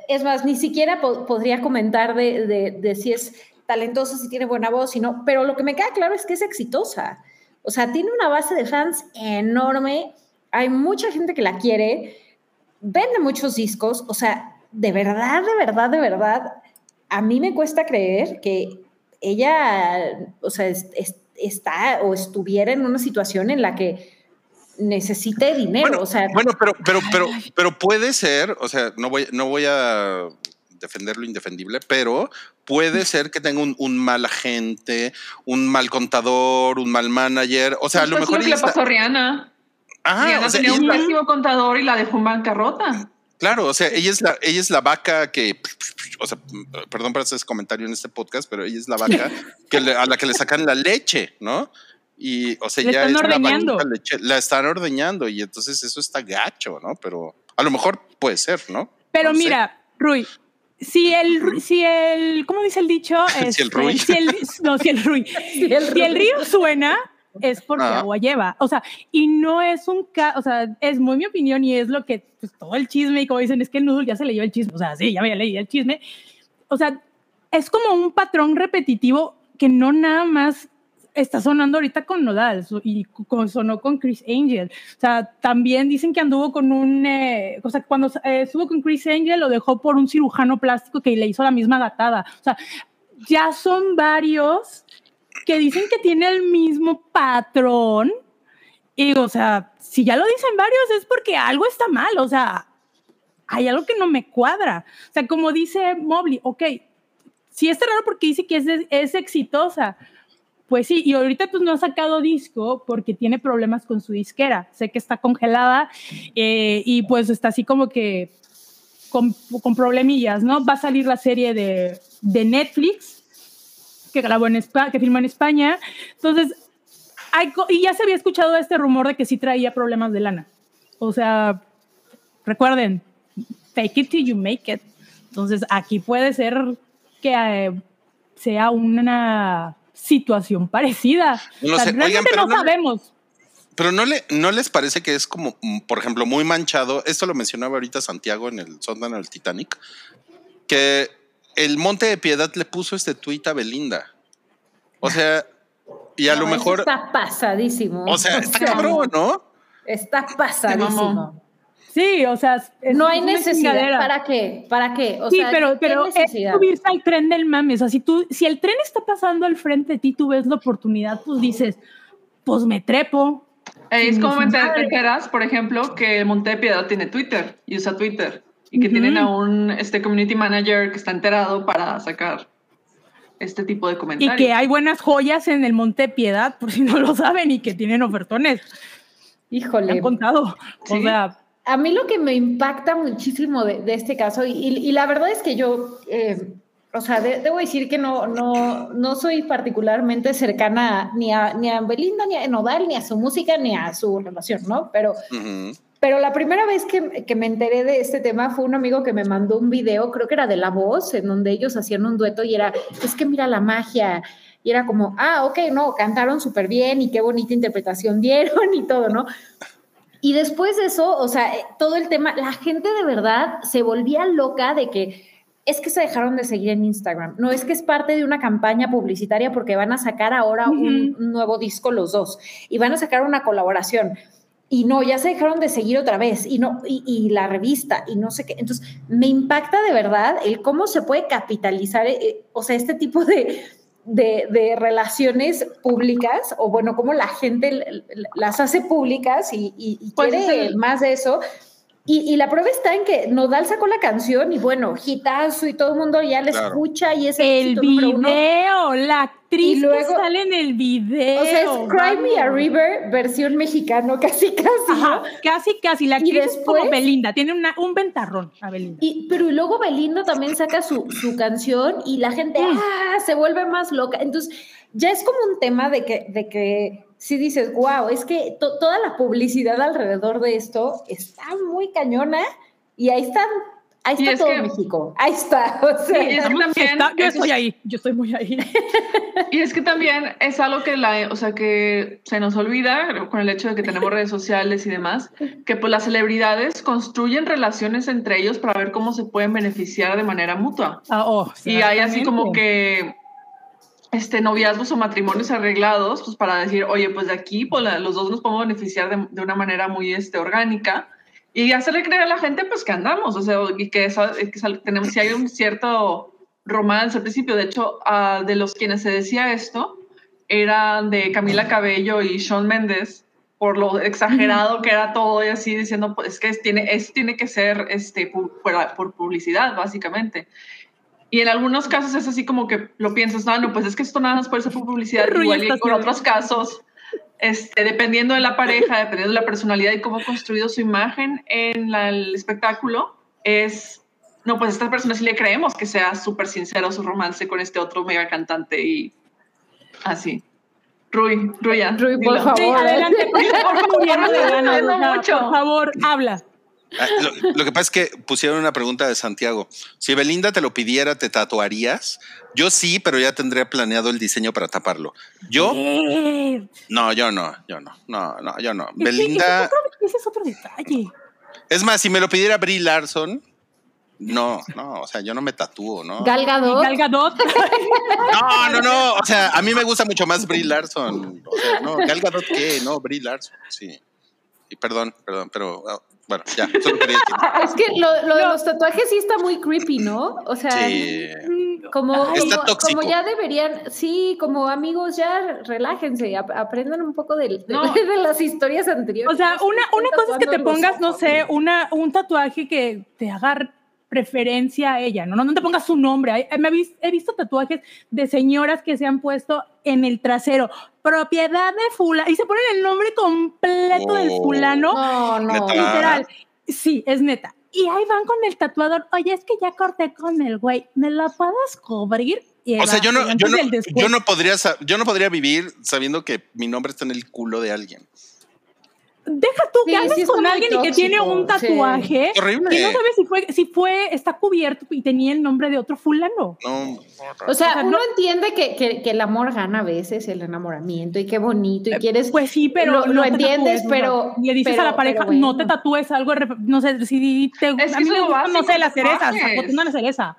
es más, ni siquiera podría comentar de, de, si es talentosa, si tiene buena voz, sino, pero lo que me queda claro es que es exitosa. O sea, tiene una base de fans enorme, hay mucha gente que la quiere, vende muchos discos, o sea, de verdad, de verdad, de verdad, a mí me cuesta creer que ella, o sea, es, está o estuviera en una situación en la que necesite dinero. Bueno, o sea, bueno, pero, pero, pero, pero puede ser, o sea, no voy, no voy a defender lo indefendible, pero puede ser que tenga un, mal agente, un mal contador, un mal manager. O sea, a lo pues mejor. Es lo que le pasó a Rihanna. Ah, Rihanna tenía un pésimo contador y la dejó en bancarrota. Claro, o sea, ella es la, ella es la vaca que, o sea, perdón por ese comentario en este podcast, pero ella es la vaca que a la que le sacan la leche, ¿no? Y, o sea, ya es ordeñando. la leche, la están ordeñando y entonces eso está gacho, ¿no? Pero a lo mejor puede ser, ¿no? Pero mira, Rui, si el, si el, ¿cómo dice el dicho? si el Rui. Si el, no, si el Rui. si el río suena, es porque ah. agua lleva. O sea, y no es un caso, o sea, es muy mi opinión y es lo que pues, todo el chisme y como dicen, es que el Noodle ya se leyó el chisme. O sea, sí, ya me leí el chisme. O sea, es como un patrón repetitivo que no nada más está sonando ahorita con Nodal y sonó con Chris Angel. O sea, también dicen que anduvo con un, eh, o sea, cuando eh, estuvo con Chris Angel lo dejó por un cirujano plástico que le hizo la misma gatada. O sea, ya son varios que dicen que tiene el mismo patrón. Y, o sea, si ya lo dicen varios es porque algo está mal, o sea, hay algo que no me cuadra. O sea, como dice Mobley, ok, sí está raro porque dice que es, es exitosa. Pues sí, y ahorita pues no ha sacado disco porque tiene problemas con su disquera. Sé que está congelada eh, y pues está así como que con, con, problemillas, ¿no? Va a salir la serie de, de Netflix que grabó en España, que filmó en España. Entonces, hay, y ya se había escuchado este rumor de que sí traía problemas de lana. O sea, recuerden, fake it till you make it. Entonces, aquí puede ser que eh, sea una situación parecida. No, no sabemos. Pero no, le, no les parece que es como, mm, por ejemplo, muy manchado. Esto lo mencionaba ahorita Santiago en el Sondan el Titanic, que el Monte de Piedad le puso este tuit a Belinda. O sea, y a lo mejor. Está pasadísimo. O sea, está cabrón, ¿no? Está pasadísimo. Sí, o sea, no hay necesidad. ¿Para qué? ¿Para qué? sí, pero, pero es subirse al tren del mame. O sea, si, tú, si el tren está pasando al frente de ti, tú ves la oportunidad, pues dices, pues me trepo. Es como enteras, por ejemplo, que Monte Piedad tiene Twitter y usa Twitter y que tienen a un este community manager que está enterado para sacar este tipo de comentarios. Y que hay buenas joyas en el Monte Piedad, por si no lo saben, y que tienen ofertones. Híjole. Me han contado. O sea, a mí lo que me impacta muchísimo de, este caso, y, la verdad es que yo, eh, o sea, debo decir que no, no, no soy particularmente cercana ni a, ni a Belinda, ni a Nodal, ni a su música, ni a su relación, ¿no? Pero, pero la primera vez que, que, me enteré de este tema fue un amigo que me mandó un video, creo que era de La Voz, en donde ellos hacían un dueto y era, es que mira la magia. Y era como, ah, ok, no, cantaron súper bien y qué bonita interpretación dieron y todo, ¿no? Y después de eso, o sea, todo el tema, la gente de verdad se volvía loca de que es que se dejaron de seguir en Instagram. No es que es parte de una campaña publicitaria porque van a sacar ahora un, nuevo disco los dos y van a sacar una colaboración. Y no, ya se dejaron de seguir otra vez y no y, la revista y no sé qué. Entonces, me impacta de verdad el cómo se puede capitalizar, eh, o sea, este tipo de, de, relaciones públicas, o bueno, cómo la gente las hace públicas y, y, quiere más de eso. Y, la prueba está en que Nodal sacó la canción y bueno, hitazo y todo el mundo ya la escucha y es el video, la actriz que sale en el video. O sea, es Cry Me a River versión mexicano, casi casi. casi casi. La actriz es como Belinda, tiene una, un ventarrón a Belinda. Y, pero luego Belinda también saca su, su canción y la gente ah, se vuelve más loca. Entonces, ya es como un tema de que, de que si dices, wow, es que toda la publicidad alrededor de esto está muy cañona y ahí están. Ahí está todo México. Ahí está. yo estoy ahí. Yo estoy muy ahí. y es que también es algo que la, o sea, que se nos olvida con el hecho de que tenemos redes sociales y demás, que pues las celebridades construyen relaciones entre ellos para ver cómo se pueden beneficiar de manera mutua. Ah, oh, y hay así como que este, noviazgos o matrimonios arreglados, pues para decir, oye, pues de aquí pues, los dos nos podemos beneficiar de, de, una manera muy este, orgánica y hacerle creer a la gente pues que andamos, o sea, y que, que tenemos, si hay un cierto romance al principio, de hecho, uh, de los quienes se decía esto, eran de Camila Cabello y Shawn Mendes, por lo exagerado que era todo y así diciendo, pues es que tiene, es, tiene que ser este, por, por publicidad, básicamente. Y en algunos casos es así como que lo piensas, no, no, pues es que esto nada más puede ser publicidad, igual y con otros casos, este, dependiendo de la pareja, dependiendo de la personalidad y cómo ha construido su imagen en el espectáculo, es, no, pues a esta persona sí le creemos que sea súper sincero su romance con este otro mega cantante y así. Rui, Rui, Rui, por favor. adelante, por favor, por favor, habla. Ah, lo, que pasa es que pusieron una pregunta de Santiago. Si Belinda te lo pidiera, ¿te tatuarías? Yo sí, pero ya tendría planeado el diseño para taparlo. Yo. No, yo no, yo no, no, no, yo no. Belinda. Ese es, otro, detalle. Es más, si me lo pidiera Brie Larson, no, no, o sea, yo no me tatúo, ¿no? Galgadot. Galgadot. No, no, no. O sea, a mí me gusta mucho más Brie Larson. O sea, no, Galgadot qué, no, Brie Larson, sí. Y perdón, perdón, pero bueno, ya, Es que lo, de los tatuajes sí está muy creepy, ¿no? O sea. Sí. Mm, como, Está como, tóxico. como ya deberían, sí, como amigos, ya relájense, ap- aprendan un poco del- de, No. de las historias anteriores. O sea, una, una cosa es que te pongas, no sé, una, un tatuaje que te haga preferencia a ella, ¿no? No, no te pongas su nombre. He, he visto tatuajes de señoras que se han puesto en el trasero, propiedad de fulano, y se ponen el nombre completo del fulano, No, no. Literal. Sí, es neta. Y ahí van con el tatuador, oye, es que ya corté con el güey, ¿me lo puedes cubrir? Y O sea, yo no, yo no, yo no podría, yo no podría vivir sabiendo que mi nombre está en el culo de alguien. Deja tú que Sí, andes sí con alguien y que tiene tóxico, un sí. tatuaje Horrible. que no sabes si fue, si fue, está cubierto y tenía el nombre de otro fulano. No. O sea, O sea, uno no- entiende que, que- que el amor gana a veces, el enamoramiento, y qué bonito, y quieres... Pues sí, pero Lo- no lo entiendes, tatúes, pero- le dices pero- a la pareja, bueno. no te tatúes algo, no sé, si te, Es a que mí me eso gusta, no sé, básico, las cerezas, tatuajes. sacó una cereza.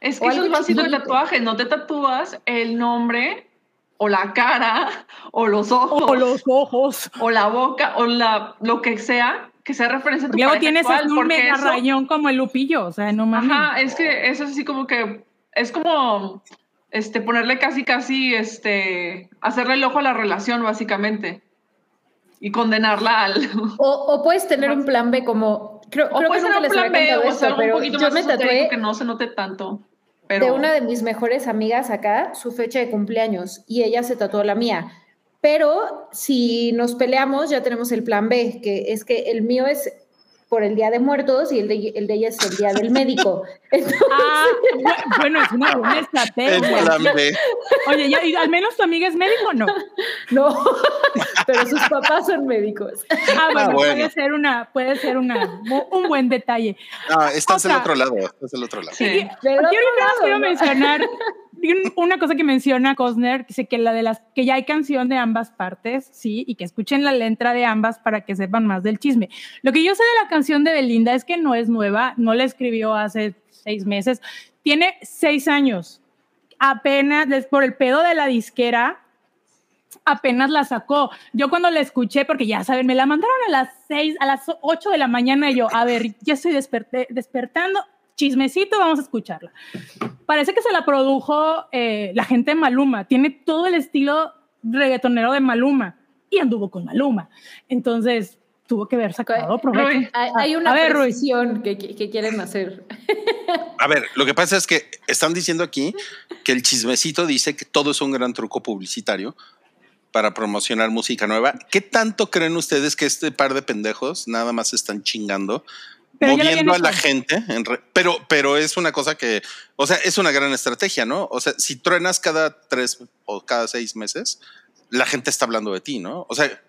Es que eso es básico chiquito. tatuaje. No te tatúas el nombre o la cara o los ojos O los ojos. o la boca o la, lo que sea que sea referencia a tu Luego tienes actual, un porque mega eso- rayón como el lupillo, o sea, no mames. Ajá, es que eso es así como que es como este ponerle casi casi este hacerle el ojo a la relación básicamente y condenarla al O, o puedes tener un plan B como... Creo, o creo puede que ser nunca un plan B o sea algo un poquito yo más me esotérico tatué que no se note tanto. Pero de una de mis mejores amigas acá su fecha de cumpleaños y ella se tatuó la mía. Pero si nos peleamos ya tenemos el plan B, que es que el mío es por el Día de Muertos y el de, el de ella es el Día del Médico. Entonces, Ah, bu- bueno, es una buena estrategia. Oye, ya, y al menos tu amiga es médico o no. no, pero sus papás son médicos. Ah, bueno, bueno. puede ser una, puede ser una, un buen detalle. No, estás O del sea- otro lado. Estás del otro lado. Sí. Del otro más lado, quiero mencionar una cosa que menciona Cosner, dice que la de las que ya hay canción de ambas partes, sí, y que escuchen la letra de ambas para que sepan más del chisme. Lo que yo sé de la canción de Belinda es que no es nueva, no la escribió hace seis meses, tiene seis años. Apenas por el pedo de la disquera, apenas la sacó. Yo cuando la escuché, porque ya saben, me la mandaron a las 6, a las 8 de la mañana y yo, a ver, ya estoy despertando, chismecito, vamos a escucharla. Parece que se la produjo eh, la gente de Maluma, tiene todo el estilo reggaetonero de Maluma y anduvo con Maluma. Entonces, tuvo que haber sacado provecho. Hay, hay una A ver, precisión que- que quieren hacer. A ver, lo que pasa es que están diciendo aquí que el chismecito dice que todo es un gran truco publicitario para promocionar música nueva. ¿Qué tanto creen ustedes que este par de pendejos nada más están chingando? Pero moviendo a la gente, en re- pero, pero es una cosa que, o sea, es una gran estrategia, ¿no? O sea, si truenas cada tres o cada seis meses, la gente está hablando de ti, ¿no? O sea,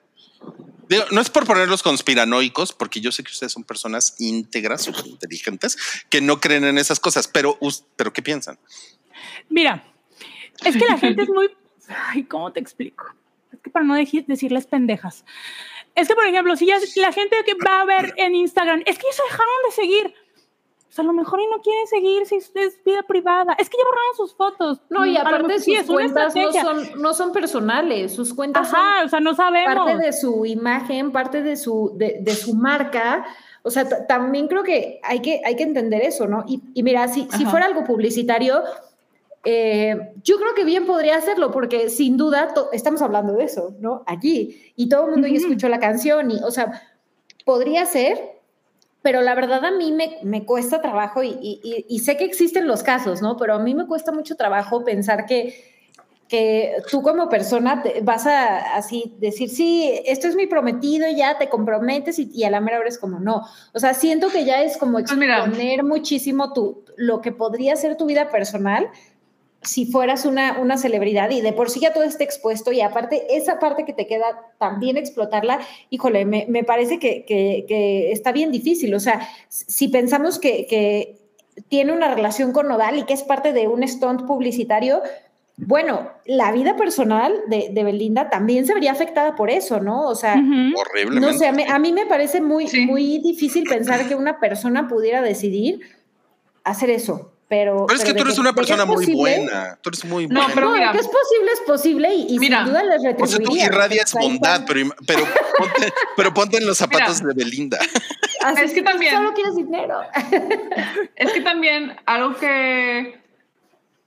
digo, no es por ponerlos conspiranoicos, porque yo sé que ustedes son personas íntegras, súper inteligentes, que no creen en esas cosas, pero, pero ¿qué piensan? Mira, es que la gente es muy. Ay, ¿cómo te explico? Es que para no decirles pendejas. Es que, por ejemplo, si ya la gente que va a ver en Instagram, es que ya se dejaron de seguir. Pues a lo mejor y no quieren seguir si es vida privada. Es que ya borraron sus fotos. No, y aparte sus cuentas no son, no son personales, sus cuentas son Ajá, o sea, no sabemos. parte de su imagen, parte de su, de, de su marca. O sea, también creo que hay que, hay que entender eso, ¿no? Y, y mira, si, si fuera algo publicitario, eh, yo creo que bien podría hacerlo, porque sin duda estamos hablando de eso, ¿no? Aquí. Y todo el mundo ya Ujú. escuchó la canción, y, o sea, podría ser, pero la verdad a mí me, me cuesta trabajo, y, y- y- sé que existen los casos, ¿no? Pero a mí me cuesta mucho trabajo pensar que que tú como persona te- vas a así decir, sí, esto es mi prometido, ya te comprometes y, y a la mera hora es como no. O sea, siento que ya es como Pues exponer muchísimo tu, lo que podría ser tu vida personal si fueras una, una celebridad y de por sí ya todo está expuesto y aparte esa parte que te queda también explotarla, híjole, me, me parece que, que- que está bien difícil. O sea, si pensamos que, que tiene una relación con Nodal y que es parte de un stunt publicitario, bueno, la vida personal de, de Belinda también se vería afectada por eso, ¿no? O sea. Horriblemente. no sé, a mí, a mí me parece muy, Sí. muy difícil pensar que una persona pudiera decidir hacer eso. Pero, Pero es que tú eres una persona muy posible- buena. Tú eres muy No, buena. pero no, mira. que es posible, es posible y, y Mira, sin duda les o sea, tú retribuiría. irradias bondad, pero, pero, ponte, pero ponte en los zapatos de Belinda. así es que también- Solo quieres dinero. Es que también algo que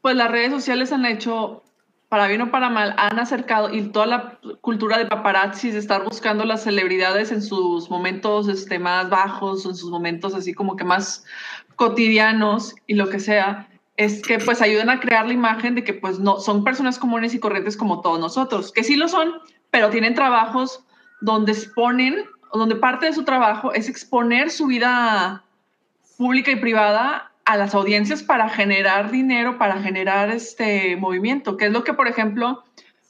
pues las redes sociales han hecho, para bien o para mal, han acercado y toda la cultura de paparazzi, de estar buscando las celebridades en sus momentos este, más bajos, en sus momentos así como que más cotidianos y lo que sea, es que pues ayudan a crear la imagen de que pues no son personas comunes y corrientes como todos nosotros, que sí lo son, pero tienen trabajos donde exponen, donde parte de su trabajo es exponer su vida pública y privada a las audiencias para generar dinero, para generar este movimiento, que es lo que, por ejemplo,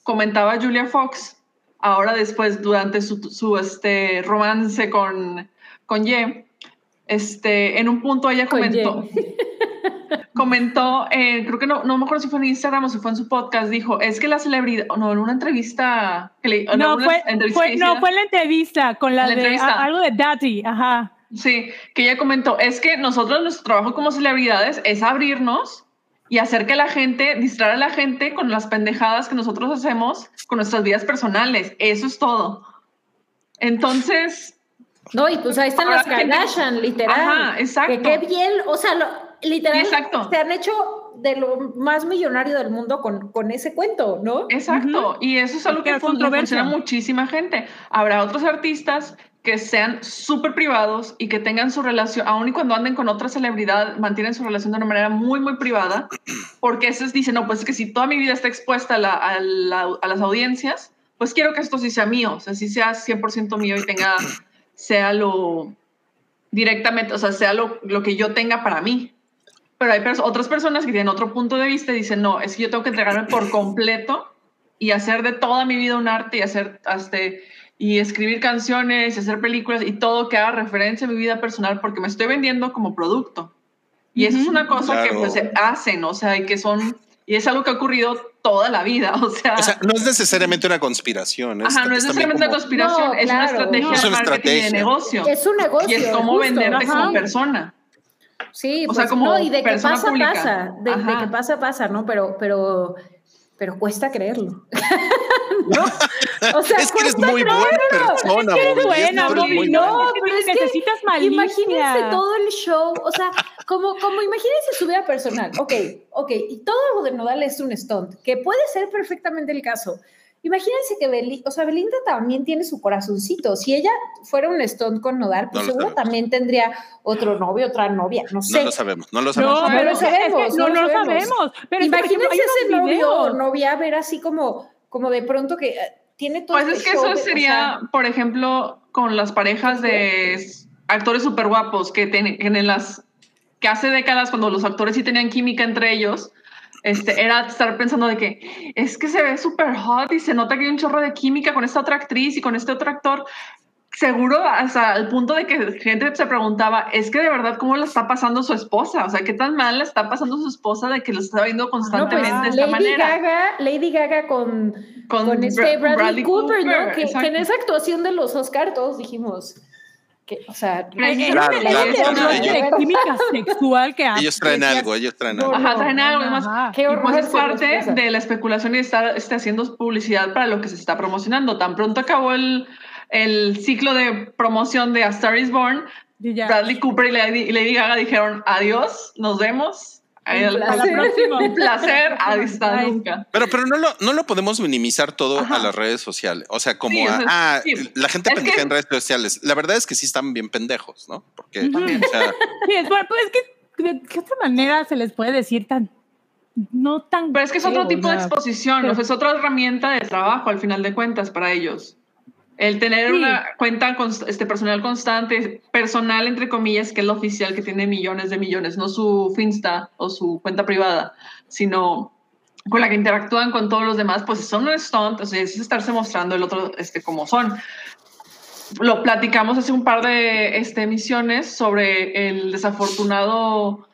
comentaba Julia Fox ahora después, durante su, su este, romance con, con Ye, este, en un punto ella comentó, comentó, eh, creo que no, no me acuerdo si fue en Instagram o si fue en su podcast, dijo, es que la celebridad, no, en una entrevista, no, fue, fue no, fue en la entrevista con la, de algo de Daddy, ajá. Sí, que ella comentó, es que nosotros nuestro trabajo como celebridades es abrirnos y hacer que la gente, distraer a la gente con las pendejadas que nosotros hacemos con nuestras vidas personales. Eso es todo. Entonces... No, y pues ahí están las Kardashian, literal. Ajá, exacto. Que qué bien, o sea, literal, se han hecho de lo más millonario del mundo con, con ese cuento, ¿no? Exacto, y eso es algo que funciona muchísima gente. Habrá otros artistas que sean súper privados y que tengan su relación, aun y cuando anden con otra celebridad, mantienen su relación de una manera muy, muy privada, porque esos dicen, no, pues es que si toda mi vida está expuesta a, a, las audiencias, pues quiero que esto sí sea mío, o sea, sí sea 100% mío y tenga, sea lo directamente, o sea, sea lo, lo que yo tenga para mí. Pero hay otras personas que tienen otro punto de vista y dicen, no, es que yo tengo que entregarme por completo y hacer de toda mi vida un arte y hacer hasta y escribir canciones, y hacer películas y todo que haga referencia a mi vida personal porque me estoy vendiendo como producto. Y eso es una cosa que pues hacen, o sea, y que son, y es algo que ha ocurrido toda la vida, o sea. O sea no es necesariamente una conspiración. Ajá, no es necesariamente una conspiración, es una estrategia de marketing de negocio. Es un negocio. Y es como venderte como persona. Sí, o sea, pues, como no, y de que pasa, pasa, de, de, que pasa, pasa, ¿no? Pero, pero pero cuesta creerlo. ¿No? O sea, es que eres muy buena persona. Es que eres buena, Bobby. No, pero es necesitas que Imagínense todo el show, o sea, como, como imagínense su vida personal. Ok, ok, y todo lo de Nodal es un stunt, que puede ser perfectamente el caso, Imagínense que Belinda, o sea, Belinda también tiene su corazoncito. Si ella fuera un Stone con Nodal, pues seguro también tendría otro novio, otra novia, no sé. No lo sabemos, no lo sabemos. No, pero sabemos, no, lo sabemos. Pero Imagínense ese novio o novia ver así como, como de pronto que eh, tiene todo Pues es este que eso sería, por ejemplo, con las parejas de actores súper guapos que tienen las que hace décadas cuando los actores sí tenían química entre ellos, este, era estar pensando de que es que se ve súper hot y se nota que hay un chorro de química con esta otra actriz y con este otro actor. Seguro hasta el punto de que gente se preguntaba, es que de verdad, ¿cómo le está pasando su esposa? O sea, ¿qué tan mal le está pasando su esposa de que lo está viendo constantemente pues, de esta Lady manera? Gaga, Lady Gaga con, con, este Bradley, Cooper, ¿no? Que, que, en esa actuación de los Oscar todos dijimos, o sea, claro, de química sexual que Ellos traen algo, ellos traen algo. Ajá, traen algo. Además, Qué pues es parte de la especulación y estar está haciendo publicidad para lo que se está promocionando. Tan pronto acabó el, el ciclo de promoción de A Star is Born, Bradley Cooper y Lady, Lady Gaga dijeron adiós, nos vemos un placer. a distancia. Pero, pero no, lo, no lo podemos minimizar todo a las redes sociales. O sea, como ah, la gente pendeja en redes sociales. La verdad es que sí están bien pendejos, ¿no? Porque, o sea, sí, es, pues, es que de qué otra manera se les puede decir tan no tan. Pero es que es otro tipo de exposición, o sea, es otra herramienta de trabajo al final de cuentas para ellos. El tener una cuenta este, personal constante, personal entre comillas, que es lo oficial que tiene millones de millones, no su Finsta o su cuenta privada, sino con la que interactúan con todos los demás, pues son un stunt, o sea, es estarse mostrando el otro este, como son. Lo platicamos hace un par de este, emisiones sobre el desafortunado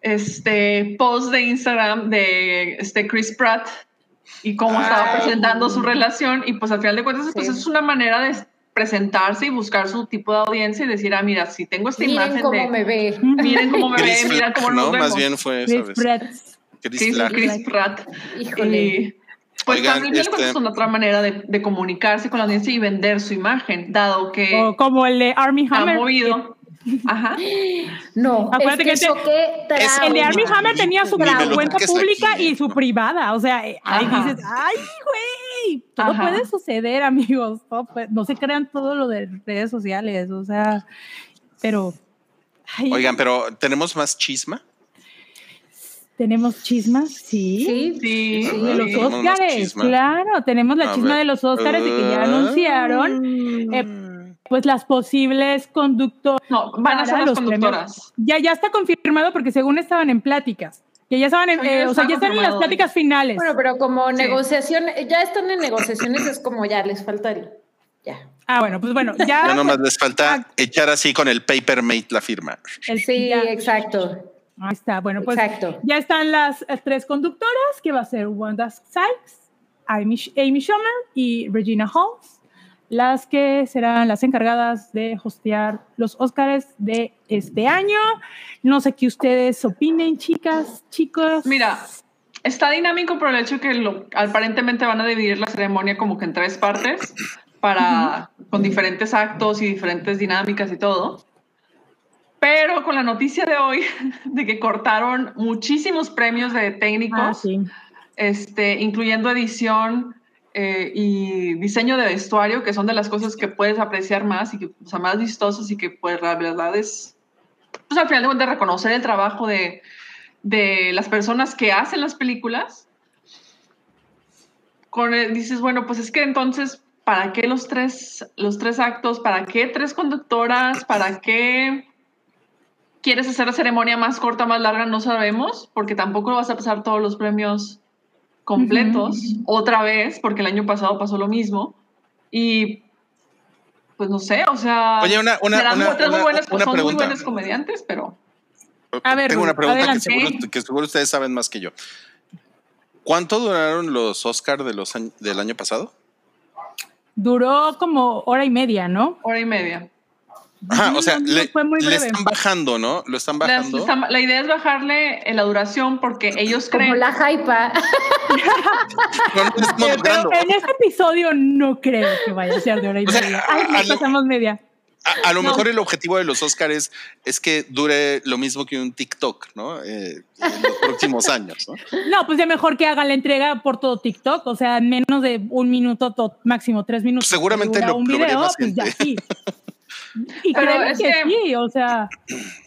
este, post de Instagram de este, Chris Pratt, y cómo estaba presentando su relación y pues al final de cuentas pues es una manera de presentarse y buscar su tipo de audiencia y decir, ah, mira, si tengo esta miren imagen cómo me ve. Miren cómo me ve, miren cómo nos no, vemos. más bien fue eso. Chris Pratt. Chris, sí, Chris Pratt. Híjole. Y, pues Oigan, también este... es una otra manera de, de, comunicarse con la audiencia y vender su imagen, dado que... O como el de Army Hammer. Ha movido. Ajá. No, Acuérdate es que que, te- choqué es- El de Army. Hammer tenía su cuenta pública aquí, y su ¿no? privada. O sea, eh, ahí Ajá. dices, ay, güey, todo Ajá. puede suceder, amigos. todo puede- no se crean todo lo de redes sociales. O sea, pero. ay, Oigan, pero ¿tenemos más chisma? ¿Tenemos chismas? Sí. Sí, Sí, Sí, De los Óscares, claro, tenemos la A chisma ver. de los Óscares de que ya Ah. anunciaron eh, pues las posibles conductoras. No, van a ser las conductoras. Ya, ya está confirmado porque según estaban en pláticas, que ya estaban en, eh, ya o sea, ya están en las pláticas finales. Bueno, pero como Sí. negociación, ya están en negociaciones, es como ya les falta el. Ya. ah, bueno, pues bueno, ya. Ya nomás les Ah. falta echar así con el paper mate la firma. el- Sí, ya- exacto. ahí está, bueno, pues exacto. ya están las eh, tres conductoras, que va a ser Wanda Sykes, Amy, Amy Schumer y Regina Halls, las que serán las encargadas de hostear los Óscares de este año. No sé qué ustedes opinen, chicas, chicos. Mira, está dinámico por el hecho que lo, aparentemente van a dividir la ceremonia como que en tres partes para con diferentes actos y diferentes dinámicas y todo. Pero con la noticia de hoy de que cortaron muchísimos premios de técnicos, Ah, sí. este, incluyendo edición eh, y diseño de vestuario, que son de las cosas que puedes apreciar más y que o sea, más vistosas y que pues la verdad es, pues al final de cuentas, reconocer el trabajo de, de las personas que hacen las películas. Con dices, bueno, pues es que entonces, ¿para qué los tres, los tres actos? ¿Para qué tres conductoras? ¿Para qué quieres hacer la ceremonia más corta, más larga? No sabemos, porque tampoco vas a pasar todos los premios completos otra vez, porque el año pasado pasó lo mismo. Y pues no sé, o sea, Oye, una- una- serán una- otras muy una- buenas, una son muy buenos comediantes, pero A ver, Tengo una pregunta que adelante. seguro, que seguro ustedes saben más que yo. ¿Cuánto duraron los Oscar de los año- del año pasado? Duró como hora y media, ¿no? hora y media. Ajá, o sea, No, no, le, fue muy le breve. están bajando, ¿no? Lo están bajando. la idea es bajarle eh, la duración porque ellos Como creen. la hypa. No, no Eh, Pero en este episodio no creo que vaya a ser de hora y O sea, media. a- Ay, a nos lo- pasamos media. A, a lo No. mejor el objetivo de los Oscars es que dure lo mismo que un TikTok, ¿no? Eh, en los próximos años, ¿no? No, pues ya mejor que haga la entrega por todo TikTok, o sea, en menos de un minuto, to- máximo tres minutos. Seguramente lo- un lo vería video, más pues ya gente. sí. Y Pero es que, que- sí, o sea,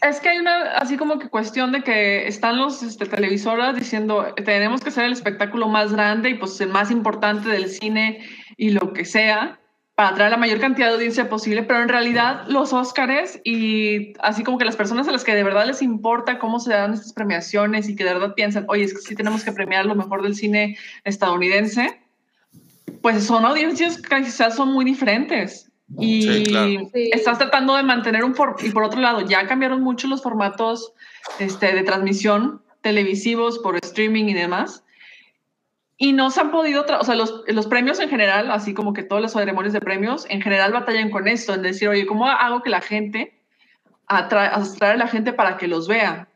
Es que hay una así como que cuestión de que están los este, televisoras diciendo tenemos que hacer el espectáculo más grande y pues el más importante del cine y lo que sea para atraer la mayor cantidad de audiencia posible, pero en realidad los Óscares y así como que las personas a las que de verdad les importa cómo se dan estas premiaciones y que de verdad piensan, oye, es que sí tenemos que premiar lo mejor del cine estadounidense, pues son audiencias que quizás son muy diferentes. Y Sí, claro. Estás tratando de mantener un... For y por otro lado, ya cambiaron mucho los formatos este, de transmisión televisivos por streaming y demás. Y no se han podido, o sea, los, los premios en general, así como que todas las ceremonias de premios, en general batallan con esto, en decir, oye, ¿cómo hago que la gente, atra- atraer a la gente para que los vea?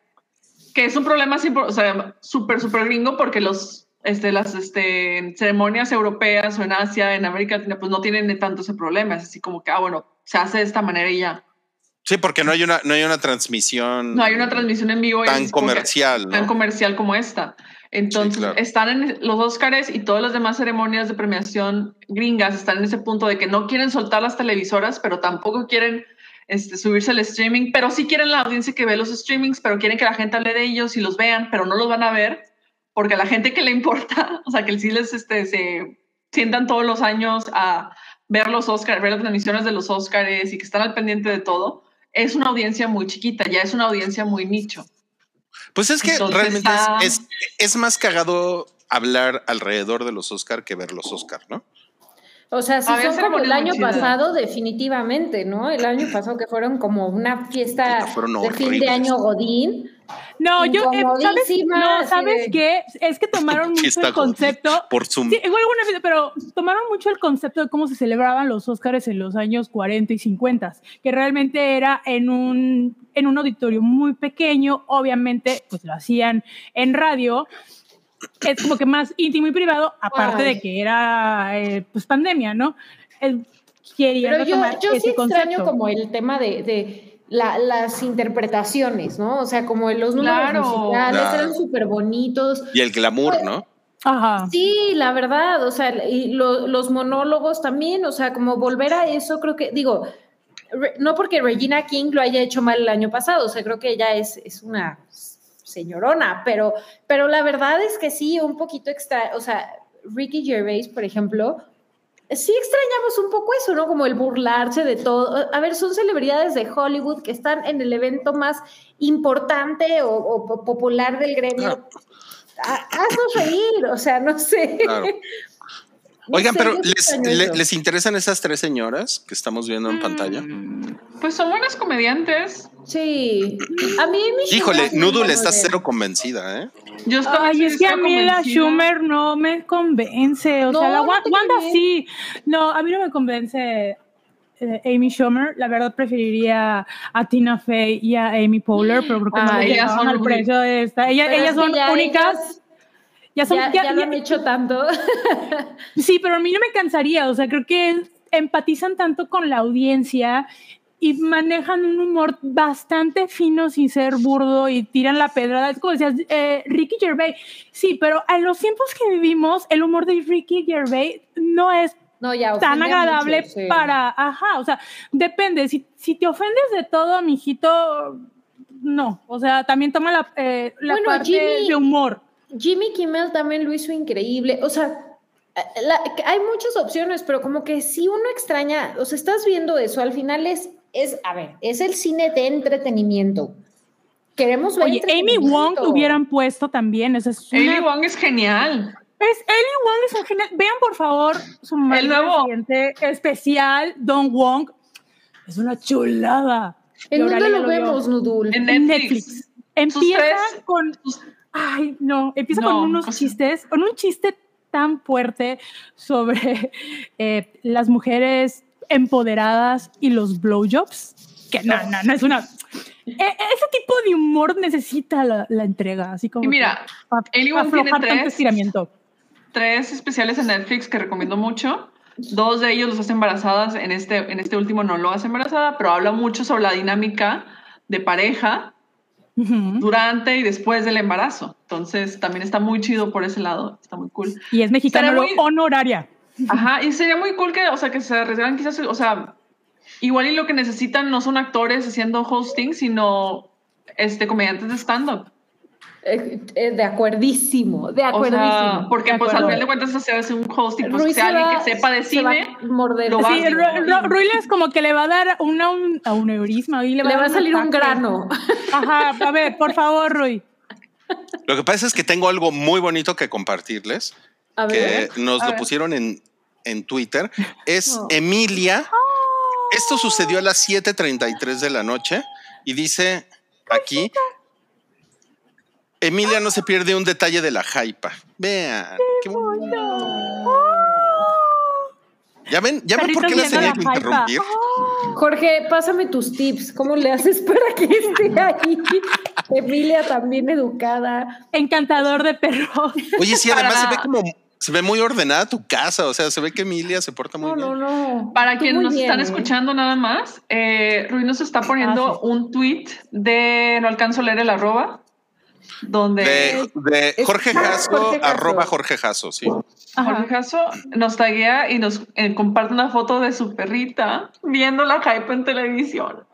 Que es un problema así, o sea, súper, súper gringo porque los, este, las este, ceremonias europeas o en Asia, en América Latina, pues no tienen tanto ese problema. Es así como que, ah, bueno, se hace de esta manera y ya. Sí, porque no hay una, no hay una transmisión No hay una transmisión en vivo. tan como que- comercial, tan ¿no? comercial como esta. Entonces, Sí, claro. están en los Óscares y todas las demás ceremonias de premiación gringas están en ese punto de que no quieren soltar las televisoras, pero tampoco quieren este, subirse al streaming, pero sí quieren la audiencia que ve los streamings, pero quieren que la gente hable de ellos y los vean, pero no los van a ver, porque a la gente que le importa, o sea, que sí les este, se sientan todos los años a ver los Óscares, ver las transmisiones de los Óscares y que están al pendiente de todo, es una audiencia muy chiquita, ya es una audiencia muy nicho. Pues es que Entonces, realmente es- ah. es, es más cagado hablar alrededor de los Oscar que ver los Oscar, ¿no? O sea, si son como el año pasado, definitivamente, ¿no? El año pasado que fueron como una fiesta de fin de año Godín. no, yo, eh, ¿sabes? Incomodísima, No, así ¿sabes de- qué? Es que tomaron mucho el concepto. Por Zoom. Sí, igual alguna vez, pero tomaron mucho el concepto de cómo se celebraban los Óscares en los años 40 y 50, que realmente era en un, en un auditorio muy pequeño, obviamente, pues lo hacían en radio, es como que más íntimo y privado, aparte Ay. de que era pues, pues pandemia, ¿no? Querían Pero yo, yo sí extraño concepto. como el tema de, de la- las interpretaciones, ¿no? O sea, como los números Claro. musicales Claro. eran súper bonitos. Y el glamour, ¿no? Ajá. Sí, la verdad, o sea, y lo- los monólogos también, o sea, como volver a eso, creo que, digo, re- no porque Regina King lo haya hecho mal el año pasado, o sea, creo que ella es, es una señorona, pero, pero la verdad es que sí, un poquito extra, o sea, Ricky Gervais, por ejemplo, sí extrañamos un poco eso, ¿no? Como el burlarse de todo. A ver, son celebridades de Hollywood que están en el evento más importante o, o po- popular del gremio. Ha- Haznos reír, o sea, no sé. Claro. No Oigan, sé, pero ¿les, extraño le- eso. ¿les interesan esas tres señoras que estamos viendo en pantalla? Pues son buenas comediantes. Sí. A mí me Híjole, Noodle está cero convencida, ¿eh? Yo estaba Ay, es que a mí la convencida. Schumer no me convence. O No, sea, la no Wanda sí. No, a mí no me convence eh, Amy Schumer. La verdad preferiría a Tina Fey y a Amy Poehler, pero porque no Ay, le ellas son al precio de esta. Ellas que son únicas. ellas ya son, ya, ya- ya lo han hecho tanto. Sí, pero a mí no me cansaría, o sea, creo que empatizan tanto con la audiencia y manejan un humor bastante fino sin ser burdo y tiran la pedrada. Es como decías, eh, Ricky Gervais, sí, pero en los tiempos que vivimos, el humor de Ricky Gervais no es No, ya tan agradable mucho, sí. para, ajá, o sea, depende, si, si te ofendes de todo, mijito, no, o sea, también toma la, eh, la Bueno, parte Jimmy- de humor. Jimmy Kimmel también lo hizo increíble. O sea, la- hay muchas opciones, pero como que si uno extraña, o sea, estás viendo eso, al final es, es a ver, es el cine de entretenimiento. Queremos ver Oye, Amy Wong hubieran puesto también, esa es Amy una Wong es genial. Es Ellie Wong es un genial. Vean por favor su El nuevo. especial, Don Wong. Es una chulada. ¿En dónde lo vemos, Nudul? En En Netflix. Netflix. Empieza tres- con. sus- Ay, no. Empieza No, con unos o sea- chistes, con un chiste tan fuerte sobre eh, las mujeres empoderadas y los blowjobs. Que no, no, no es una. e- ese tipo de humor necesita la, la entrega, así como. Y mira, tiene aflojar tanto tres. estiramiento. tres especiales en Netflix que recomiendo mucho. Dos de ellos los hace embarazadas, en este, en este último no lo hace embarazada, pero habla mucho sobre la dinámica de pareja Ujú. durante y después del embarazo. Entonces también está muy chido por ese lado, está muy cool. Y es mexicano Estaría muy- honoraria. Ajá, y sería muy cool que, o sea, que se arriesgaran quizás, o sea, igual y lo que necesitan no son actores haciendo hosting, sino este comediantes de stand-up. Eh, eh, de acuerdísimo, de O acuerdísimo. sea, porque De pues al final de cuentas hacer hace un hosting, pues Ruiz que sea se alguien va- que sepa de se va cine. a morder. lo Sí, básico. Ru- Ru- Ruiles como que le va a dar una, un, a un neurisma. y le va, Le va a salir un grano. Ajá, a ver, por favor, Rui. Lo que pasa es que tengo algo muy bonito que compartirles, A que ver. nos a lo ver. pusieron en, en Twitter. Es Oh. Emilia. Esto sucedió a las 7:33 de la noche y dice aquí. Emilia no se pierde un detalle de la jaipa. Vean, qué bonito. ¿Ya ven? ¿Ya ven por qué las tenía que jaipa. interrumpir? Jorge, pásame tus tips. ¿Cómo le haces para que esté ahí? Emilia también educada. Encantador de perros. Oye, sí, además se ve como, se ve muy ordenada tu casa. O sea, se ve que Emilia se porta muy No, bien. no, no. Para quienes nos bien, están ¿eh? escuchando nada más, eh, Rui nos está poniendo Ah, sí. un tweet de, no alcanzo a leer el arroba, donde De, de Es- Jorge Jasso, Jorge Jasso. arroba Jorge Jasso, sí. Jorge Jasso nos taguea y nos eh, comparte una foto de su perrita viendo la hype en televisión.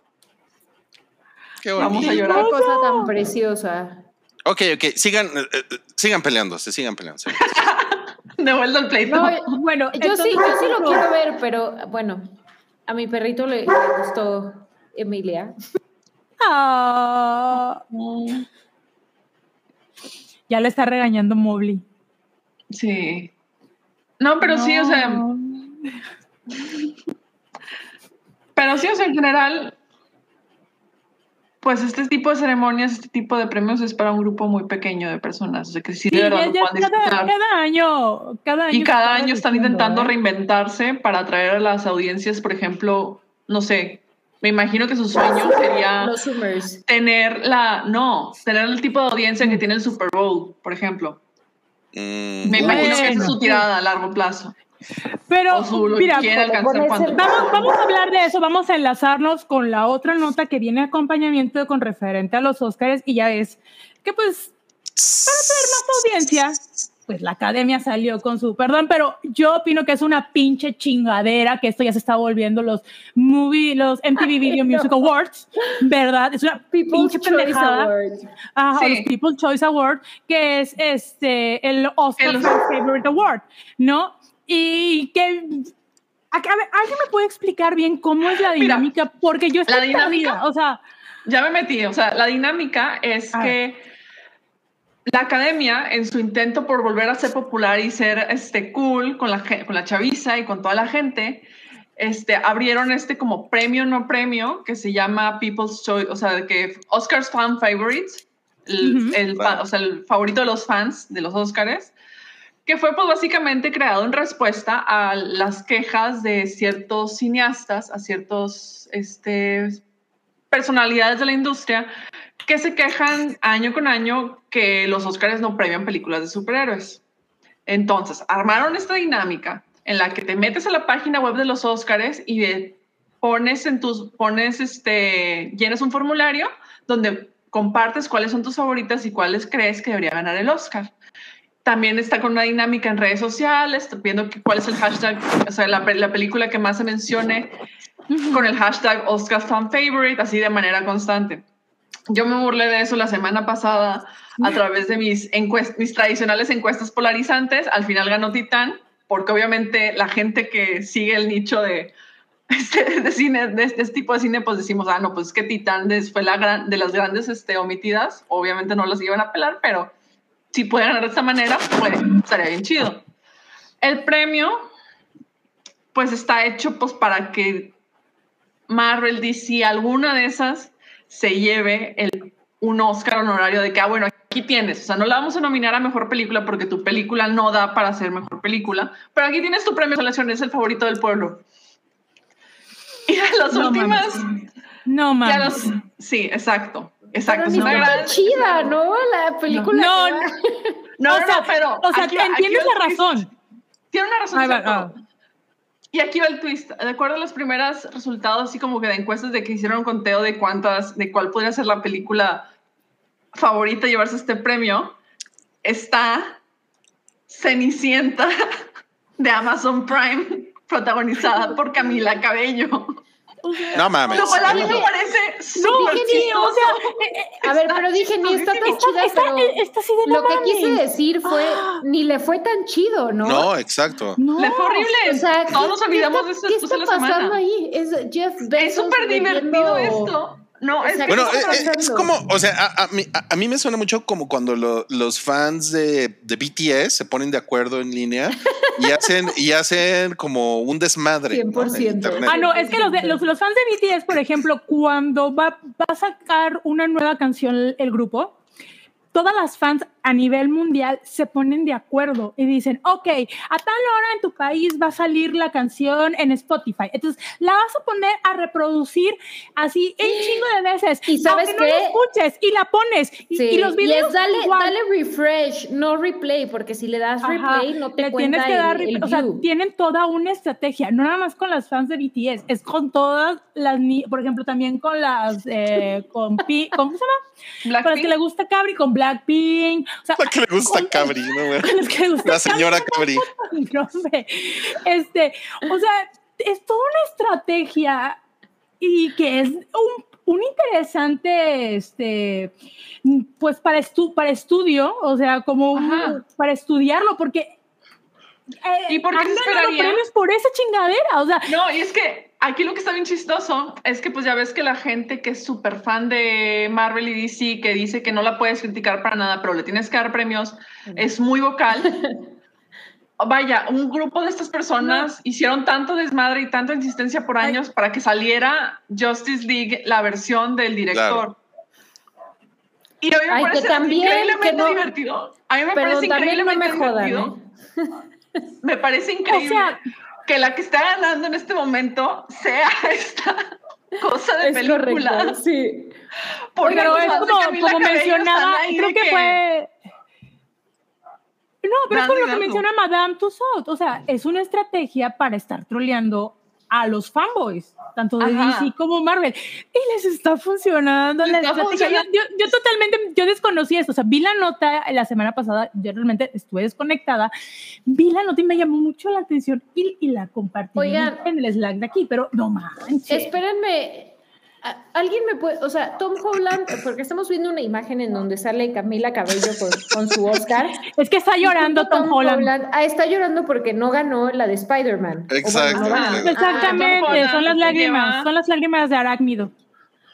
Qué Vamos bonito. a llorar. Qué cosa tan preciosa. Ok, ok, sigan, eh, eh, sigan peleándose, sigan peleándose. De vuelta al pleito. No, Bueno, yo sí, yo sí lo quiero ver, pero bueno, a mi perrito le, le gustó Emilia. Ah, ya le está regañando Mobley. Sí. No, pero sí, o sea, pero sí, o sea, en general, pues este tipo de ceremonias, este tipo de premios es para un grupo muy pequeño de personas, o sea, que sí, Sí, de verdad ya- ya cada, año, cada año. Y cada año están intentando ¿eh? reinventarse para atraer a las audiencias, por ejemplo, no sé, me imagino que su sueño sería Los tener la, no, tener el tipo de audiencia que tiene el Super Bowl, por ejemplo. Mm, Me imagino que esa es su tirada a largo plazo. Pero, mira, Vamos, vamos a hablar de eso, vamos a enlazarnos con la otra nota que viene acompañamiento con referente a los Oscars y ya es que pues para tener más audiencia, pues la academia salió con su perdón, pero yo opino que es una pinche chingadera que esto ya se está volviendo los movie, los MTV Video Music Awards, ¿verdad? Es una People's pinche pendejada. Ajá, Sí. los People's Choice Award, que es este el Oscar El- Favorite Award, ¿no? Y que a, a ver, ¿alguien me puede explicar bien cómo es la Mira, dinámica? Porque yo estoy la dinámica- perdida, o sea, Ya me metí, o sea, la dinámica es que la academia, en su intento por volver a ser popular y ser este, cool con la, con la chaviza y con toda la gente, este, abrieron este como premio no premio que se llama People's Choice, o sea, que Oscars Fan Favorites, el, o sea, el favorito de los fans de los Oscars, que fue pues básicamente creado en respuesta a las quejas de ciertos cineastas, a ciertos este, personalidades de la industria que se quejan año con año que los Oscars no premian películas de superhéroes. Entonces, armaron esta dinámica en la que te metes a la página web de los Oscars y de- pones en tus, pones este, llenas un formulario donde compartes cuáles son tus favoritas y cuáles crees que debería ganar el Oscar. También está con una dinámica en redes sociales, viendo que- cuál es el hashtag, o sea, la, la película que más se mencione con el hashtag Oscar Fan Favorite, así de manera constante. Yo me burlé de eso la semana pasada a través de mis, encuest- mis tradicionales encuestas polarizantes. Al final ganó Titán, porque obviamente la gente que sigue el nicho de, este, de cine, de este tipo de cine, pues decimos, ah, no, pues es que Titán fue la gran, de las grandes este, omitidas. Obviamente no las iban a pelar, pero si puede ganar de esta manera, pues estaría bien chido. El premio, pues está hecho pues para que Marvel, DC, alguna de esas se lleve el, un Oscar honorario de que, ah, bueno, aquí tienes, o sea, no la vamos a nominar a mejor película porque tu película no da para ser mejor película, pero aquí tienes tu premio de selección, es el favorito del pueblo. Y de las No últimas, mames. no mames. los- sí, exacto, Pero exacto. es una gran- chida, ¿no? La película. No, no. No, o no, sea, no, pero. o sea, aquí entiendes la razón. Tiene una razón. Ahí de va, ser todo. ah. Y aquí va el twist. De acuerdo a los primeros resultados, así como que de encuestas de que hicieron un conteo de cuántas, de cuál podría ser la película favorita llevarse este premio, está Cenicienta de Amazon Prime, protagonizada por Camila Cabello. No mames. Lo cual a mí me parece No, súper o sea, eh, eh, A ver, pero dije, ni está tan chida, está, pero está lo que quise decir fue, Ah. ni le fue tan chido, ¿no? No, exacto. No. Le fue horrible. O sea, ¿qué- Todos qué olvidamos está- de eso ¿Qué está de la pasando semana. ahí? Es Jeff Bezos Es súper divertido esto. No, es. Bueno, ¿Qué está eh, eh, es como, o sea, a, a mí, a- a mí me suena mucho como cuando lo- los fans de, de BTS se ponen de acuerdo en línea y hacen, y hacen como un desmadre. ¿no? en 100%. internet. Ah, no, es que los, de- los, los fans de BTS, por ejemplo, cuando va, va a sacar una nueva canción el grupo, todas las fans a nivel mundial se ponen de acuerdo y dicen, ok, a tal hora en tu país va a salir la canción en Spotify. Entonces, la vas a poner a reproducir así un chingo de veces. ¿Y sabes aunque no qué? la escuches y la pones. Y, Sí, y los videos es dale, dale refresh, no replay, porque si le das Ajá, replay no te le cuenta tienes que dar, el, el o sea, view. tienen toda una estrategia, no nada más con las fans de BTS, es con todas las, ni- por ejemplo, también con las, eh, con, Pi- ¿cómo se llama? Con las que le gusta Cabri, con Blackpink, o sea, La que le gusta con- Cabri, ¿no, güey? que le gusta La señora Cabri. no, hombre. Este, o sea, es toda una estrategia y que es un, un interesante, este, pues para, estu para estudio, o sea, como un- para estudiarlo, porque... eh, ¿Y por qué se esperaría? premios por esa chingadera, o sea, No, y es que aquí lo que está bien chistoso es que pues ya ves que la gente que es súper fan de Marvel y DC, que dice que no la puedes criticar para nada, pero le tienes que dar premios, es muy vocal. Vaya, un grupo de estas personas hicieron tanto desmadre y tanta insistencia por años para que saliera Justice League, la versión del director. Y a mí me Ay, que parece también, increíblemente que no- divertido. A mí me Pero parece no me increíblemente jodan, divertido. ¿eh? Me parece increíble sea- que la que está ganando en este momento sea esta cosa de Es película. correcto, sí. Porque pero es como, como mencionaba, creo que fue... No, pero es Dando y lo que menciona Madame Tussauds. O sea, es una estrategia para estar troleando a los fanboys, tanto de Ajá. DC como Marvel. Y les está funcionando Les la está. Yo, funcionando. yo- yo totalmente, yo desconocía esto. O sea, vi la nota la semana pasada, yo realmente estuve desconectada. Vi la nota y me llamó mucho la atención y, y la compartí Oigan. en el Slack de aquí, pero no manches. Espérenme. ¿Alguien me puede, o sea, Tom Holland, porque estamos viendo una imagen en donde sale Camila Cabello con, con su Oscar. Es que está llorando Tom, Holland. Ah, está llorando porque no ganó la de Spider-Man. Exacto. bueno, no. Exactamente, Ah, Holland son las lágrimas, lleva- son las lágrimas de arácnido.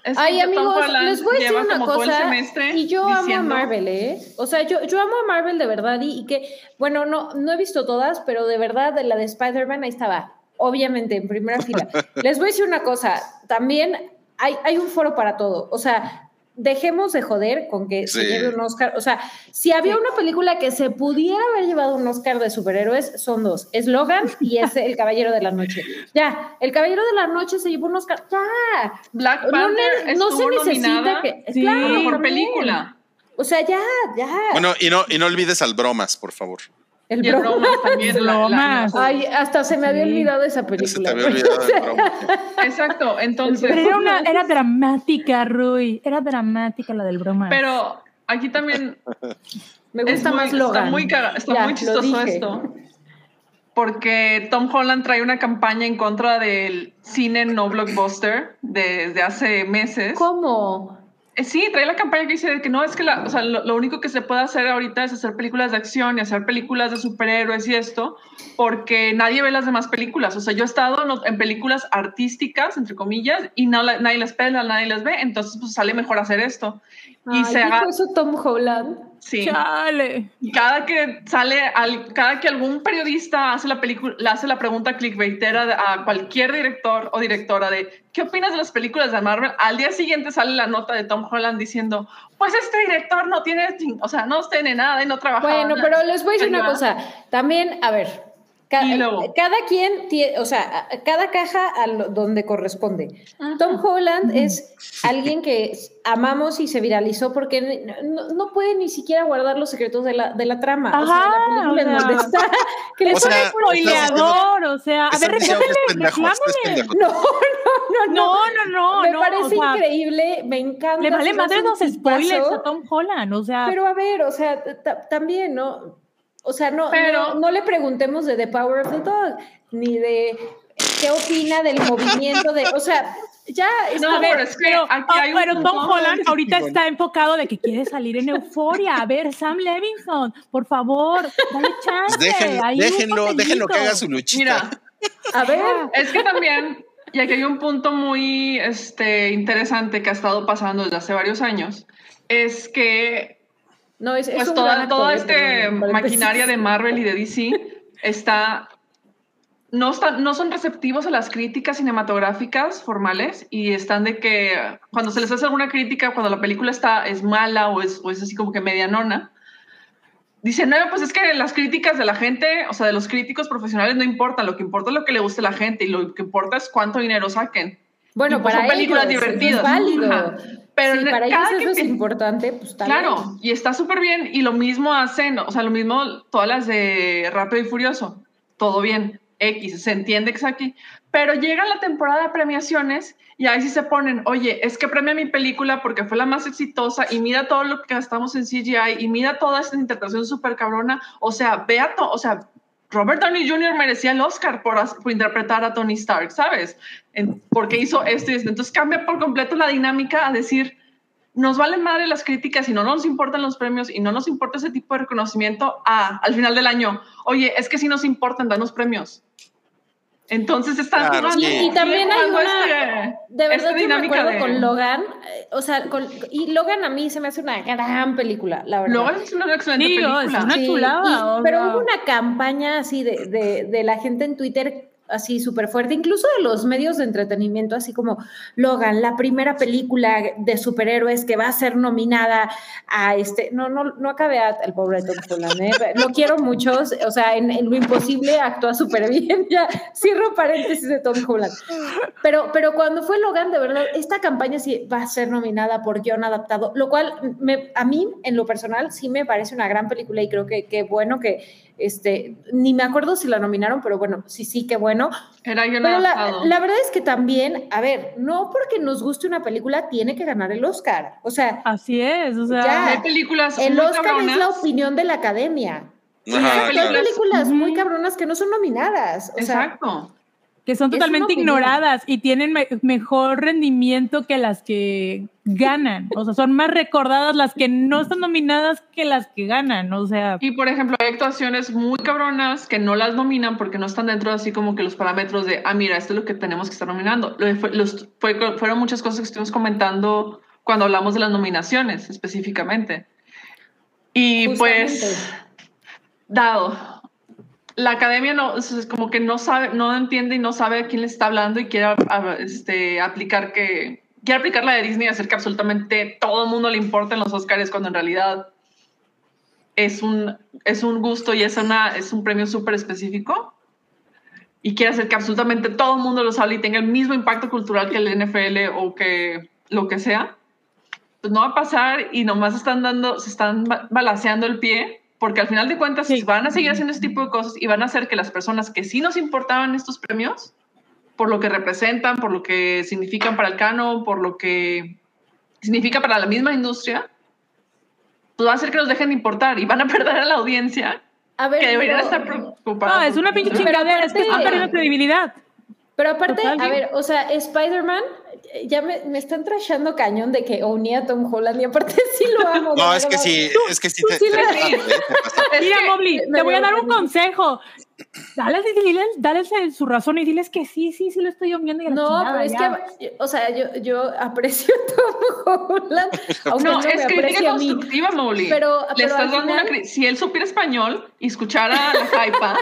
Es Ay, amigos, Holland les voy a decir una cosa. Y yo amo a Marvel, ¿eh? O sea, yo, yo amo a Marvel de verdad. Y, y que, bueno, no, no he visto todas, pero de verdad, de la de Spider-Man, ahí estaba. Obviamente, en primera fila. Les voy a decir una cosa. También hay, hay un foro para todo. O sea, dejemos de joder con que se Sí. lleve un Oscar. O sea, si había una película que se pudiera haber llevado un Oscar de superhéroes, son dos. Es Logan y es El Caballero de la Noche. Ya, El Caballero de la Noche se llevó un Oscar. Ya. Black No, Panther no se estuvo necesita nominada que. Sí, claro, también. película. O sea, ya, ya. Bueno, y no, y no olvides al bromas, por favor. El Y el broma. bromas también. la- la Bromas. Ay, hasta se me había Sí. olvidado esa se película. te había olvidado el broma. Exacto, entonces. Pero era, una, era dramática, Rui. Era dramática la del broma. Pero aquí también Me gusta muy- más Logan. Está muy, caga- está Ya, muy chistoso esto. Porque Tom Holland trae una campaña en contra del cine no blockbuster desde hace meses. ¿Cómo? Eh, Sí, trae la campaña que dice que no, es que la, o sea, lo, lo único que se puede hacer ahorita es hacer películas de acción y hacer películas de superhéroes y esto, porque nadie ve las demás películas. O sea, yo he estado en, en películas artísticas, entre comillas, y no, la- nadie las pela, nadie las ve, entonces pues sale mejor hacer esto. Y Ay, se ¿dijo haga, eso Tom Holland? sí. Chale. Y cada que sale, al, cada que algún periodista hace la película, le hace la pregunta clickbaitera a cualquier director o directora de ¿qué opinas de las películas de Marvel? Al día siguiente sale la nota de Tom Holland diciendo, pues este director no tiene, o sea, no tiene nada y no trabaja. Bueno, pero les voy a decir una cosa. También, a ver, luego. cada quien tiene, o sea, cada caja a lo- donde corresponde. Tom Holland es alguien que amamos y se viralizó porque no, no puede ni siquiera guardar los secretos de la, de la trama. o sea, Ajá, la película en o sea. donde está. que le pone- Spoileador, o sea, a ver, reclámale, no, no, no, No, no, no, me no, parece o sea, increíble, me encanta. Le vale madre los spoilers a Tom Holland, o sea, Pero a ver, o sea, ta- también, ¿no? O sea, no, Pero- no, no le preguntemos de The Power of the Dog, ni de qué opina del movimiento de, o sea, ya está No, pero es que pero, aquí ah, hay un pero Tom. Holland ahorita está enfocado de que quiere salir en euforia. A ver, Sam Levinson, por favor, dale chance. Déjenlo, déjenlo, déjenlo que haga su luchita. Mira, A ver, es que también, y aquí hay un punto muy este, interesante que ha estado pasando desde hace varios años, es que no, es, es pues toda, toda esta maquinaria de Marvel y de DC está no, están, no son receptivos a las críticas cinematográficas formales y están de que cuando se les hace alguna crítica, cuando la película está, es mala o es, o es así como que medianona, dicen, no, pues es que las críticas de la gente, o sea, de los críticos profesionales no importan, lo que importa es lo que le guste a la gente y lo que importa es cuánto dinero saquen. Bueno, para son películas ellos, divertidas. Es válido. Ajá. Pero Sí, para ellos cada eso que es te- importante, pues está Claro, bien. y está súper bien. Y lo mismo hacen, o sea, lo mismo todas las de Rápido y Furioso. Todo bien, X, se entiende que es aquí. Pero llega la temporada de premiaciones y ahí sí se ponen, oye, es que premia mi película porque fue la más exitosa y mira todo lo que gastamos en CGI y mira toda esta interpretación súper cabrona. O sea, vea todo, o sea, Robert Downey Jr. merecía el Oscar por, por interpretar a Tony Stark, ¿sabes? En- porque hizo esto y esto. Entonces cambia por completo la dinámica a decir, nos valen madre las críticas y no nos importan los premios y no nos importa ese tipo de reconocimiento a, al final del año. Oye, es que sí nos importan, danos premios. Entonces están Claro, jugando- sí. Y también hay una, este- de verdad yo me acuerdo de- con Logan, eh, o sea, con- y Logan a mí se me hace una gran película, la verdad. Logan es una excelente Digo, es película. una- chulada, y- pero hubo una campaña así de, de, de la gente en Twitter así súper fuerte, incluso de los medios de entretenimiento, así como Logan, la primera película de superhéroes que va a ser nominada a este, no, no, no acabé al pobre Tom Holland, ¿eh? lo quiero mucho, o sea, en, Lo Imposible actúa súper bien, ya cierro paréntesis de Tom Holland, pero, pero cuando fue Logan, de verdad, esta campaña sí va a ser nominada por guion adaptado, lo cual me, a mí, en lo personal, sí me parece una gran película y creo que, que bueno que este, ni me acuerdo si la nominaron, pero bueno, sí, sí, qué bueno. Era pero la, la, verdad es que también, a ver, no porque nos guste una película tiene que ganar el Oscar. O sea, así es. O sea, hay películas. El Oscar es la opinión de la academia. hay películas muy cabronas que no son nominadas. Exacto que son totalmente ignoradas y tienen mejor rendimiento que las que ganan. O sea, son más recordadas las que no están nominadas que las que ganan. O sea. Y por ejemplo, hay actuaciones muy cabronas que no las nominan porque no están dentro así como que los parámetros de, ah, mira, esto es lo que tenemos que estar nominando. Los, fueron muchas cosas que estuvimos comentando cuando hablamos de las nominaciones específicamente. Y pues, dado la academia no, es como que no sabe, no entiende y no sabe a quién le está hablando y quiere este, aplicar que, quiere aplicar la de Disney y hacer que absolutamente todo el mundo le importen los Oscars cuando en realidad es un, es un gusto y es, una, es un premio súper específico y quiere hacer que absolutamente todo el mundo lo hable y tenga el mismo impacto cultural que el NFL o que lo que sea, pues no va a pasar y nomás están dando, se están balanceando el pie porque al final de cuentas van a seguir haciendo este tipo de cosas y van a hacer que las personas que sí nos importaban estos premios, por lo que representan, por lo que significan para el cano, por lo que significa para la misma industria, pues va a hacer que nos dejen de importar y van a perder a la audiencia que deberían estar preocupados. No, es una pinche chingadera, es que están perdiendo credibilidad. Pero aparte, a ver, o sea, Spider-Man ya me, me, están trashando cañón de que unía a Tom Holland y aparte sí lo amo. No, es que sí, es que sí te, Mira, Mobley, te voy a dar un consejo. Dale, dale, su razón y diles que sí, sí, sí lo estoy viendo. no, pero es que, o sea, yo, yo aprecio a Tom Holland. Aunque no, es crítica constructiva, Molly. Pero, Le estás dando una Si él supiera español y escuchara la hypa,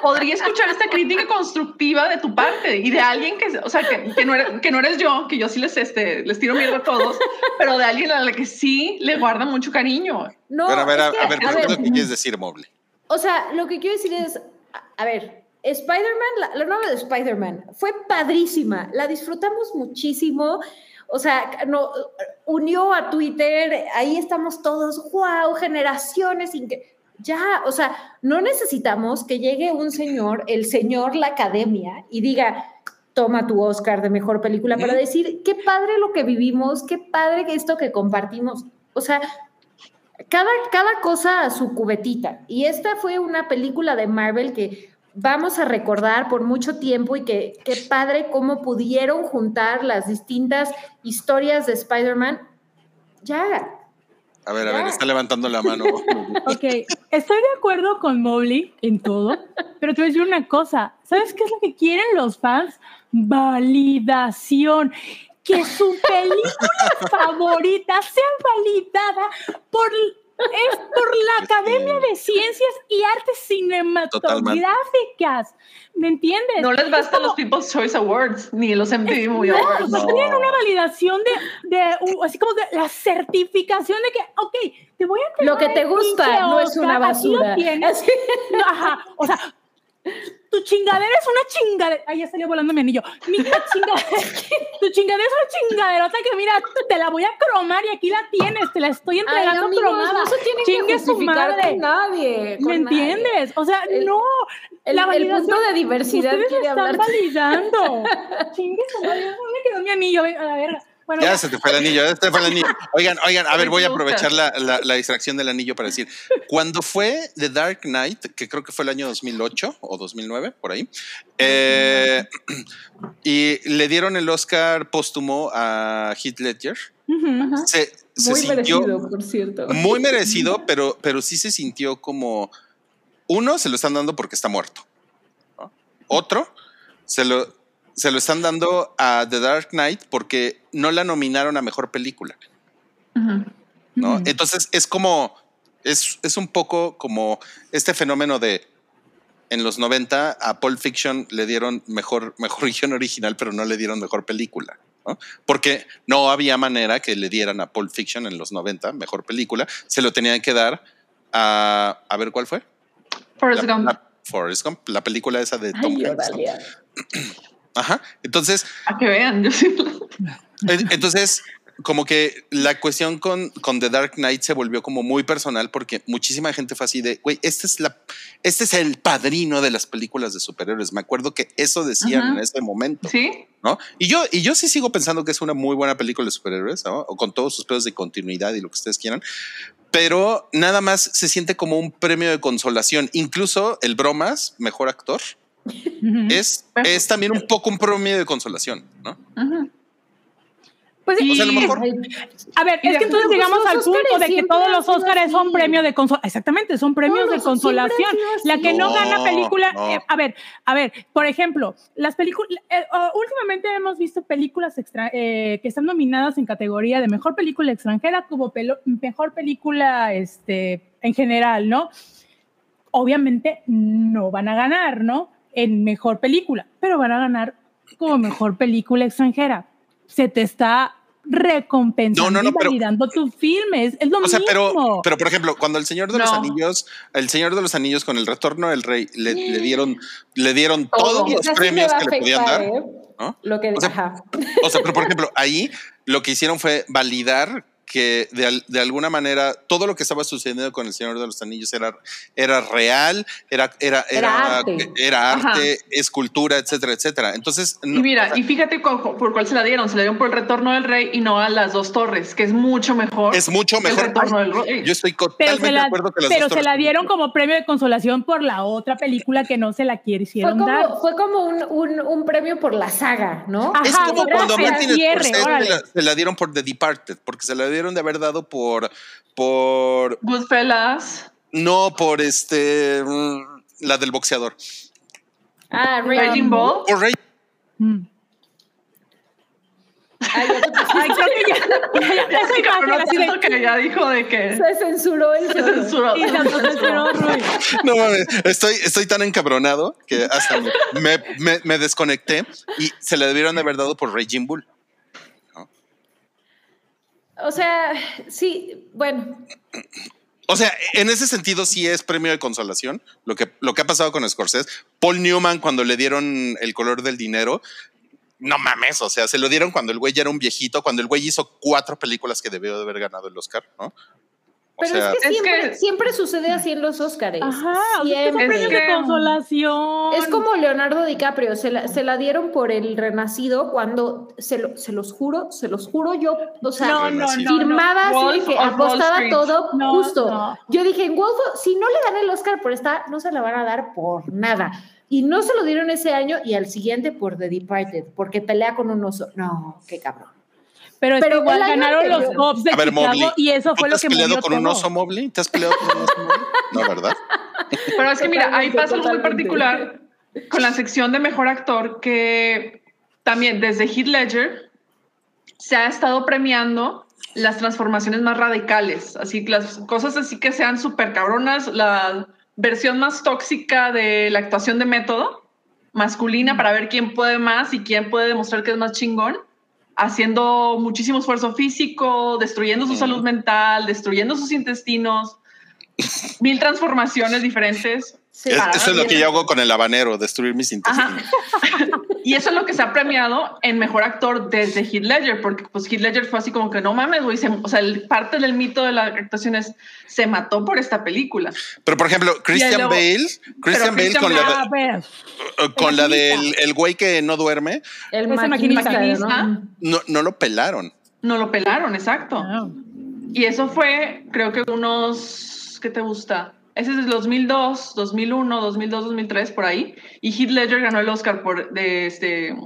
podría escuchar esta crítica constructiva de tu parte y de alguien que, o sea, que, que, no, eres, que no eres yo, que yo sí les, este, les tiro miedo a todos, pero de alguien a la que sí le guarda mucho cariño. No, pero a ver, a, ver, ¿qué es lo que quieres decir, Mobley? O sea, lo que quiero decir es, a ver, Spider-Man, la, nueva de Spider-Man, fue padrísima, la disfrutamos muchísimo. O sea, no, unió a Twitter, ahí estamos todos, wow, generaciones, ya, o sea, no necesitamos que llegue un señor, el señor la academia, y diga, toma tu Oscar de mejor película, para decir, qué padre lo que vivimos, qué padre esto que compartimos. O sea, cada, cada cosa a su cubetita. Y esta fue una película de Marvel que vamos a recordar por mucho tiempo y que qué padre cómo pudieron juntar las distintas historias de Spider-Man. Ya. A ver, a ver, está levantando la mano. ok, estoy de acuerdo con Mobley en todo, pero te voy a decir una cosa. ¿Sabes qué es lo que quieren los fans? Validación que su película favorita sea validada por es por la Academia de Ciencias y Artes Cinematográficas. ¿Me entiendes? No les bastan los People's Choice Awards ni los MTV Movie Awards. No, tienen una validación de, de, así como de la certificación de que, ok, te voy a entregar Lo que te gusta no es una basura. Ajá, o sea, tu chingadera es una chingadera. Ay, ya salió volando mi anillo. Mi chingadera, tu chingadera es una chingaderota que mira, te la voy a cromar y aquí la tienes, te la estoy entregando cromada. No se tiene Chingue que su madre. Con nadie. ¿Me entiendes? O sea, no. El, la el punto de diversidad ustedes están validando. Chingue su madre. ¿Dónde quedó mi anillo? A la verga ya, se te fue el anillo, ya se te fue el anillo. Oigan, oigan, a ver, voy a aprovechar la, la, distracción del anillo para decir, cuando fue The Dark Knight, que creo que fue el año 2008 o 2009, por ahí, eh, y le dieron el Oscar póstumo a Heath Ledger. se, muy merecido, por cierto. Muy merecido, pero, pero sí se sintió como, uno, se lo están dando porque está muerto. Otro, se lo, se lo están dando a The Dark Knight porque no la nominaron a mejor película. ¿no? Entonces es como, es, es, un poco como este fenómeno de en los 90 a Pulp Fiction le dieron mejor, mejor guion original, pero no le dieron mejor película. ¿no? Porque no había manera que le dieran a Pulp Fiction en los 90 mejor película. Se lo tenían que dar a, a ver cuál fue. Forrest Gump. la- Forrest Gump, la película esa de Tom Ay, Hanks. Ajá. Entonces, A que vean, yo sí. En- Entonces, como que la cuestión con, con The Dark Knight se volvió como muy personal porque muchísima gente fue así de, güey, este es la, este es el padrino de las películas de superhéroes. Me acuerdo que eso decían Ajá. en ese momento, Sí, ¿no? Y yo, y yo sí sigo pensando que es una muy buena película de superhéroes, ¿no? O con todos sus pedos de continuidad y lo que ustedes quieran. Pero nada más se siente como un premio de consolación. Incluso el Bromas, mejor actor, Ujú. es, es también un poco un premio de consolación, ¿no? Pues Y- O sea, a lo mejor A ver, es que entonces llegamos al punto de que todos los Óscares son premios de consolación. Exactamente, son premios de Todos, consolación. La que no, No, gana película. no. eh, a ver, a ver, por ejemplo, las películas. eh, últimamente hemos visto películas extra- eh, que están nominadas en categoría de mejor película extranjera como pelo- mejor película este, en general, ¿no? Obviamente no van a ganar, ¿no? En mejor película, pero van a ganar como mejor película extranjera. Se te está recompensando No, no, no, y pero- validando tu filme. Es, es lo O sea, pero, pero por ejemplo, cuando el Señor de los. Anillos, el Señor de los Anillos con el retorno del rey, le, le dieron, le dieron todos los premios que le podían dar. ¿eh? ¿no? Lo que O sea, ajá. O sea, pero por ejemplo, ahí lo que hicieron fue validar que de, de alguna manera todo lo que estaba sucediendo con el Señor de los Anillos era, era real, era, era, Era era, arte. era arte, escultura, etcétera, etcétera. Entonces, Y mira, o sea, y fíjate por cuál se la dieron. Se la dieron por el retorno del rey y no a las dos torres, que es mucho mejor. es mucho el mejor. retorno Ay, del rey. yo estoy pero totalmente se la, de acuerdo que las pero dos se la dieron como premio de consolación por la otra película que no se la Fue quisieron dar. como, fue como un, un, un premio por la saga, ¿no? Ajá, Es como cuando Martin Scorsese se la, se la dieron por The Departed, porque se la debieron de haber dado por, por, Goodfellas. no por este, mm, la del boxeador. Ah, Raging Bull. Por Ray- Mm. Ay, ya te pusiste- Ay, creo que ya, ya, ya, Ya esa se imagen cabronó así de- tanto que ya dijo de que se censuró el se censuró. y se autocensuró, Rui. No mames, estoy, estoy tan encabronado que hasta me, me, desconecté y se la debieron de haber dado por Raging Bull. O sea, sí, bueno, O sea, en ese sentido sí es premio de consolación lo que, lo que ha pasado con Scorsese. Paul Newman cuando le dieron el color del dinero, no mames, o sea, se lo dieron cuando el güey ya era un viejito, cuando el güey hizo cuatro películas que debió de haber ganado el Oscar, ¿no? O pero sea, es que Es siempre, que- siempre sucede así en los Óscares. Ajá, o sea, es que Siempre. de consolación. Es como Leonardo DiCaprio, se la, se la dieron por el Renacido cuando, se, lo- se los juro, se los juro yo, o sea, No, no, no, firmaba no. así que apostaba todo No, justo. no. Yo dije, en Wolf, si no le dan el Oscar por esta, no se la van a dar por nada. Y no se lo dieron ese año y al siguiente por The Departed, porque pelea con un oso. No, qué cabrón. Pero Pero igual ganaron los anterior- Cops de A ver, Chicago Mobley, y eso ¿tú fue te lo has que peleado movió con un todo. oso Mobley? ¿Te has peleado con un oso Mobley? No, ¿verdad? Pero es que mira, ahí pasa algo muy particular con la sección de mejor actor que también desde Heath Ledger se ha estado premiando las transformaciones más radicales, así que las cosas así que sean súper cabronas, la versión más tóxica de la actuación de método masculina para ver quién puede más y quién puede demostrar que es más chingón, haciendo muchísimo esfuerzo físico, destruyendo su salud mental, destruyendo sus intestinos, mil transformaciones diferentes. Sí, Es- eso es lo que yo hago con el habanero, destruir mis intestinos. Y eso es lo que se ha premiado en mejor actor desde Heath Ledger, porque pues Heath Ledger fue así como que no mames, güey, se- o sea, el- parte del mito de la actuación es se mató por esta película. Pero por ejemplo, Christian luego- Bale, Christian Bale Christian con Bale- la, pero- eh, con la del el güey que no duerme, El maquinista, maquinista. ¿no? no, no lo pelaron. No lo pelaron, exacto. Ah. Y eso fue, creo que unos, ¿qué te gusta? Ese es del 2002, 2001, 2002, 2003, por ahí. Y Heath Ledger ganó el Oscar por, de este,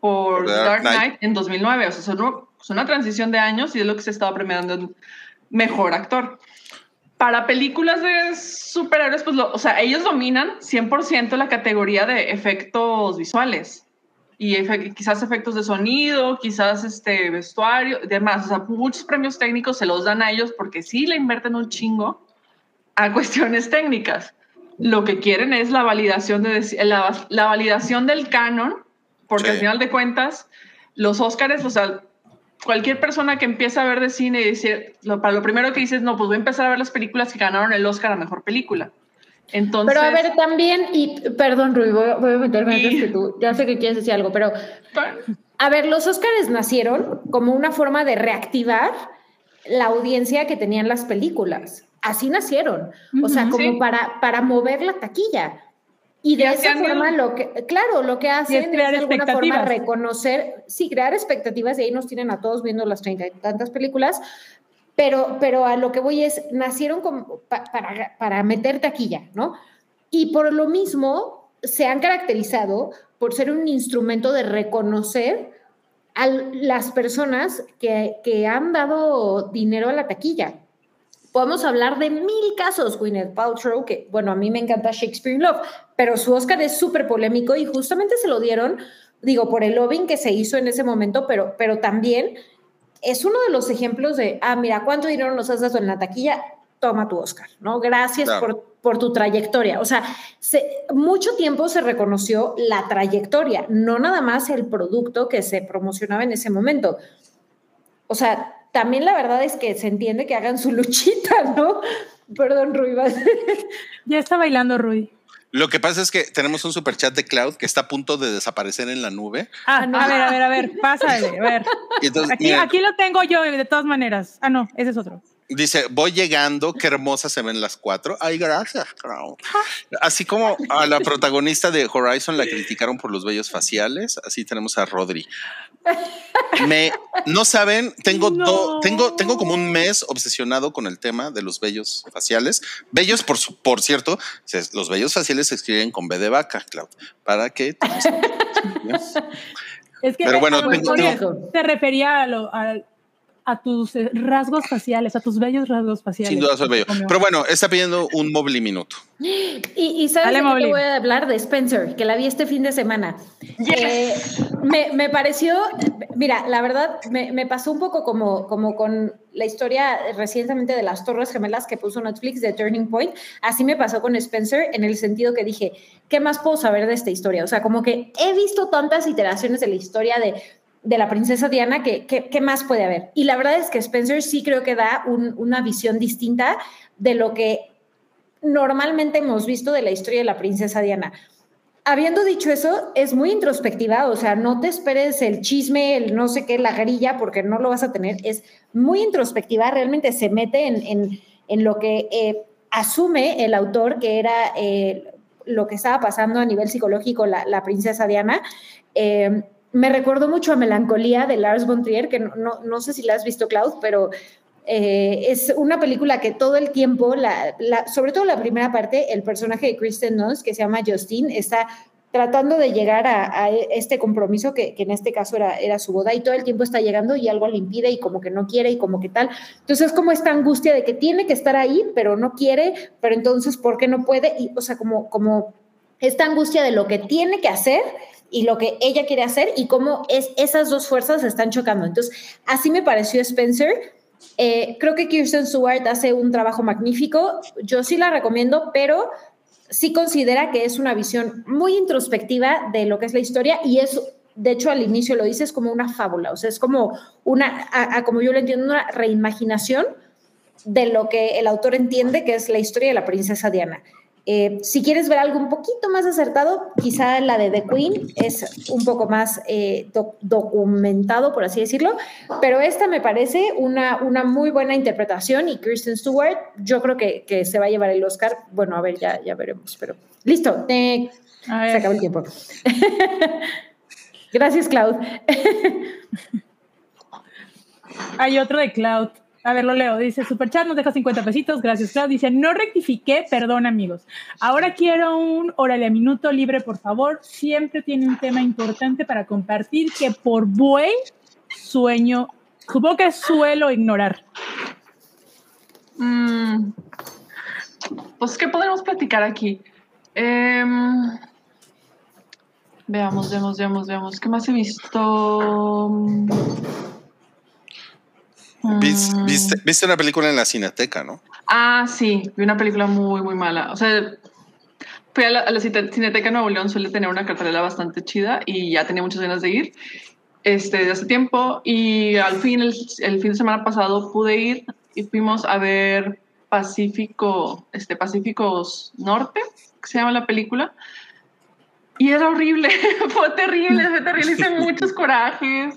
por The Dark, Knight. Knight. en 2009. O sea, es una, transición de años y es lo que se estaba premiando en mejor actor. Para películas de superhéroes, pues, lo- o sea, ellos dominan 100% la categoría de efectos visuales y efe- quizás efectos de sonido, quizás este vestuario, demás. O sea, muchos premios técnicos se los dan a ellos porque sí le invierten un chingo a cuestiones técnicas. lo que quieren es la validación, de, la, la validación del canon, porque al final de cuentas, los Óscares, o sea, cualquier persona que empieza a ver de cine y decir, lo, para lo primero que dices, no, pues voy a empezar a ver las películas que ganaron el Oscar a Mejor Película. Entonces, pero a ver, también, y perdón, Rui, voy, a meterme antes que tú, ya sé que quieres decir algo, pero a ver, los Óscares nacieron como una forma de reactivar la audiencia que tenían las películas. Así nacieron, o sea, como para, para mover la taquilla. Y de esa forma, lo que, claro, lo que hacen es, de alguna forma reconocer, sí, crear expectativas, y ahí nos tienen a todos viendo las treinta y tantas películas, pero, pero a lo que voy es, nacieron como para, para meter taquilla, ¿no? Y por lo mismo se han caracterizado por ser un instrumento de reconocer a las personas que, que han dado dinero a la taquilla podemos hablar de mil casos, Gwyneth Paltrow, que bueno, a mí me encanta Shakespeare in Love, pero su Oscar es súper polémico y justamente se lo dieron, digo, por el lobbying que se hizo en ese momento, pero, pero también es uno de los ejemplos de, ah, mira, ¿cuánto dinero nos has dado en la taquilla? Toma tu Oscar, ¿no? Gracias por, por, tu trayectoria. O sea, mucho tiempo se reconoció la trayectoria, no nada más el producto que se promocionaba en ese momento. O sea, también la verdad es que se entiende que hagan su luchita, ¿no? Perdón, Rui. ya está bailando Rui. Lo que pasa es que tenemos un super chat de Cloud que está a punto de desaparecer en la nube. Ah, no. a ver, a ver, a ver, pásale, a ver. aquí, aquí lo tengo yo de todas maneras. Ah, no, ese es otro. Dice, voy llegando, qué hermosas se ven las cuatro. Ay, gracias. Así como a la protagonista de Horizon la criticaron por los bellos faciales, así tenemos a Rodri. Me, no saben, tengo, tengo, tengo como un mes obsesionado con el tema de los bellos faciales. Bellos, por, por cierto, los bellos faciales se escriben con B de vaca, Cloud, para que... es que Pero bueno, se refería a, lo, a, a tus eh, rasgos faciales, a tus bellos rasgos faciales. Sin duda soy bello. Pero bueno, está pidiendo un móvil y minuto. Y, y sabes de qué voy a hablar de Spencer, que la vi este fin de semana. Eh, me, me, pareció, mira, la verdad, me, me, pasó un poco como, como con la historia recientemente de las Torres Gemelas que puso Netflix de Turning Point. Así me pasó con Spencer en el sentido que dije, ¿qué más puedo saber de esta historia? O sea, como que he visto tantas iteraciones de la historia de de la princesa Diana, ¿qué, qué, más puede haber? Y la verdad es que Spencer sí creo que da una visión distinta de lo que normalmente hemos visto de la historia de la princesa Diana. Habiendo dicho eso, es muy introspectiva, o sea, no te esperes el chisme, el no sé qué, la grilla, porque no lo vas a tener. Es muy introspectiva, realmente se mete en, en, lo que eh, asume el autor que era eh, lo que estaba pasando a nivel psicológico la, la princesa Diana. Eh, me recordó mucho a Melancolía de Lars von Trier, que no, no, sé si la has visto, Klaus, pero eh, es una película que todo el tiempo, la, sobre todo la primera parte, el personaje de Kristen Dunst, que se llama Justine, está tratando de llegar a, este compromiso que, que, en este caso era, era su boda y todo el tiempo está llegando y algo le impide y como que no quiere y como que tal. Entonces es como esta angustia de que tiene que estar ahí, pero no quiere, pero entonces ¿por qué no puede? Y, o sea, como, como esta angustia de lo que tiene que hacer y lo que ella quiere hacer y cómo es, esas dos fuerzas están chocando. Entonces, así me pareció Spencer. Eh, creo que Kirsten Stewart hace un trabajo magnífico. Yo sí la recomiendo, pero sí considera que es una visión muy introspectiva de lo que es la historia y es, de hecho, al inicio lo dice, es como una fábula, o sea, es como una, como yo lo entiendo, una reimaginación de lo que el autor entiende que es la historia de la princesa Diana. Eh, si quieres ver algo un poquito más acertado, quizá la de The Queen es un poco más eh, documentado, por así decirlo, pero esta me parece una, una muy buena interpretación y Kristen Stewart, yo creo que, que, se va a llevar el Oscar. Bueno, a ver, ya, ya veremos, pero listo, se acabó el tiempo. Gracias, Cloud. Hay otro de Cloud. A ver, lo leo. Dice, Superchat nos deja 50 pesitos. Gracias, Claudio. Dice, no rectifiqué, perdón, amigos. Ahora quiero un órale a minuto libre, por favor. Siempre tiene un tema importante para compartir que por buey sueño, supongo que suelo ignorar. Mm, pues, ¿qué podemos platicar aquí? Em, veamos, veamos, veamos, veamos. ¿Qué más he visto? Mm. ¿Viste, una película en la Cineteca, ¿no? Ah, sí, vi una película muy, muy mala. O sea, fui a la, a la Cine- Cineteca Nuevo León, suele tener una cartelera bastante chida y ya tenía muchas ganas de ir este, desde hace tiempo. Y al fin, el, el fin de semana pasado pude ir y fuimos a ver Pacífico, este, Pacíficos Norte, que se llama la película. Y era horrible, fue terrible, fue terrible, hice muchos corajes.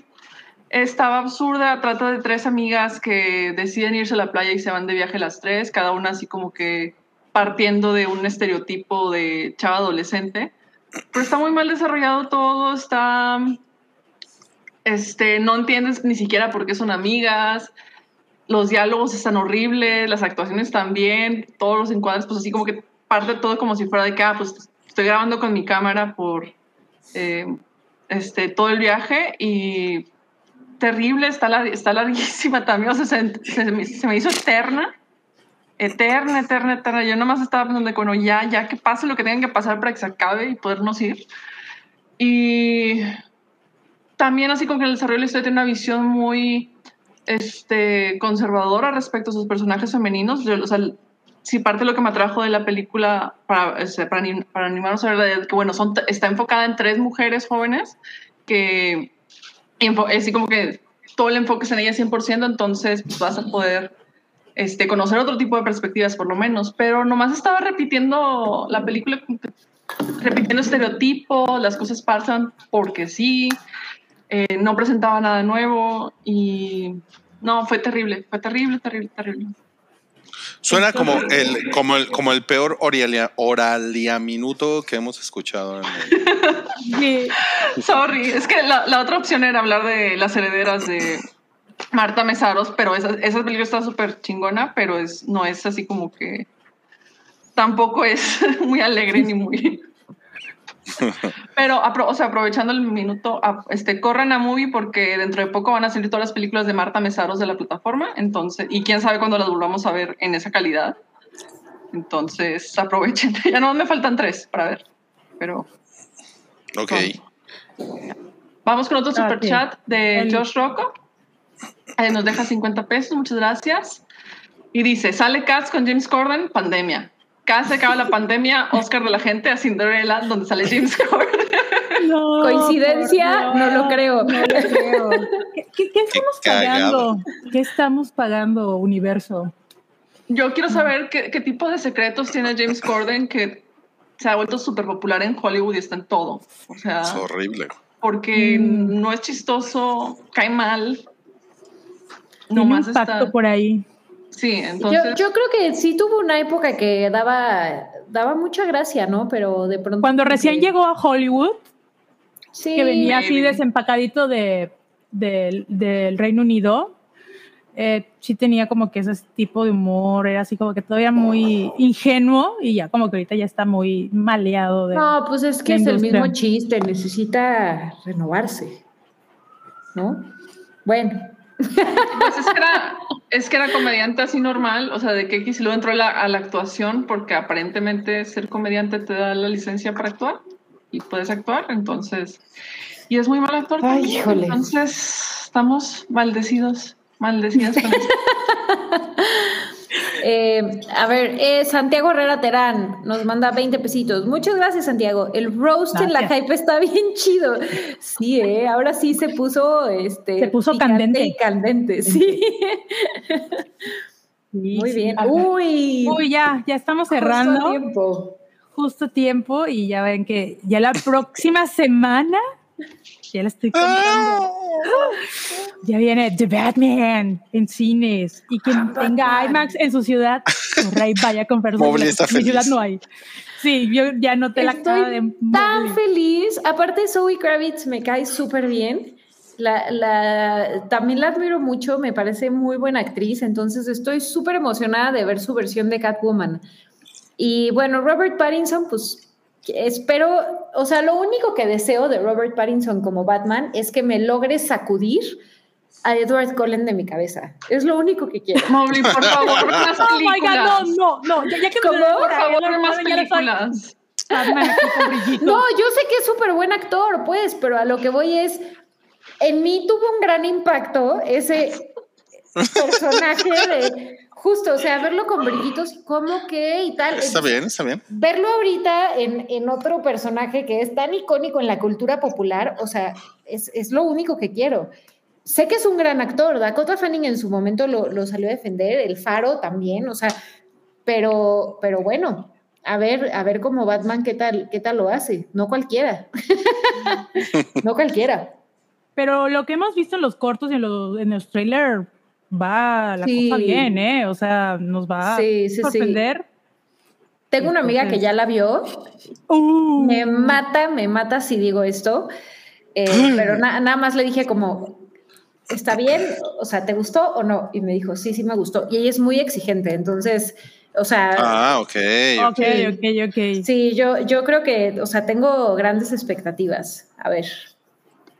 Estaba absurda, trata de tres amigas que deciden irse a la playa y se van de viaje las tres, cada una así como que partiendo de un estereotipo de chava adolescente. Pero está muy mal desarrollado todo, está... Este, no entiendes ni siquiera por qué son amigas, los diálogos están horribles, las actuaciones también, todos los encuadres, pues así como que parte todo como si fuera de que, ah, pues estoy grabando con mi cámara por eh, este, todo el viaje y terrible, está, lar- está larguísima también, o sea, se, se se me hizo eterna, eterna, eterna, eterna. Yo nomás estaba pensando bueno, ya, ya que pase lo que tengan que pasar para que se acabe y podernos ir. Y también así como que el desarrollo de la historia tiene una visión muy este, conservadora respecto a sus personajes femeninos. Yo, o sea, si parte de lo que me atrajo de la película para, este, para, para animarnos a ver que, bueno, son, está enfocada en tres mujeres jóvenes que así como que todo el enfoque es en ellas 100%, entonces pues, vas a poder este, conocer otro tipo de perspectivas por lo menos, pero nomás estaba repitiendo la película, repitiendo estereotipos, las cosas pasan porque sí, eh, no presentaba nada nuevo y no, fue terrible, fue terrible, terrible, terrible. Suena como el, como el, como el peor oralia, oraliaminuto que hemos escuchado. en el- Sí. Sorry, es que la, la otra opción era hablar de las herederas de Marta Mesaros, pero esa, esa película está súper chingona, pero es, no es así como que tampoco es muy alegre ni muy... Pero, apro- o sea, aprovechando el minuto, a- este, corran a Movie porque dentro de poco van a salir todas las películas de Marta Mesaros de la plataforma, entonces, y quién sabe cuándo las volvamos a ver en esa calidad. Entonces, aprovechen. Ya no me faltan tres para ver, pero Ok. Vamos con otro super chat de El- Josh Rocco. Eh, nos deja 50 pesos, muchas gracias. Y dice, sale Cats con James Corden, pandemia. Cats se acaba la pandemia, Oscar de la gente a Cinderella, donde sale James Corden. No, ¿Coincidencia? No lo creo. No lo creo. ¿Qué, qué- qué estamos pagando? ¿Qué estamos pagando, universo? Yo quiero saber qué, qué tipo de secretos tiene James Corden que se ha vuelto súper popular en Hollywood y está en todo. O sea, Es horrible. porque Mm. no es chistoso, cae mal. Tiene un Nomás pacto está... por ahí. Sí, entonces... Yo, yo creo que sí tuvo una época que daba, daba mucha gracia, ¿no? Pero de pronto. Cuando recién que- llegó a Hollywood, sí, que venía así desempacadito de, del- del Reino Unido, eh, sí tenía como que ese tipo de humor, era así como que todavía muy ingenuo y ya como que ahorita ya está muy maleado. De, No, pues es que es el mismo chiste, necesita renovarse. ¿No? Bueno, Pues es que, era, es que era comediante así normal, o sea, de que X y luego entró a la, a la actuación porque aparentemente ser comediante te da la licencia para actuar y puedes actuar, entonces, y es muy mal actor. Ay, también, híjole. Entonces, estamos maldecidos, maldecidos. eh, a ver, eh, Santiago Herrera Terán nos manda 20 pesitos. Muchas gracias, Santiago. El roast en la hype está bien chido. Sí, eh, ahora sí se puso este Se puso candente. candente, sí. Sí, Muy bien. Uy, Uy, ya, ya estamos justo cerrando. tiempo. justo tiempo y ya ven que ya la próxima semana, ya la estoy contando, ya viene The Batman en cines y quien tenga IMAX en su ciudad, corra y vaya a comprar sus Mobley está En mi ciudad feliz. no hay. Sí, yo ya noté la cara de Estoy tan Mobley. feliz. Aparte, Zoe Kravitz me cae súper bien. La, la, también la admiro mucho, me parece muy buena actriz, entonces estoy súper emocionada de ver su versión de Catwoman. Y bueno, Robert Pattinson, pues espero, o sea, lo único que deseo de Robert Pattinson como Batman es que me logre sacudir a Edward Cullen de mi cabeza. Es lo único que quiero. Mobley, por favor, más Oh my películas. God, no, no, no, ya, ya que me Por favor, más películas. Batman. No, yo sé que es súper buen actor, pues, pero a lo que voy es, en mí tuvo un gran impacto ese, personaje de justo, o sea, verlo con brillitos y cómo que y tal. Está bien, está bien. Verlo ahorita en, en, otro personaje que es tan icónico en la cultura popular, o sea, es, es, lo único que quiero. Sé que es un gran actor, Dakota Fanning en su momento lo, lo salió a defender, El Faro también, o sea, pero, pero bueno, a ver, a ver cómo Batman qué tal, qué tal lo hace. No cualquiera. no cualquiera. Pero lo que hemos visto en los cortos y en los, en los trailers va la cosa bien, ¿eh? O sea, nos va a sorprender. Tengo una amiga que ya la vio. Uh. Me mata, me mata si digo esto. Eh, pero nada más le dije como, ¿está bien? O sea, ¿te gustó o no? Y me dijo, sí, sí me gustó. Y ella es muy exigente, entonces, o sea... Ah, ok. Ok, ok, ok. Sí, yo, yo creo que, o sea, tengo grandes expectativas. A ver.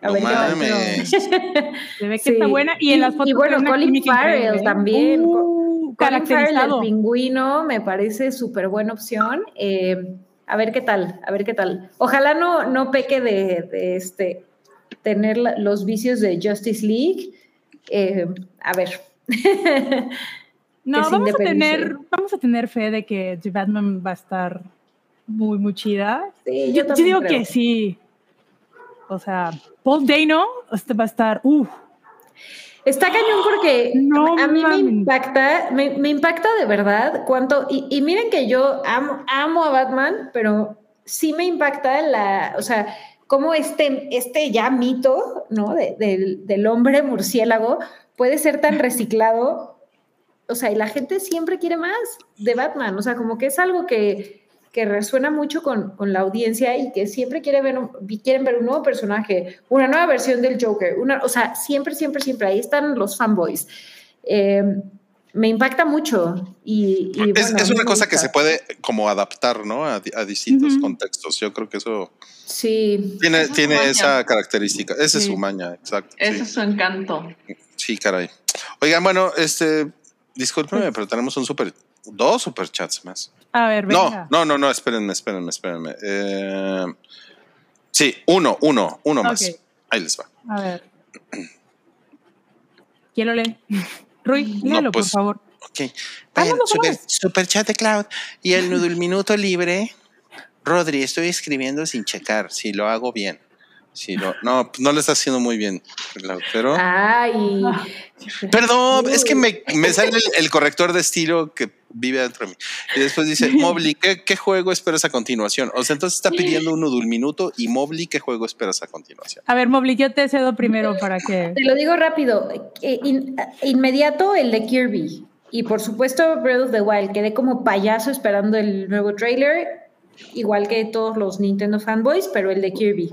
A ver mames. Se ve que está buena. Y en las fotos. Y bueno, Colin Farrell también. Uh, Colin Farrell, el pingüino, me parece súper buena opción. Eh, a ver qué tal, a ver qué tal. Ojalá no, no peque de, de este tener los vicios de Justice League. Eh, a ver. no, vamos a, tener, vamos a tener fe de que The Batman va a estar muy, muy chida. Sí, yo, yo, digo que sí. O sea, Paul Dano este va a estar, uh. Está cañón porque a mí me impacta, me, impacta de verdad cuánto, y, y, miren que yo amo, amo a Batman, pero sí me impacta la, o sea, cómo este, este ya mito, ¿no? del, hombre murciélago puede ser tan reciclado. O sea, y la gente siempre quiere más de Batman. O sea, como que es algo que, resuena mucho con, la audiencia y que siempre quiere ver quieren ver un nuevo personaje, una nueva versión del Joker. Una, o sea, siempre, siempre, siempre. Ahí están los fanboys. Eh, me impacta mucho. Y, es, una cosa que se puede como adaptar, ¿no? A, distintos contextos. Yo creo que eso sí. tiene, tiene esa característica. Esa es su maña, exacto. Ese es su encanto. Sí, caray. Oigan, bueno, este, discúlpenme, pero tenemos un super, dos superchats más. A ver, venga. No, no, no, no, espérenme, espérenme, espérenme. Eh, sí, uno, uno, uno más. Ahí les va. A ver. Quiero leer. Rui, léelo, por pues, favor. Ok. super, chat de Cloud. Y el nudo el minuto libre. Rodri, estoy escribiendo sin checar si lo hago bien. Si lo, no, pues no lo está haciendo muy bien, pero. Ay. Perdón, es que me, me sale el, corrector de estilo que vive dentro de mí. Y después dice, Mobli, ¿qué, ¿qué, juego esperas a continuación? O sea, entonces está pidiendo uno de un minuto y Mobli, ¿qué juego esperas a continuación? A ver, Mobli, yo te cedo primero para que... Te lo digo rápido. Inmediato el de Kirby. Y por supuesto Breath of the Wild. Quedé como payaso esperando el nuevo trailer, igual que todos los Nintendo fanboys, pero el de Kirby.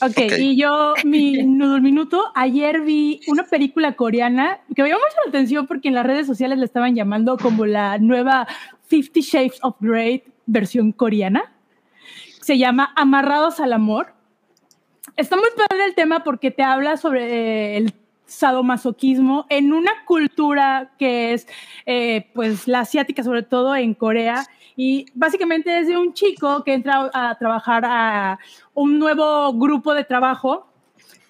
Okay, ok, y yo, mi nudo minuto, ayer vi una película coreana que me llamó mucho la atención porque en las redes sociales le estaban llamando como la nueva Fifty Shades of Grey versión coreana. Se llama Amarrados al Amor. Está muy padre el tema porque te habla sobre el sadomasoquismo en una cultura que es eh, pues la asiática, sobre todo en Corea, y básicamente es de un chico que entra a trabajar a un nuevo grupo de trabajo,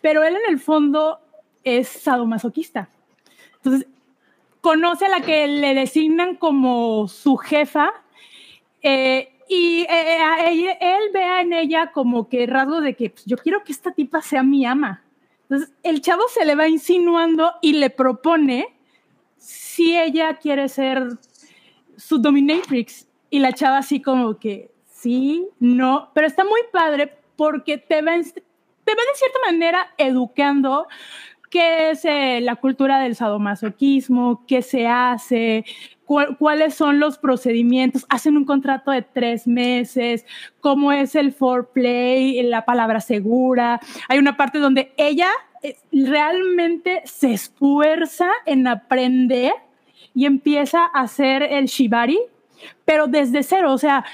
pero él en el fondo es sadomasoquista. Entonces, conoce a la que le designan como su jefa eh, y eh, él ve en ella como que rasgo de que pues, yo quiero que esta tipa sea mi ama. Entonces, el chavo se le va insinuando y le propone si ella quiere ser su dominatrix. Y la chava así como que, sí, no, pero está muy padre porque te va, te de cierta manera educando qué es eh, la cultura del sadomasoquismo, qué se hace, cuáles son los procedimientos, hacen un contrato de tres meses, cómo es el foreplay, la palabra segura. Hay una parte donde ella eh, realmente se esfuerza en aprender y empieza a hacer el shibari, pero desde cero, o sea,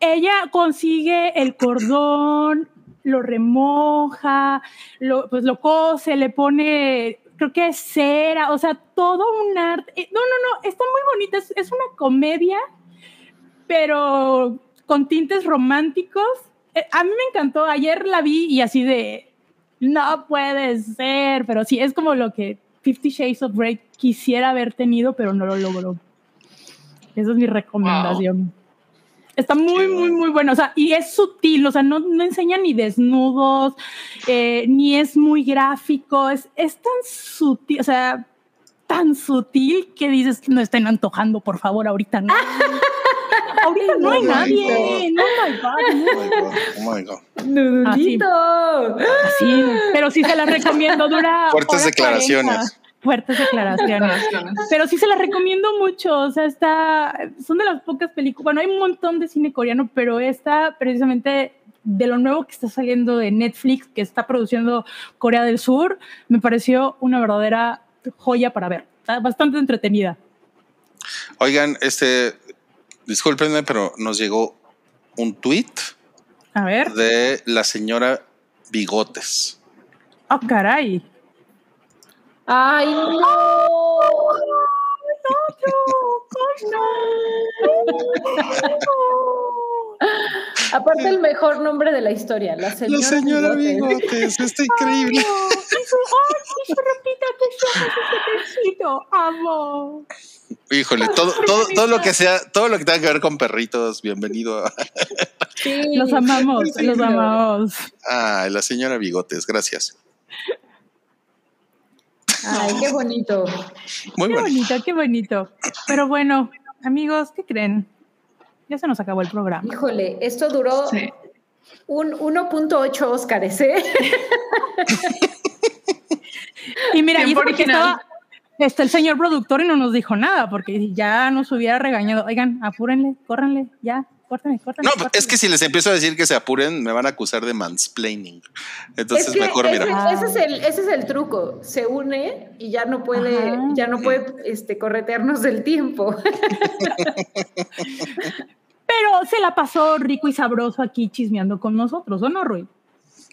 ella consigue el cordón, lo remoja, lo, pues lo cose, le pone, creo que es cera, o sea, todo un arte. Eh, no, no, no, está muy bonita, es, una comedia, pero con tintes románticos. Eh, a mí me encantó, ayer la vi y así de, no puede ser, pero sí, es como lo que Fifty Shades of Grey quisiera haber tenido, pero no lo logró. Esa es mi recomendación. Está muy, muy, muy bueno. O sea, y es sutil, o sea, no, no enseña ni desnudos, eh, ni es muy gráfico, es, es tan sutil, o sea, tan sutil que dices, no estén antojando, por favor, ahorita no. ahorita no hay Oh my nadie. No, my God. Oh my God. Nudulito. Sí, pero sí se las recomiendo. Dura. Fuertes declaraciones. 40. Fuertes declaraciones. Declaraciones. Pero sí se las recomiendo mucho. O sea, está. Son de las pocas películas. Bueno, hay un montón de cine coreano, pero esta, precisamente de lo nuevo que está saliendo de Netflix, que está produciendo Corea del Sur, me pareció una verdadera joya para ver. Está bastante entretenida. Oigan, este, discúlpenme, pero nos llegó un tweet A ver. de la señora Bigotes. Oh, caray. Ay, no. Aparte el mejor nombre de la historia, la señora, La señora Bigotes. Bigotes, está increíble. Ay, y su ropita preciosa, su pececito. Amo. Híjole, todo, todo, todo lo que sea, todo lo que tenga que ver con perritos, bienvenido. a- Sí, Los amamos, sí, los amamos. Ah, la señora Bigotes, gracias. Ay, qué bonito. Muy Qué bueno. bonito, qué bonito. Pero bueno, amigos, ¿qué creen? Ya se nos acabó el programa. Híjole, esto duró Sí. un 1.8 Óscares, ¿eh? Y mira, y porque estaba este, el señor productor y no nos dijo nada, porque ya nos hubiera regañado. Oigan, apúrenle, córranle, ya, córtenle, córtenle. No, es que si les empiezo a decir que se apuren, me van a acusar de mansplaining. Entonces, es que mejor, ese, mira. ese es el, ese es el truco. Se une y ya no puede, Ajá. ya no puede este, corretearnos del tiempo. Pero se la pasó rico y sabroso aquí chismeando con nosotros, ¿o no, Rui?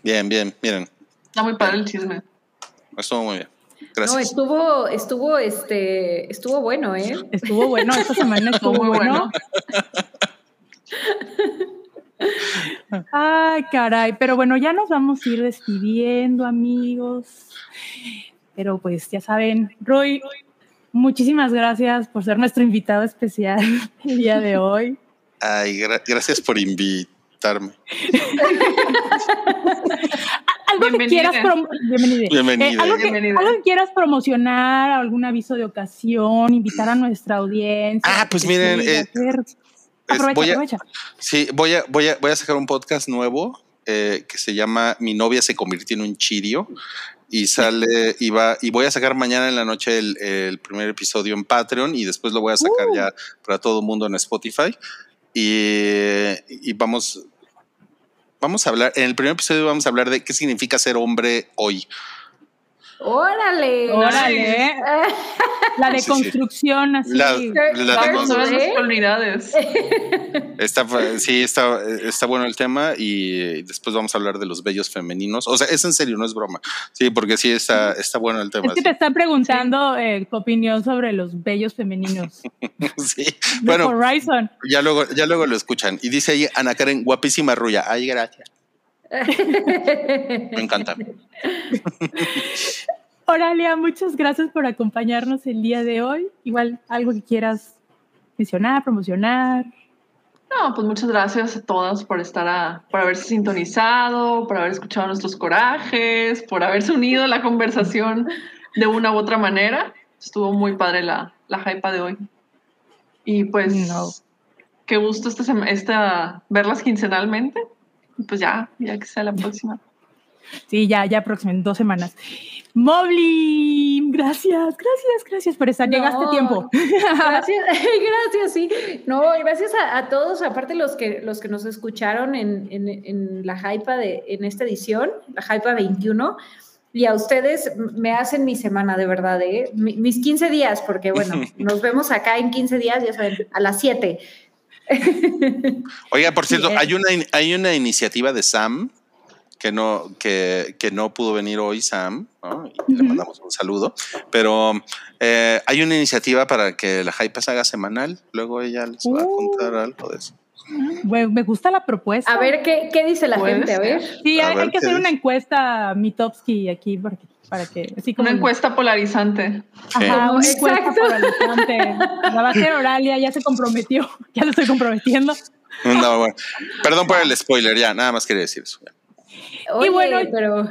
Bien, bien, miren. Está muy padre el chisme. Estuvo muy bien. No, Gracias. estuvo, estuvo, este, estuvo bueno, ¿eh? Estuvo bueno, esta semana estuvo Muy bueno. Ay, caray, pero bueno, ya nos vamos a ir despidiendo, amigos. Pero pues ya saben, Roy, muchísimas gracias por ser nuestro invitado especial el día de hoy. Ay, gra- gracias por invitarme. Algo que quieras prom- Bienvenida. Bienvenida. Eh, algo, que, Bienvenida. algo que quieras promocionar, algún aviso de ocasión, invitar a nuestra audiencia. Ah, pues miren, eh, Aprovecha, voy a- aprovecha. Sí, voy a, voy a, voy a sacar un podcast nuevo eh, que se llama Mi novia se convirtió en un chirio y sale y va y voy a sacar mañana en la noche el, el primer episodio en Patreon y después lo voy a sacar Uh. ya para todo el mundo en Spotify y, y vamos vamos a hablar en el primer episodio vamos a hablar de qué significa ser hombre hoy. Órale. Órale, ¿eh? la Sí, sí. deconstrucción así. La- la third Vamos a ver Day. las cualidades. Está sí está está bueno el tema y después vamos a hablar de los bellos femeninos. O sea, es en serio, no es broma. Sí, porque sí está está bueno el tema. Es que te están preguntando eh, tu opinión sobre los bellos femeninos. Sí. De Bueno, Horizon. ya luego, ya luego lo escuchan. Y dice ahí Ana Karen, guapísima rulla. Ay, gracias. Me encanta. Oralia, muchas gracias por acompañarnos el día de hoy. Igual algo que quieras mencionar, promocionar. No, pues muchas gracias a todas por estar a, por haberse sintonizado, por haber escuchado nuestros corajes, por haberse unido a la conversación de una u otra manera. Estuvo muy padre la, la hype de hoy. Y pues, No. qué gusto esta, sema- esta verlas quincenalmente. Pues ya, ya que sea la próxima. Sí, ya, ya próximo, en dos semanas. Mobley, gracias, gracias, gracias por estar. Llegaste a No, tiempo. Gracias, gracias, sí. No, gracias a, a todos, aparte los que los que nos escucharon en, en, en la Hypa de en esta edición, la Hypa 21. Y a ustedes me hacen mi semana, de verdad, ¿eh? Mi- mis 15 días, porque bueno, nos vemos acá en 15 días, ya saben, a las 7. Oiga, por cierto, Bien. hay una, hay una iniciativa de Sam que no, que, que no pudo venir hoy, Sam, ¿no? Y le mandamos un saludo. Pero eh, hay una iniciativa para que la Hype se haga semanal. Luego ella les va a Uh. contar algo de eso. Bueno, me gusta la propuesta. A ver, ¿qué, qué dice la Puede gente? A ver. Sí, A hay, ver hay que hacer una encuesta a Mitowski aquí para que, para que así como Una encuesta polarizante. Ajá, una encuesta Exacto. polarizante. La va a hacer Oralia, ya se comprometió, ya lo estoy comprometiendo. No, bueno. Perdón por el spoiler, ya, nada más quería decir eso. Oye, bueno, pero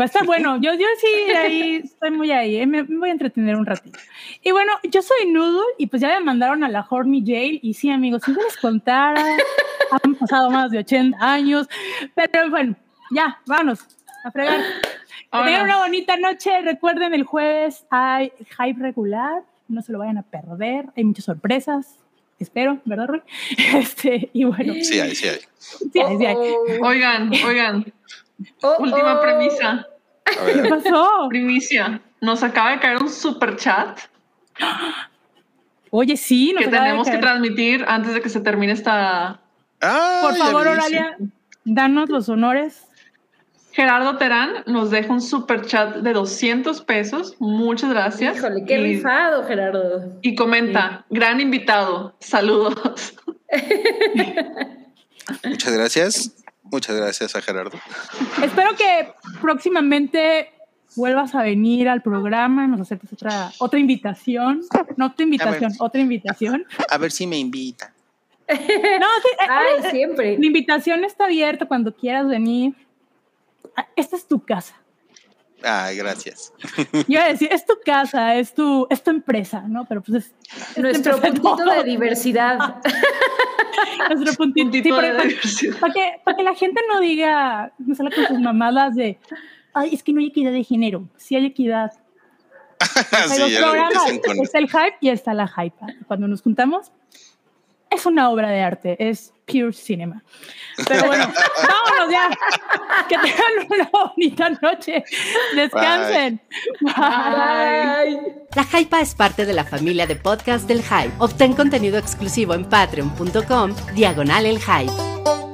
Va a estar bueno. Yo, yo sí, ahí estoy muy ahí. eh, Me, me voy a entretener un ratito. Y bueno, yo soy Noodle y pues ya me mandaron a la Horny Jail. Y sí, amigos, si yo les contara, han pasado más de 80 años. Pero bueno, ya, vámonos a fregar. Que tengan una bonita noche. Recuerden, el jueves hay hype regular. No se lo vayan a perder. Hay muchas sorpresas. Espero, ¿verdad, Roy? Este, y bueno, Sí, ahí sí hay. sí, sí, hay. Oh, Oigan, oigan, oh, última oh. premisa, A ¿Qué pasó? primicia. Nos acaba de caer un super chat Oye, sí, nos que acaba de tenemos que caer. transmitir antes de que se termine esta. Ah, Por favor, Oralia, danos los honores. Gerardo Terán nos deja un super chat de 200 pesos. Muchas gracias. Híjole, qué y, rifado, Gerardo. y comenta, gran invitado. Saludos. Muchas gracias. Muchas gracias a Gerardo. Espero que próximamente vuelvas a venir al programa, nos aceptes otra, otra invitación. No otra invitación, otra invitación. A ver si me invita. No, sí, eh, Ay, siempre. la invitación está abierta cuando quieras venir. Ah, Esta es tu casa. Ay, gracias. Yo iba a decir, es tu casa, es tu, es tu empresa, ¿no? Pero pues es, Nuestro empresa puntito todo. de diversidad. Nuestro puntito. Puntito Sí, de para, diversidad. para que, para que la gente no diga, no salga con sus mamadas de, ay, es que no hay equidad de género. Sí hay equidad. Hay sí, dos ya lo programas, está el hype y está la hype. Cuando nos juntamos, es una obra de arte, es pure cinema. Pero bueno, vámonos ya. Que tengan una bonita noche. Descansen. Bye. La Hypa es parte de la familia de podcast del Hype. Obtén contenido exclusivo en patreon.com, diagonal el Hype.